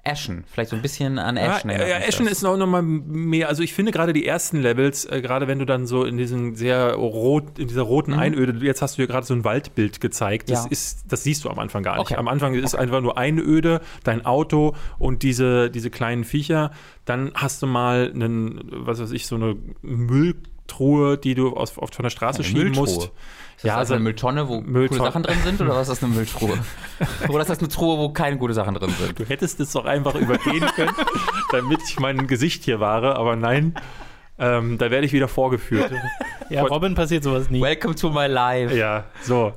Ashen. Vielleicht so ein bisschen an Ashen. ja, ja Ashen ist auch noch mal mehr. Also ich finde gerade die ersten Levels, äh, gerade wenn du dann so in diesen sehr rot, in dieser roten Einöde, jetzt hast du ja gerade so ein Waldbild gezeigt. Das Mhm. Ja. ist, das siehst du am Anfang gar nicht. Okay. Am Anfang ist einfach nur Einöde, dein Auto und diese, diese kleinen Viecher. Dann hast du mal einen, was weiß ich, so eine Mülltruhe, die du aus, auf, von der Straße Eine schieben Mülltruhe. musst. Ist das Ja, also also eine Mülltonne, wo Mülltonne. coole Sachen drin sind, oder was ist das eine Mülltruhe? *laughs* oder ist das eine Truhe, wo keine gute Sachen drin sind? Du hättest es doch einfach übergehen können, damit ich mein Gesicht hier wahre, aber nein. Ähm, da werde ich wieder vorgeführt. *laughs* Ja, Robin passiert sowas nie. Welcome to my life. Ja, so.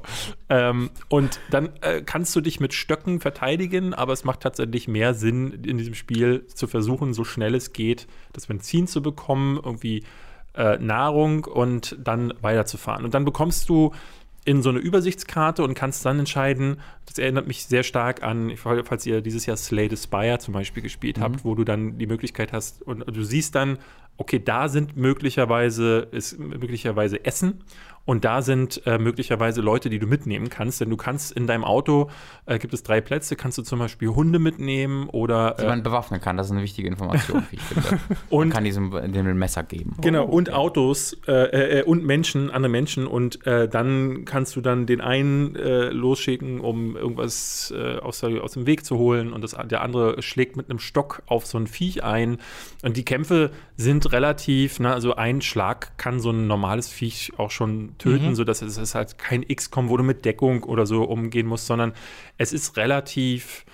Ähm, und dann äh, kannst du dich mit Stöcken verteidigen, aber es macht tatsächlich mehr Sinn, in diesem Spiel zu versuchen, so schnell es geht, das Benzin zu bekommen, irgendwie äh, Nahrung und dann weiterzufahren. Und dann bekommst du in so eine Übersichtskarte und kannst dann entscheiden, das erinnert mich sehr stark an, falls ihr dieses Jahr Slay the Spire zum Beispiel gespielt habt, wo du dann die Möglichkeit hast und du siehst dann, okay, da sind möglicherweise, ist möglicherweise Essen und da sind äh, möglicherweise Leute, die du mitnehmen kannst, denn du kannst in deinem Auto, äh, gibt es drei Plätze, kannst du zum Beispiel Hunde mitnehmen oder Die äh, man bewaffnen kann, das ist eine wichtige Information, wie ich finde. *laughs* man Und- kann diesem dem ein Messer geben. Genau, und Autos äh, äh, und Menschen, andere Menschen. Und äh, dann kannst du dann den einen äh, losschicken, um irgendwas äh, aus, der, aus dem Weg zu holen. Und das, der andere schlägt mit einem Stock auf so ein Viech ein. Und die Kämpfe sind relativ, ne, also ein Schlag kann so ein normales Viech auch schon töten, sodass es, ist halt kein XCOM, wo du mit Deckung oder so umgehen musst, sondern es ist relativ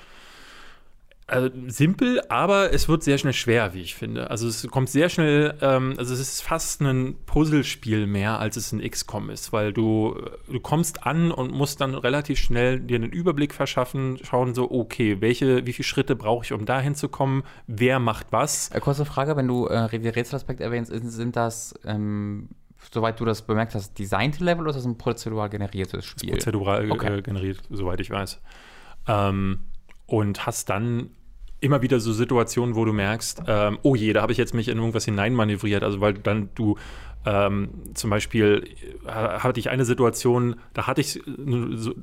also simpel, aber es wird sehr schnell schwer, wie ich finde. Also es kommt sehr schnell, ähm, also es ist fast ein Puzzlespiel mehr, als es ein XCOM ist, weil du, du kommst an und musst dann relativ schnell dir einen Überblick verschaffen, schauen so, okay, welche, wie viele Schritte brauche ich, um da hinzukommen, wer macht was. Äh, kurze Frage, wenn du äh, Rätselaspekt erwähnst, sind, sind das, ähm, soweit du das bemerkt hast, designte Level oder ist das ein prozedural generiertes Spiel? prozedural Okay. äh, generiert, soweit ich weiß. Ähm, und hast dann immer wieder so Situationen, wo du merkst, ähm, oh je, da habe ich jetzt mich in irgendwas hineinmanövriert. Also weil dann du ähm, zum Beispiel äh, hatte ich eine Situation, da hatte ich so,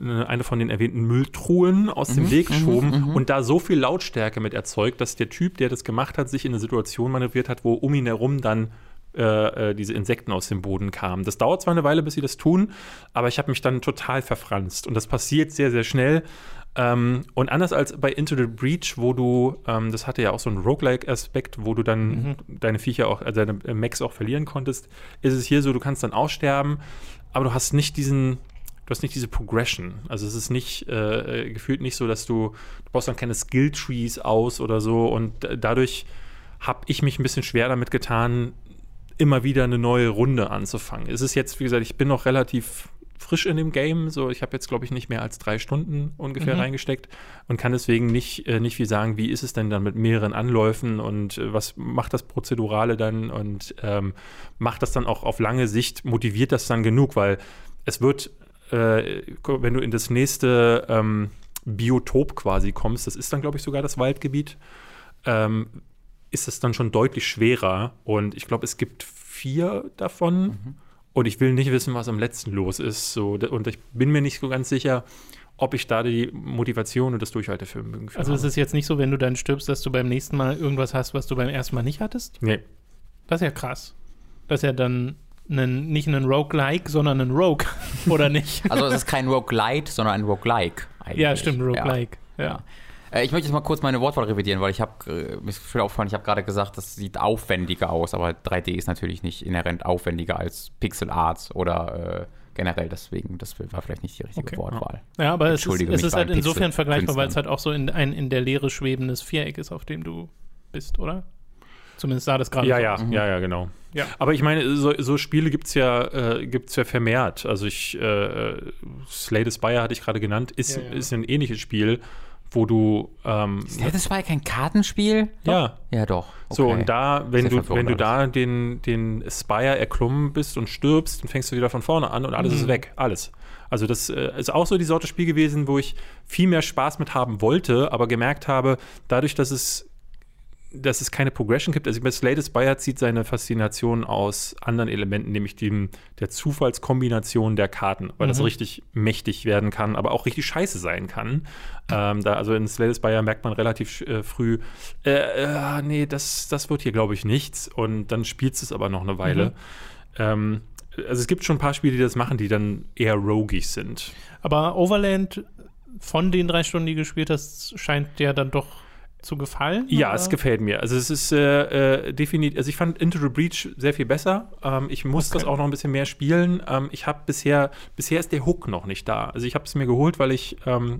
eine von den erwähnten Mülltruhen aus dem Weg geschoben und da so viel Lautstärke mit erzeugt, dass der Typ, der das gemacht hat, sich in eine Situation manövriert hat, wo um ihn herum dann äh, äh, diese Insekten aus dem Boden kamen. Das dauert zwar eine Weile, bis sie das tun, aber ich habe mich dann total verfranst. Und das passiert sehr, sehr schnell. Ähm, und anders als bei Into the Breach, wo du, ähm, das hatte ja auch so einen Roguelike-Aspekt, wo du dann deine Viecher auch, also deine äh, Mechs auch verlieren konntest, ist es hier so, du kannst dann aussterben, aber du hast nicht diesen, du hast nicht diese Progression. Also es ist nicht, äh, gefühlt nicht so, dass du, du baust dann keine Skill-Trees aus oder so und dadurch habe ich mich ein bisschen schwer damit getan, immer wieder eine neue Runde anzufangen. Es ist jetzt, wie gesagt, ich bin noch relativ frisch in dem Game. So, ich habe jetzt, glaube ich, nicht mehr als drei Stunden ungefähr reingesteckt und kann deswegen nicht, äh, nicht viel sagen, wie ist es denn dann mit mehreren Anläufen und äh, was macht das Prozedurale dann und ähm, macht das dann auch auf lange Sicht, motiviert das dann genug, weil es wird, äh, wenn du in das nächste ähm, Biotop quasi kommst, das ist dann, glaube ich, sogar das Waldgebiet, ähm, ist es dann schon deutlich schwerer. Und ich glaube, es gibt vier davon. Und ich will nicht wissen, was am letzten los ist. So, und ich bin mir nicht so ganz sicher, ob ich da die Motivation und das Durchhaltevermögen für Also es ist jetzt nicht so, wenn du dann stirbst, dass du beim nächsten Mal irgendwas hast, was du beim ersten Mal nicht hattest? Nee. Das ist ja krass. Das ist ja dann einen, nicht ein Roguelike, sondern ein Rogue, *laughs* oder nicht? Also es ist kein Roguelite, sondern ein Roguelike eigentlich. ja, stimmt, Roguelike. Ja. Ja. Äh, Ich möchte jetzt mal kurz meine Wortwahl revidieren, weil ich habe, äh, mir ist viel aufgefallen, ich habe gerade gesagt, das sieht aufwendiger aus, aber 3D ist natürlich nicht inhärent aufwendiger als Pixel Art oder äh, generell, deswegen, das war vielleicht nicht die richtige Okay. Wortwahl. Ja, aber es ist, es ist halt insofern vergleichbar, weil es halt auch so in, ein in der Leere schwebendes Viereck ist, auf dem du bist, oder? Zumindest sah das gerade Ja, ja, aus. ja, ja, genau. Ja. Aber ich meine, so, so Spiele gibt es ja, äh, gibt's ja vermehrt. Also ich, äh, Slay the Spire hatte ich gerade genannt, ist, Ja, ja. ist ein ähnliches Spiel, wo du ähm, Das war ja kein Kartenspiel? ja, Ja, doch. So, Okay. und da, wenn Sehr du, wenn du da den, den Spire erklommen bist und stirbst, dann fängst du wieder von vorne an und alles ist weg. Alles. Also, das äh, ist auch so die Sorte Spiel gewesen, wo ich viel mehr Spaß mit haben wollte, aber gemerkt habe, dadurch, dass es dass es keine Progression gibt. Also Slade Spire zieht seine Faszination aus anderen Elementen, nämlich dem, der Zufallskombination der Karten, weil das Mhm. richtig mächtig werden kann, aber auch richtig scheiße sein kann. Ähm, da, also in Slade Spire merkt man relativ äh, früh, äh, äh, nee, das, das wird hier, glaube ich, nichts. Und dann spielt es aber noch eine Weile. Mhm. Ähm, also es gibt schon ein paar Spiele, die das machen, die dann eher roguig sind. Aber Overland von den drei Stunden, die du gespielt hast, scheint dir dann doch zu gefallen? Ja, oder? es gefällt mir. Also es ist äh, äh, definitiv, also ich fand Into the Breach sehr viel besser. Ähm, ich muss Okay. das auch noch ein bisschen mehr spielen. Ähm, ich habe bisher, bisher ist der Hook noch nicht da. Also ich habe es mir geholt, weil ich, ähm,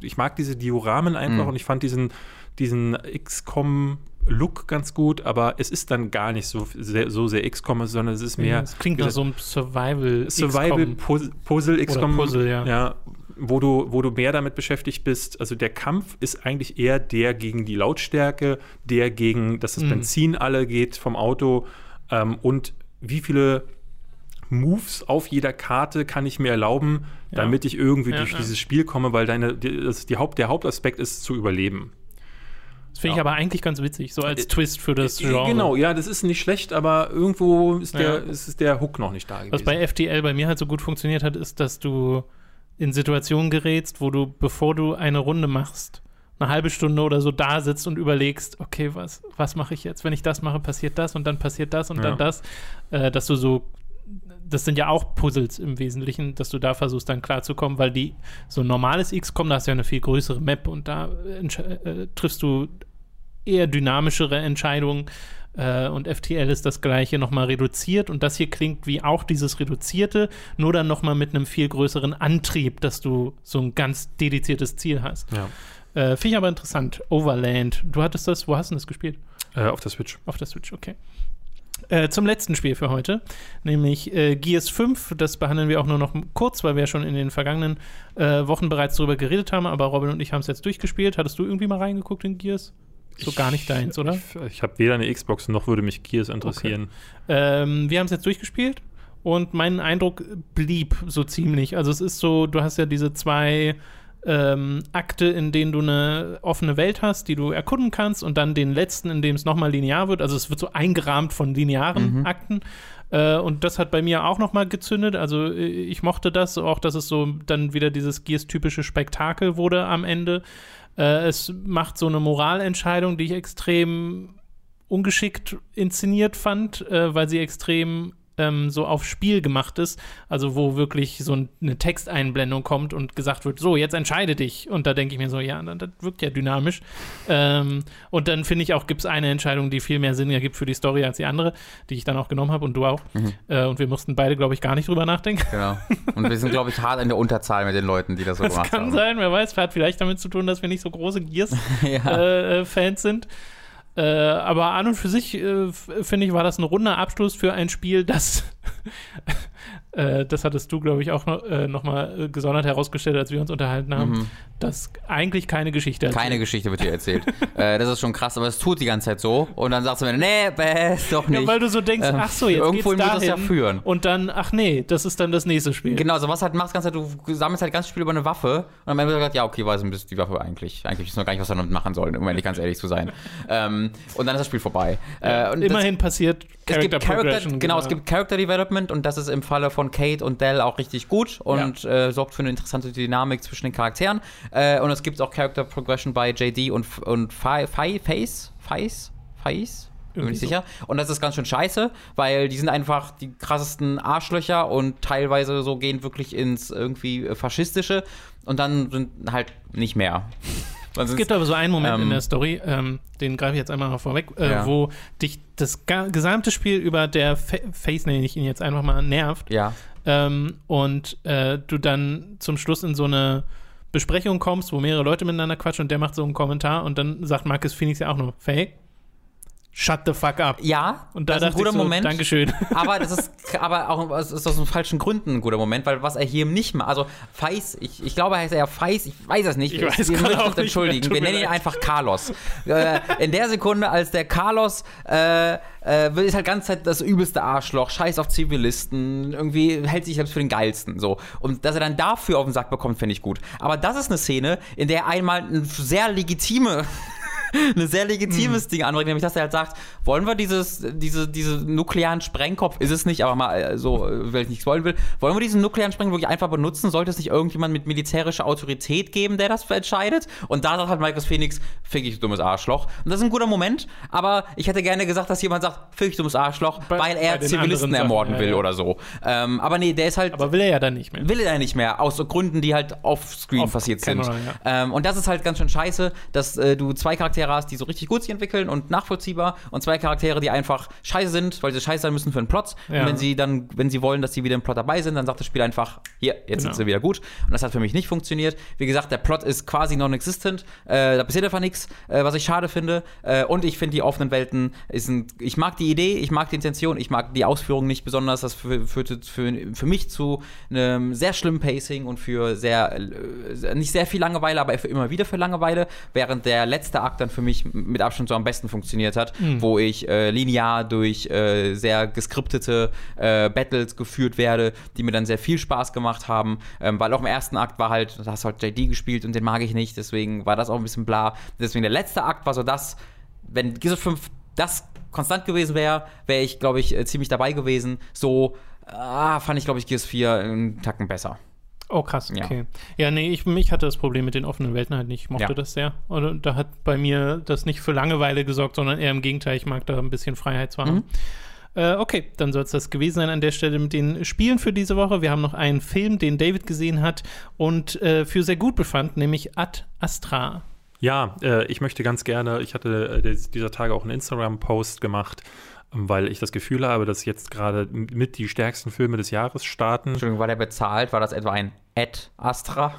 ich mag diese Dioramen einfach Mhm. und ich fand diesen, diesen XCOM Look ganz gut, aber es ist dann gar nicht so sehr, so sehr XCOM, sondern es ist mehr Es klingt nach so einem Survival. Survival XCOM. Puzzle, XCOM, Puzzle, ja. Wo du, wo du mehr damit beschäftigt bist. Also der Kampf ist eigentlich eher der gegen die Lautstärke, der gegen, dass das Mhm. Benzin alle geht vom Auto ähm, und wie viele Moves auf jeder Karte kann ich mir erlauben, Ja. damit ich irgendwie Ja, durch ja. dieses Spiel komme, weil deine, das, die Haupt, der Hauptaspekt ist zu überleben. Das finde ich aber eigentlich ganz witzig, so als Äh, Twist für das Äh, Genre. Genau, ja, das ist nicht schlecht, aber irgendwo ist der, ist der Hook noch nicht da gewesen. Was bei FTL bei mir halt so gut funktioniert hat, ist, dass du in Situationen gerätst, wo du, bevor du eine Runde machst, eine halbe Stunde oder so da sitzt und überlegst, okay, was, was mache ich jetzt? Wenn ich das mache, passiert das und dann passiert das und Ja. dann das. Äh, dass du so, das sind ja auch Puzzles im Wesentlichen, dass du da versuchst, dann klarzukommen, weil die, so ein normales XCOM, da hast du ja eine viel größere Map und da äh, äh, triffst du eher dynamischere Entscheidungen. Äh, und FTL ist das gleiche nochmal reduziert und das hier klingt wie auch dieses reduzierte, nur dann nochmal mit einem viel größeren Antrieb, dass du so ein ganz dediziertes Ziel hast. ja. Äh, Finde ich aber interessant. Overland. Du hattest das, wo hast du das gespielt? äh, auf der Switch. Auf der Switch, okay. Äh, zum letzten Spiel für heute, nämlich äh, Gears 5. Das behandeln wir auch nur noch kurz, weil wir ja schon in den vergangenen äh, Wochen bereits darüber geredet haben. Aber Robin und ich haben es jetzt durchgespielt. Hattest du irgendwie mal reingeguckt in Gears? So gar nicht deins, oder? Ich, ich habe weder eine Xbox noch würde mich Gears interessieren. Ähm, wir haben es jetzt durchgespielt und mein Eindruck blieb so ziemlich. Also es ist so, du hast ja diese zwei ähm, Akte, in denen du eine offene Welt hast, die du erkunden kannst und dann den letzten, in dem es nochmal linear wird. Also es wird so eingerahmt von linearen Mhm. Akten. Äh, und das hat bei mir auch nochmal gezündet. Also äh, ich mochte das, auch dass es so dann wieder dieses Gears-typische Spektakel wurde am Ende. Äh, es macht so eine Moralentscheidung, die ich extrem ungeschickt inszeniert fand, äh, weil sie extrem ähm, so auf Spiel gemacht ist. Also wo wirklich so ein, eine Texteinblendung kommt und gesagt wird, so, jetzt entscheide dich. Und da denke ich mir so, ja, das wirkt ja dynamisch. Ähm, und dann finde ich auch, gibt es eine Entscheidung, die viel mehr Sinn ergibt für die Story als die andere, die ich dann auch genommen habe und du auch. Mhm. Äh, und wir mussten beide, glaube ich, gar nicht drüber nachdenken. Genau. Und wir sind, glaube ich, hart in der Unterzahl mit den Leuten, die das so Das gemacht kann haben. sein, wer weiß, hat vielleicht damit zu tun, dass wir nicht so große Gears *laughs* ja. äh, äh, sind. Äh, aber an und für sich, äh, finde ich, war das ein runder Abschluss für ein Spiel, das, *laughs* äh, das hattest du, glaube ich, auch noch, äh, noch mal äh, gesondert herausgestellt, als wir uns unterhalten haben, Mhm. dass eigentlich keine Geschichte Keine erzählt. Geschichte wird hier *laughs* erzählt. äh, das ist schon krass, aber es tut die ganze Zeit so. Und dann sagst du mir, nee, bäh, ist doch nicht. Ja, weil du so denkst, Ähm, ach so, jetzt irgendwo geht's muss dahin. das ja führen. Und dann, ach nee, das ist dann das nächste Spiel. Genau, so was halt machst, ganze Zeit, du sammelst halt ganz Spiel über eine Waffe und am Ende wird gesagt, ja, okay, weiß ein bisschen die Waffe eigentlich. Eigentlich wissen wir gar nicht, was wir damit machen sollen, um ehrlich ganz ehrlich zu sein. *laughs* ähm, und dann ist das Spiel vorbei. Ja, äh, und das- Immerhin passiert es gibt Character, Progression, genau, es gibt Character Development und das ist im Falle von Kate und Dell auch richtig gut und äh, sorgt für eine interessante Dynamik zwischen den Charakteren. Äh, und es gibt auch Character Progression bei JD und, und Fa Fa Face? Face? Face? Bin so. sicher. Und das ist ganz schön scheiße, weil die sind einfach die krassesten Arschlöcher und teilweise so gehen wirklich ins irgendwie äh, Faschistische und dann sind halt nicht mehr. Dann Es gibt aber so einen Moment in Ähm, der Story, ähm, den greife ich jetzt einmal mal vorweg, äh, Ja. wo dich das gesamte Spiel über der Fa Face, nenne ich ihn jetzt einfach mal, nervt. ja. Ähm, und äh, du dann zum Schluss in so eine Besprechung kommst, wo mehrere Leute miteinander quatschen und der macht so einen Kommentar und dann sagt Marcus Phoenix ja auch nur, Faye, shut the fuck up. Ja, Und da das ist ein guter so, Moment. Dankeschön. *laughs* aber das ist aber auch es ist aus den falschen Gründen ein guter Moment, weil was er hier nicht macht, also Feis, ich, ich glaube, heißt er ja Feis, ich weiß es nicht. Ich weiß wir auch uns entschuldigen. mehr, Wir nennen ihn einfach Carlos. äh, in der Sekunde, als der Carlos äh, äh, ist halt ganze Zeit das übelste Arschloch, scheiß auf Zivilisten, irgendwie hält sich selbst für den geilsten so. Und dass er dann dafür auf den Sack bekommt, finde ich gut. Aber das ist eine Szene, in der einmal eine sehr legitime *laughs* ein sehr legitimes Ding anbringt, nämlich dass er halt sagt, wollen wir dieses, diese, diese nuklearen Sprengkopf, ist es nicht, aber mal äh, so, äh, weil ich nichts wollen will, wollen wir diesen nuklearen Sprengkopf wirklich einfach benutzen? Sollte es nicht irgendjemand mit militärischer Autorität geben, der das entscheidet? Und da sagt halt Michael Phoenix, fick ich, du dummes Arschloch. Und das ist ein guter Moment, aber ich hätte gerne gesagt, dass jemand sagt, fick ich, dummes Arschloch, Bei- weil er Zivilisten Sachen, ermorden ja, will ja. oder so. Ähm, aber nee, der ist halt Aber will er ja dann nicht mehr. will er nicht mehr, aus Gründen, die halt offscreen Off passiert sind. Camera, ähm, und das ist halt ganz schön scheiße, dass äh, du zwei Charaktere hast, die so richtig gut sich entwickeln und nachvollziehbar und zwei Charaktere, die einfach scheiße sind, weil sie scheiße sein müssen für einen Plot. Ja. Und wenn sie dann, wenn sie wollen, dass sie wieder im Plot dabei sind, dann sagt das Spiel einfach, hier, jetzt sind Genau. sie wieder gut. Und das hat für mich nicht funktioniert. Wie gesagt, der Plot ist quasi non-existent. Äh, da passiert einfach nichts, äh, was ich schade finde. Äh, und ich finde die offenen Welten sind, ich mag die Idee, ich mag die Intention, ich mag die Ausführung nicht besonders. Das fü- führte für, für mich zu einem sehr schlimmen Pacing und für sehr, äh, nicht sehr viel Langeweile, aber für immer wieder für Langeweile, während der letzte Akt dann für mich mit Abstand so am besten funktioniert hat, wo ich äh, linear durch äh, sehr geskriptete äh, Battles geführt werde, die mir dann sehr viel Spaß gemacht haben, ähm, weil auch im ersten Akt war halt, da hast du halt JD gespielt und den mag ich nicht, deswegen war das auch ein bisschen bla. Deswegen der letzte Akt war so das, wenn Gears of 5 das konstant gewesen wäre, wäre ich, glaube ich, äh, ziemlich dabei gewesen. So ah, fand ich, glaube ich, Gears 4 einen Tacken besser. Oh, krass, Ja. okay. Ja, nee, ich, mich hatte das Problem mit den offenen Welten halt nicht. Ich mochte Ja. das sehr. Und da hat bei mir das nicht für Langeweile gesorgt, sondern eher im Gegenteil. Ich mag da ein bisschen Freiheit zu haben. Mhm. Äh, okay, dann soll es das gewesen sein an der Stelle mit den Spielen für diese Woche. Wir haben noch einen Film, den David gesehen hat und äh, für sehr gut befand, nämlich Ad Astra. Ja, äh, ich möchte ganz gerne, ich hatte äh, dieser Tage auch einen Instagram-Post gemacht, ähm, weil ich das Gefühl habe, dass jetzt gerade mit die stärksten Filme des Jahres starten. Entschuldigung, war der bezahlt? War das etwa ein Ad Astra?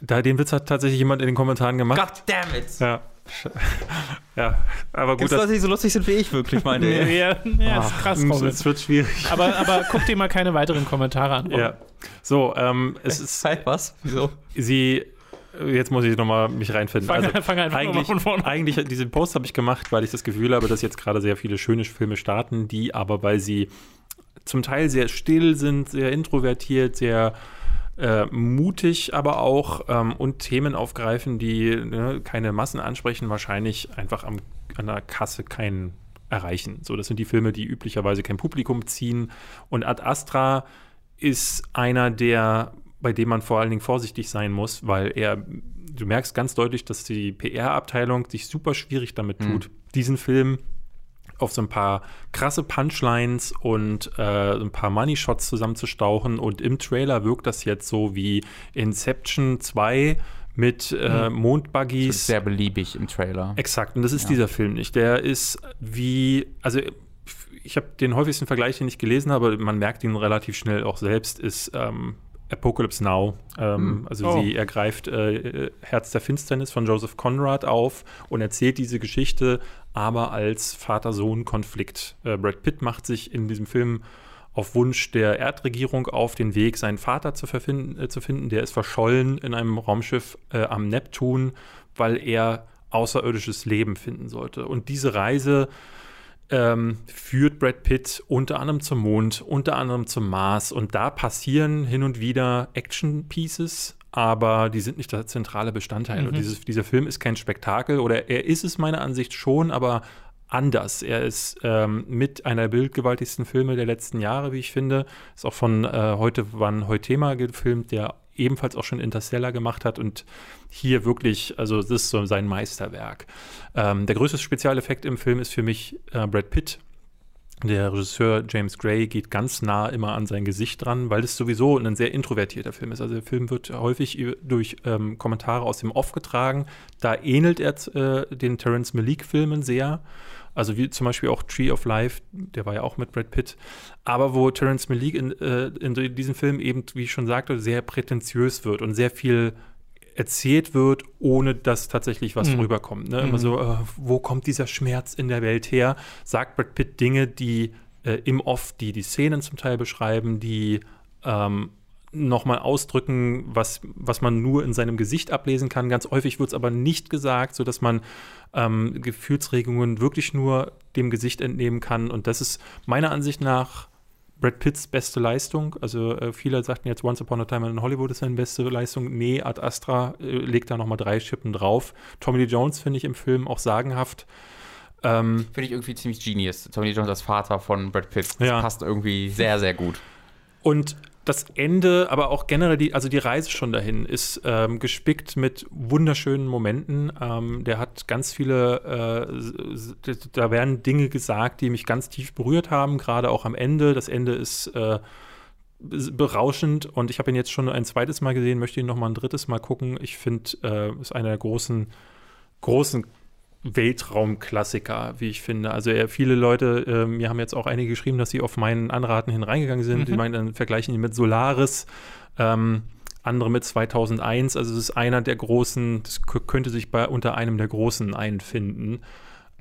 Da den Witz hat tatsächlich jemand in den Kommentaren gemacht. God damn it! Ja. *laughs* ja, aber gut, Gibt's Leute, die so lustig sind wie ich, wirklich, meine Ja, *laughs* ich. ja, ja ist krass, es, Robin. es wird schwierig. Aber, aber guck dir mal keine weiteren Kommentare an. Robin. Ja. So, ähm, es ist, Hey, was? Wieso? sie, jetzt muss ich nochmal mich reinfinden. Fang- also, fang einfach eigentlich, von vorne an. eigentlich, diesen Post habe ich gemacht, weil ich das Gefühl habe, dass jetzt gerade sehr viele schöne Filme starten, die aber, weil sie zum Teil sehr still sind, sehr introvertiert, sehr äh, mutig, aber auch ähm, und Themen aufgreifen, die ne, keine Massen ansprechen, wahrscheinlich einfach am, an der Kasse keinen erreichen. So, das sind die Filme, die üblicherweise kein Publikum ziehen. Und Ad Astra ist einer, der, bei dem man vor allen Dingen vorsichtig sein muss, weil er, du merkst ganz deutlich, dass die PR-Abteilung sich super schwierig damit tut, diesen Film auf so ein paar krasse Punchlines und äh, ein paar Money Shots zusammenzustauchen. Und im Trailer wirkt das jetzt so wie Inception 2 mit äh, Das ist Mondbuggies. sehr beliebig im Trailer. Exakt, und das ist Ja. dieser Film nicht. Der ist wie, also ich habe den häufigsten Vergleich, den ich gelesen habe, man merkt ihn relativ schnell auch selbst, ist ähm, Apocalypse Now. Ähm, Also Oh. sie ergreift äh, Herz der Finsternis von Joseph Conrad auf und erzählt diese Geschichte, aber als Vater-Sohn-Konflikt. Äh, Brad Pitt macht sich in diesem Film auf Wunsch der Erdregierung auf den Weg, seinen Vater zu, äh, zu finden. Der ist verschollen in einem Raumschiff äh, am Neptun, weil er außerirdisches Leben finden sollte. Und diese Reise ähm, führt Brad Pitt unter anderem zum Mond, unter anderem zum Mars. Und da passieren hin und wieder Action-Pieces, aber die sind nicht der zentrale Bestandteil. Und dieses, dieser Film ist kein Spektakel oder er ist es meiner Ansicht schon, aber anders. Er ist ähm, mit einer der bildgewaltigsten Filme der letzten Jahre, wie ich finde. Ist auch von äh, heute wann Heutema gefilmt, der ebenfalls auch schon Interstellar gemacht hat und hier wirklich, also das ist so sein Meisterwerk. Ähm, der größte Spezialeffekt im Film ist für mich äh, Brad Pitt. Der Regisseur James Gray geht ganz nah immer an sein Gesicht dran, weil es sowieso ein sehr introvertierter Film ist. Also der Film wird häufig durch ähm, Kommentare aus dem Off getragen. Da ähnelt er äh, den Terrence Malick-Filmen sehr. Also wie zum Beispiel auch Tree of Life, der war ja auch mit Brad Pitt. Aber wo Terrence Malick in, äh, in diesem Film eben, wie ich schon sagte, sehr prätentiös wird und sehr viel erzählt wird, ohne dass tatsächlich was Mhm. rüberkommt. Ne? Immer so, äh, wo kommt dieser Schmerz in der Welt her? Sagt Brad Pitt Dinge, die äh, im Off, die die Szenen zum Teil beschreiben, die ähm, nochmal ausdrücken, was, was man nur in seinem Gesicht ablesen kann. Ganz häufig wird es aber nicht gesagt, sodass man ähm, Gefühlsregungen wirklich nur dem Gesicht entnehmen kann. Und das ist meiner Ansicht nach Brad Pitts beste Leistung. Also äh, viele sagten jetzt Once Upon a Time in Hollywood ist seine beste Leistung. Nee, Ad Astra äh, legt da nochmal drei Schippen drauf. Tommy Lee Jones finde ich im Film auch sagenhaft. Ähm, finde ich irgendwie ziemlich genius. Tommy Lee Jones als Vater von Brad Pitt. Das Ja. passt irgendwie sehr, sehr gut. Und das Ende, aber auch generell die, also die Reise schon dahin ist ähm, gespickt mit wunderschönen Momenten. Ähm, der hat ganz viele, äh, da werden Dinge gesagt, die mich ganz tief berührt haben, gerade auch am Ende. Das Ende ist äh, berauschend und ich habe ihn jetzt schon ein zweites Mal gesehen, möchte ihn noch mal ein drittes Mal gucken. Ich finde, äh, ist einer der großen, großen Weltraumklassiker, wie ich finde. Also er, viele Leute, äh, mir haben jetzt auch einige geschrieben, dass sie auf meinen Anraten hin reingegangen sind. Die meinen, dann vergleichen ihn mit Solaris, ähm, andere mit 2001. Also es ist einer der großen, das könnte sich bei unter einem der großen einfinden.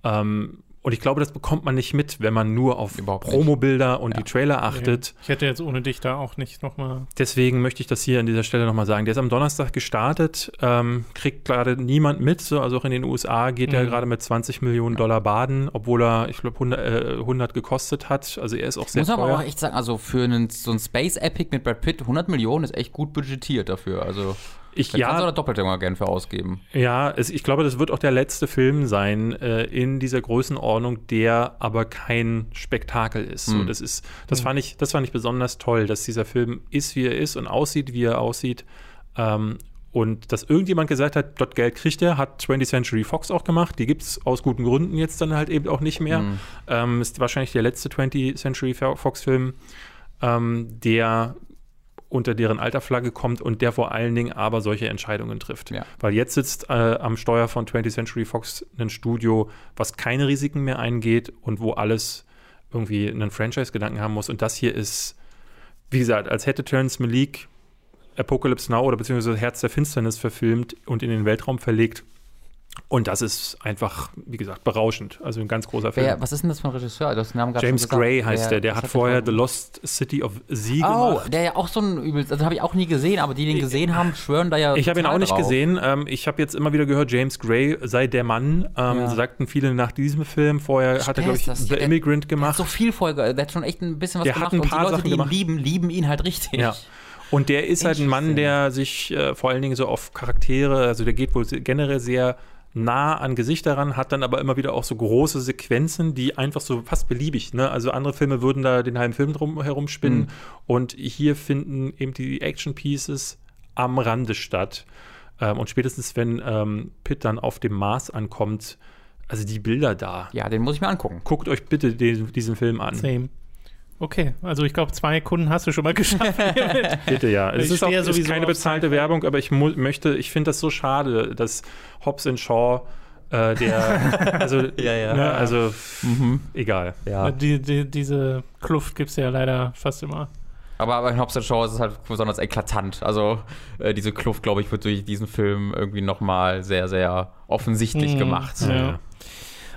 Ähm, und ich glaube, das bekommt man nicht mit, wenn man nur auf. Promobilder und Ja. die Trailer achtet. Ich hätte jetzt ohne dich da auch nicht nochmal. Deswegen möchte ich das hier an dieser Stelle nochmal sagen. Der ist am Donnerstag gestartet, ähm, kriegt gerade niemand mit. So, also auch in den USA geht er Mhm. gerade mit 20 Millionen Dollar baden, obwohl er, ich glaube, 100, äh, 100 gekostet hat. Also er ist auch sehr Muss man aber auch echt sagen, also für einen, so ein Space Epic mit Brad Pitt, 100 Millionen ist echt gut budgetiert dafür. Also ich, da kannst du ja, da doppelt immer gern für ausgeben. ja es, ich glaube, das wird auch der letzte Film sein äh, in dieser Größenordnung, der aber kein Spektakel ist. So, Mhm. das ist, das fand ich, das fand ich besonders toll, dass dieser Film ist, wie er ist und aussieht, wie er aussieht. Ähm, und dass irgendjemand gesagt hat, dort Geld kriegt er, hat 20th Century Fox auch gemacht. Die gibt es aus guten Gründen jetzt dann halt eben auch nicht mehr. Mhm. Ähm, ist wahrscheinlich der letzte 20th Century Fox-Film, ähm, der unter deren Alterflagge kommt und der vor allen Dingen aber solche Entscheidungen trifft. Ja. Weil jetzt sitzt äh, am Steuer von 20th Century Fox ein Studio, was keine Risiken mehr eingeht und wo alles irgendwie einen Franchise-Gedanken haben muss. Und das hier ist, wie gesagt, als hätte Terrence Malik Apocalypse Now oder beziehungsweise Herz der Finsternis verfilmt und in den Weltraum verlegt. Und das ist einfach, wie gesagt, berauschend. Also ein ganz großer Film. Wer, was ist denn das für ein Regisseur? Du hast den Namen James. Gray heißt Wer- der. Der was hat vorher The der Lost City of Z Oh, gemacht. der ja auch so ein übelst, also habe ich auch nie gesehen, aber die, die ihn gesehen haben, schwören da ja. Ich habe ihn auch nicht drauf. gesehen. Ähm, ich habe jetzt immer wieder gehört, James Gray sei der Mann. Ähm, Ja. Sagten viele nach diesem Film. Vorher hat er, glaube ich? The Der- Immigrant Der hat gemacht. so viel Folge, der hat schon echt ein bisschen was Der gemacht hat ein und paar die Leute, Sachen die ihn gemacht. lieben, lieben ihn halt richtig. Ja. Und der ist halt ein Mann, der sich äh, vor allen Dingen so auf Charaktere, also der geht wohl generell sehr nah an Gesichter ran, hat dann aber immer wieder auch so große Sequenzen, die einfach so fast beliebig, ne? Also andere Filme würden da den halben Film drum herumspinnen Mhm. und hier finden eben die Action Pieces am Rande statt. Ähm, und spätestens wenn ähm, Pitt dann auf dem Mars ankommt, also die Bilder da. Ja, den muss ich mir angucken. Guckt euch bitte den, diesen Film an. Same. Okay, also ich glaube, zwei Kunden hast du schon mal *laughs* geschafft. Bitte ja. Es Ich ist, auch, ja ist keine bezahlte Sci-Fi. Werbung, aber ich mu möchte, ich finde das so schade, dass Hobbs Shaw äh, der, *laughs* also, Ja, ja. Ne, also Mhm. egal. Ja. die, die, diese Kluft gibt es ja leider fast immer. Aber, aber in Hobbs and Shaw ist es halt besonders eklatant. Also äh, diese Kluft, glaube ich, wird durch diesen Film irgendwie nochmal sehr, sehr offensichtlich Mhm. gemacht. Ja.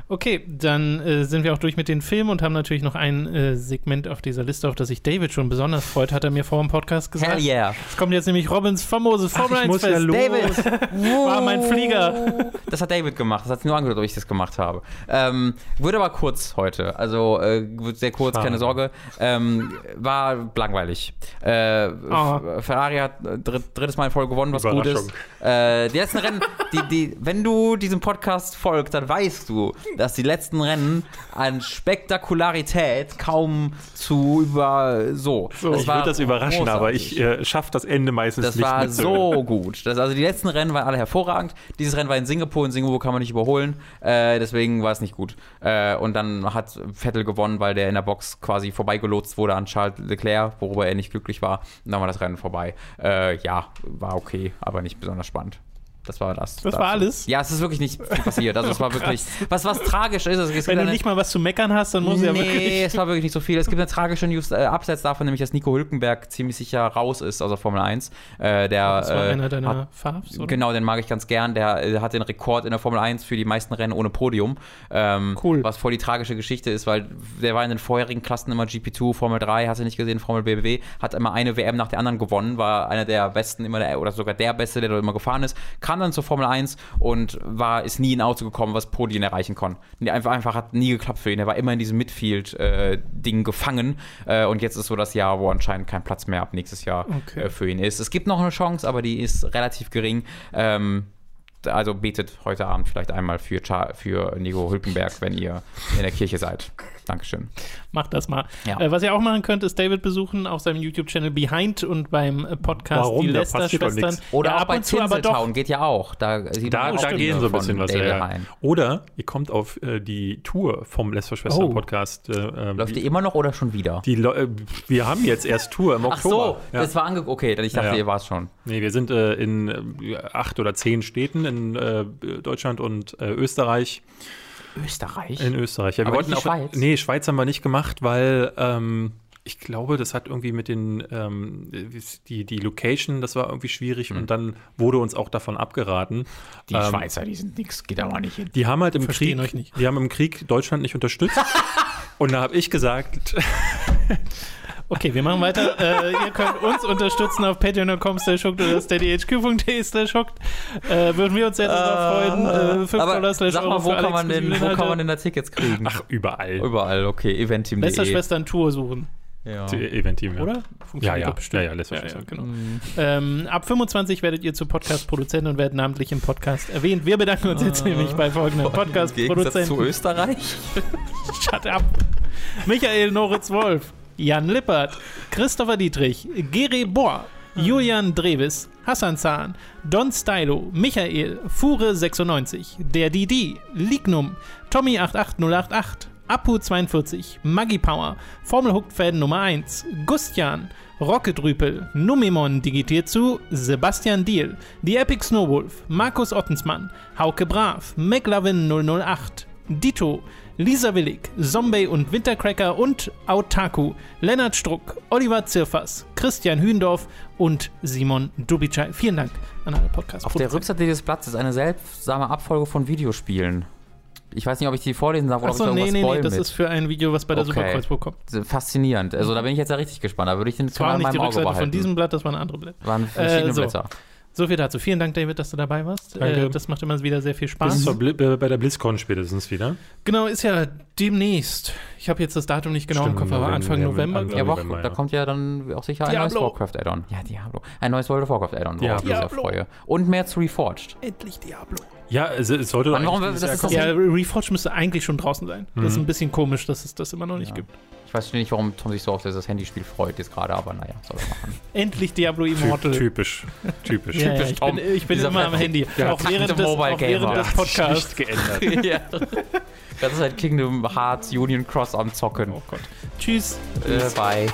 Okay, dann äh, sind wir auch durch mit den Filmen und haben natürlich noch ein äh, Segment auf dieser Liste, auf das sich David schon besonders freut, hat er mir vor dem Podcast gesagt. Hell yeah. Es kommt jetzt nämlich Robins famoses Formel ich 1 muss ja Fest. los. David! War mein Flieger. Das hat David gemacht. Das hat nur angehört, ob ich das gemacht habe. Ähm, wurde aber kurz heute. Also äh, wird sehr kurz, Schade. keine Sorge. Ähm, war langweilig. Äh. F- Ferrari hat äh, dritt, drittes Mal in Folge gewonnen, was gut ist. Äh, die letzten Rennen, die, die, wenn du diesem Podcast folgst, dann weißt du, dass die letzten Rennen an Spektakularität kaum zu über so. Das ich war würde das überraschen, aber großartig. ich äh, schaffe das Ende meistens Das nicht war mitzuhören. so gut. Das, also die letzten Rennen waren alle hervorragend. Dieses Rennen war in Singapur. In Singapur kann man nicht überholen. Äh, deswegen war es nicht gut. Äh, und dann hat Vettel gewonnen, weil der in der Box quasi vorbeigelotst wurde an Charles Leclerc, worüber er nicht glücklich war. Und dann war das Rennen vorbei. Äh, ja, war okay, aber nicht besonders spannend. Das war das. Das war alles? Ja, es ist wirklich nicht viel passiert. Also es war *laughs* wirklich. Was, was tragisch ist, es gibt Wenn du eine- nicht mal was zu meckern hast, dann muss nee, ja wirklich. es war wirklich nicht so viel. Es gibt eine tragische News äh, abseits davon, nämlich dass Nico Hülkenberg ziemlich sicher raus ist aus der Formel 1. Äh, der, Das war äh, einer deiner hat, Favs, oder? Genau, den mag ich ganz gern. Der äh, hat den Rekord in der Formel 1 für die meisten Rennen ohne Podium. Ähm, Cool. Was voll die tragische Geschichte ist, weil der war in den vorherigen Klassen immer GP2, Formel 3, hast du nicht gesehen, Formel BBW, hat immer eine WM nach der anderen gewonnen, war einer der besten, immer der, oder sogar der Beste, der dort immer gefahren ist. Kam kam dann zur Formel 1 und war, ist nie in ein Auto gekommen, was Podien erreichen konnte. Einfach, einfach hat nie geklappt für ihn. Er war immer in diesem Midfield-Ding gefangen. Äh, und jetzt ist so das Jahr, wo anscheinend kein Platz mehr ab nächstes Jahr Okay. äh, für ihn ist. Es gibt noch eine Chance, aber die ist relativ gering. Ähm, also betet heute Abend vielleicht einmal für, Cha- für Nico Hülkenberg, wenn ihr in der Kirche seid. *laughs* Dankeschön. Macht das mal. Ja. Äh, was ihr auch machen könnt, ist David besuchen auf seinem YouTube-Channel Behind und beim äh, Podcast Warum? Die Lester-Schwestern. Oder ja, auch ab bei und zu, aber doch. Tinseltown geht ja auch. Da, sieht Da, man auch da gehen so ein bisschen was David ja, rein. Oder ihr kommt auf äh, die Tour vom Lester Schwestern Oh. Podcast. Äh, ähm, Läuft die immer noch oder schon wieder? die, Leu- äh, wir haben jetzt erst Tour im Ach so, Oktober. ja. das war ange... Okay, ich dachte, Ja, ja. ihr war es schon. Nee, wir sind äh, in äh, acht oder zehn Städten in äh, Deutschland und äh, Österreich. Österreich? In Österreich. Ja, wir Aber wollten auch, Schweiz? Nee, Schweiz haben wir nicht gemacht, weil ähm, ich glaube, das hat irgendwie mit den ähm, die, die Location, das war irgendwie schwierig und dann wurde uns auch davon abgeraten. Hm. die ähm, Schweizer, die sind nix, geht aber nicht hin. Die haben halt im Verstehen Krieg, euch nicht. die haben im Krieg Deutschland nicht unterstützt. *laughs* und da habe ich gesagt, *laughs* Okay, wir machen weiter. äh, ihr könnt uns unterstützen auf patreon.com slash hooked oder steadyhq.de slash hooked. Äh, würden wir uns sehr darüber freuen. Äh, 5 aber Dollar slash sag mal, wo kann, man denn, exklusiven wo kann man denn da Tickets kriegen? ach, überall. Überall, okay, eventim.de. Lästerschwestern Tour suchen, Ja. Eventim, ja. oder? Ja, Funktioniert ja, doch bestimmt. ja, ja. Ja, ja, genau. Ähm, ab 25 werdet ihr zu Podcast-Produzenten und werdet namentlich im Podcast erwähnt. Wir bedanken uns jetzt nämlich bei folgenden Gegensatz zu Podcast-Produzenten. Österreich. *laughs* Shut up. Michael Noritz Wolf, Jan Lippert, Christopher Dietrich, Gere Bohr, Julian Drevis, Hassan Zahn, Don Stylo, Michael, Fure96, der Didi, Lignum, Tommy88088, Apu42, Maggie Power, Formel Hooked Nummer 1, Gustian, Rocketrüpel, Numimon digitiert zu, Sebastian Diel, die Epic Snowwolf, Markus Ottensmann, Hauke Brav, McLovin 008, Dito, Lisa Willig, Zombie und Wintercracker und Autaku, Lennart Struck, Oliver Zirfers, Christian Hühndorf und Simon Dubicai. Vielen Dank an alle podcast Auf der Rückseite dieses Blattes ist eine seltsame Abfolge von Videospielen. Ich weiß nicht, ob ich die vorlesen darf oder Achso, ob ich da nee, nee, nee, das mit. ist für ein Video, was bei der Okay. Superkreuzburg kommt. Faszinierend. Also da bin ich jetzt ja richtig gespannt. Da würde ich den Das war Kanal in nicht die meinem Auge Rückseite behalten. von diesem Blatt, das war eine andere Blatt. waren verschiedene Äh, so. Blätter. So viel dazu. Vielen Dank, David, dass du dabei warst. Danke. Äh, das macht immer wieder sehr viel Spaß. Bis zur äh, bei der BlizzCon spätestens wieder. Genau, ist ja demnächst. Ich habe jetzt das Datum nicht genau im Stimmt, Kopf, aber Anfang ja, November. Anfang- Ja, aber November, da ja. kommt ja dann auch sicher ein Diablo. neues Warcraft-Add-on. Ja, Diablo. Ein neues World of Warcraft-Add-on, worauf ich mich sehr freue. Und mehr zu Reforged. Endlich Diablo. Ja, es, es sollte doch eigentlich das. Ja, Reforged müsste eigentlich schon draußen sein. Das Mhm. ist ein bisschen komisch, dass es das immer noch nicht Ja. gibt. Ich weiß nicht, warum Tom sich so auf dieses Handyspiel freut jetzt gerade, aber naja, soll er machen. *laughs* Endlich Diablo Ty Immortal. typisch. Typisch. Ja, ja, Typisch ich bin, Tom. ich bin immer am Ver- Handy. der auch während des, Mobile auch während des Podcasts. Nicht geändert. *laughs* ja. Das ist halt Kingdom Hearts Union Cross am Zocken. Oh Gott. Tschüss. Äh, bye.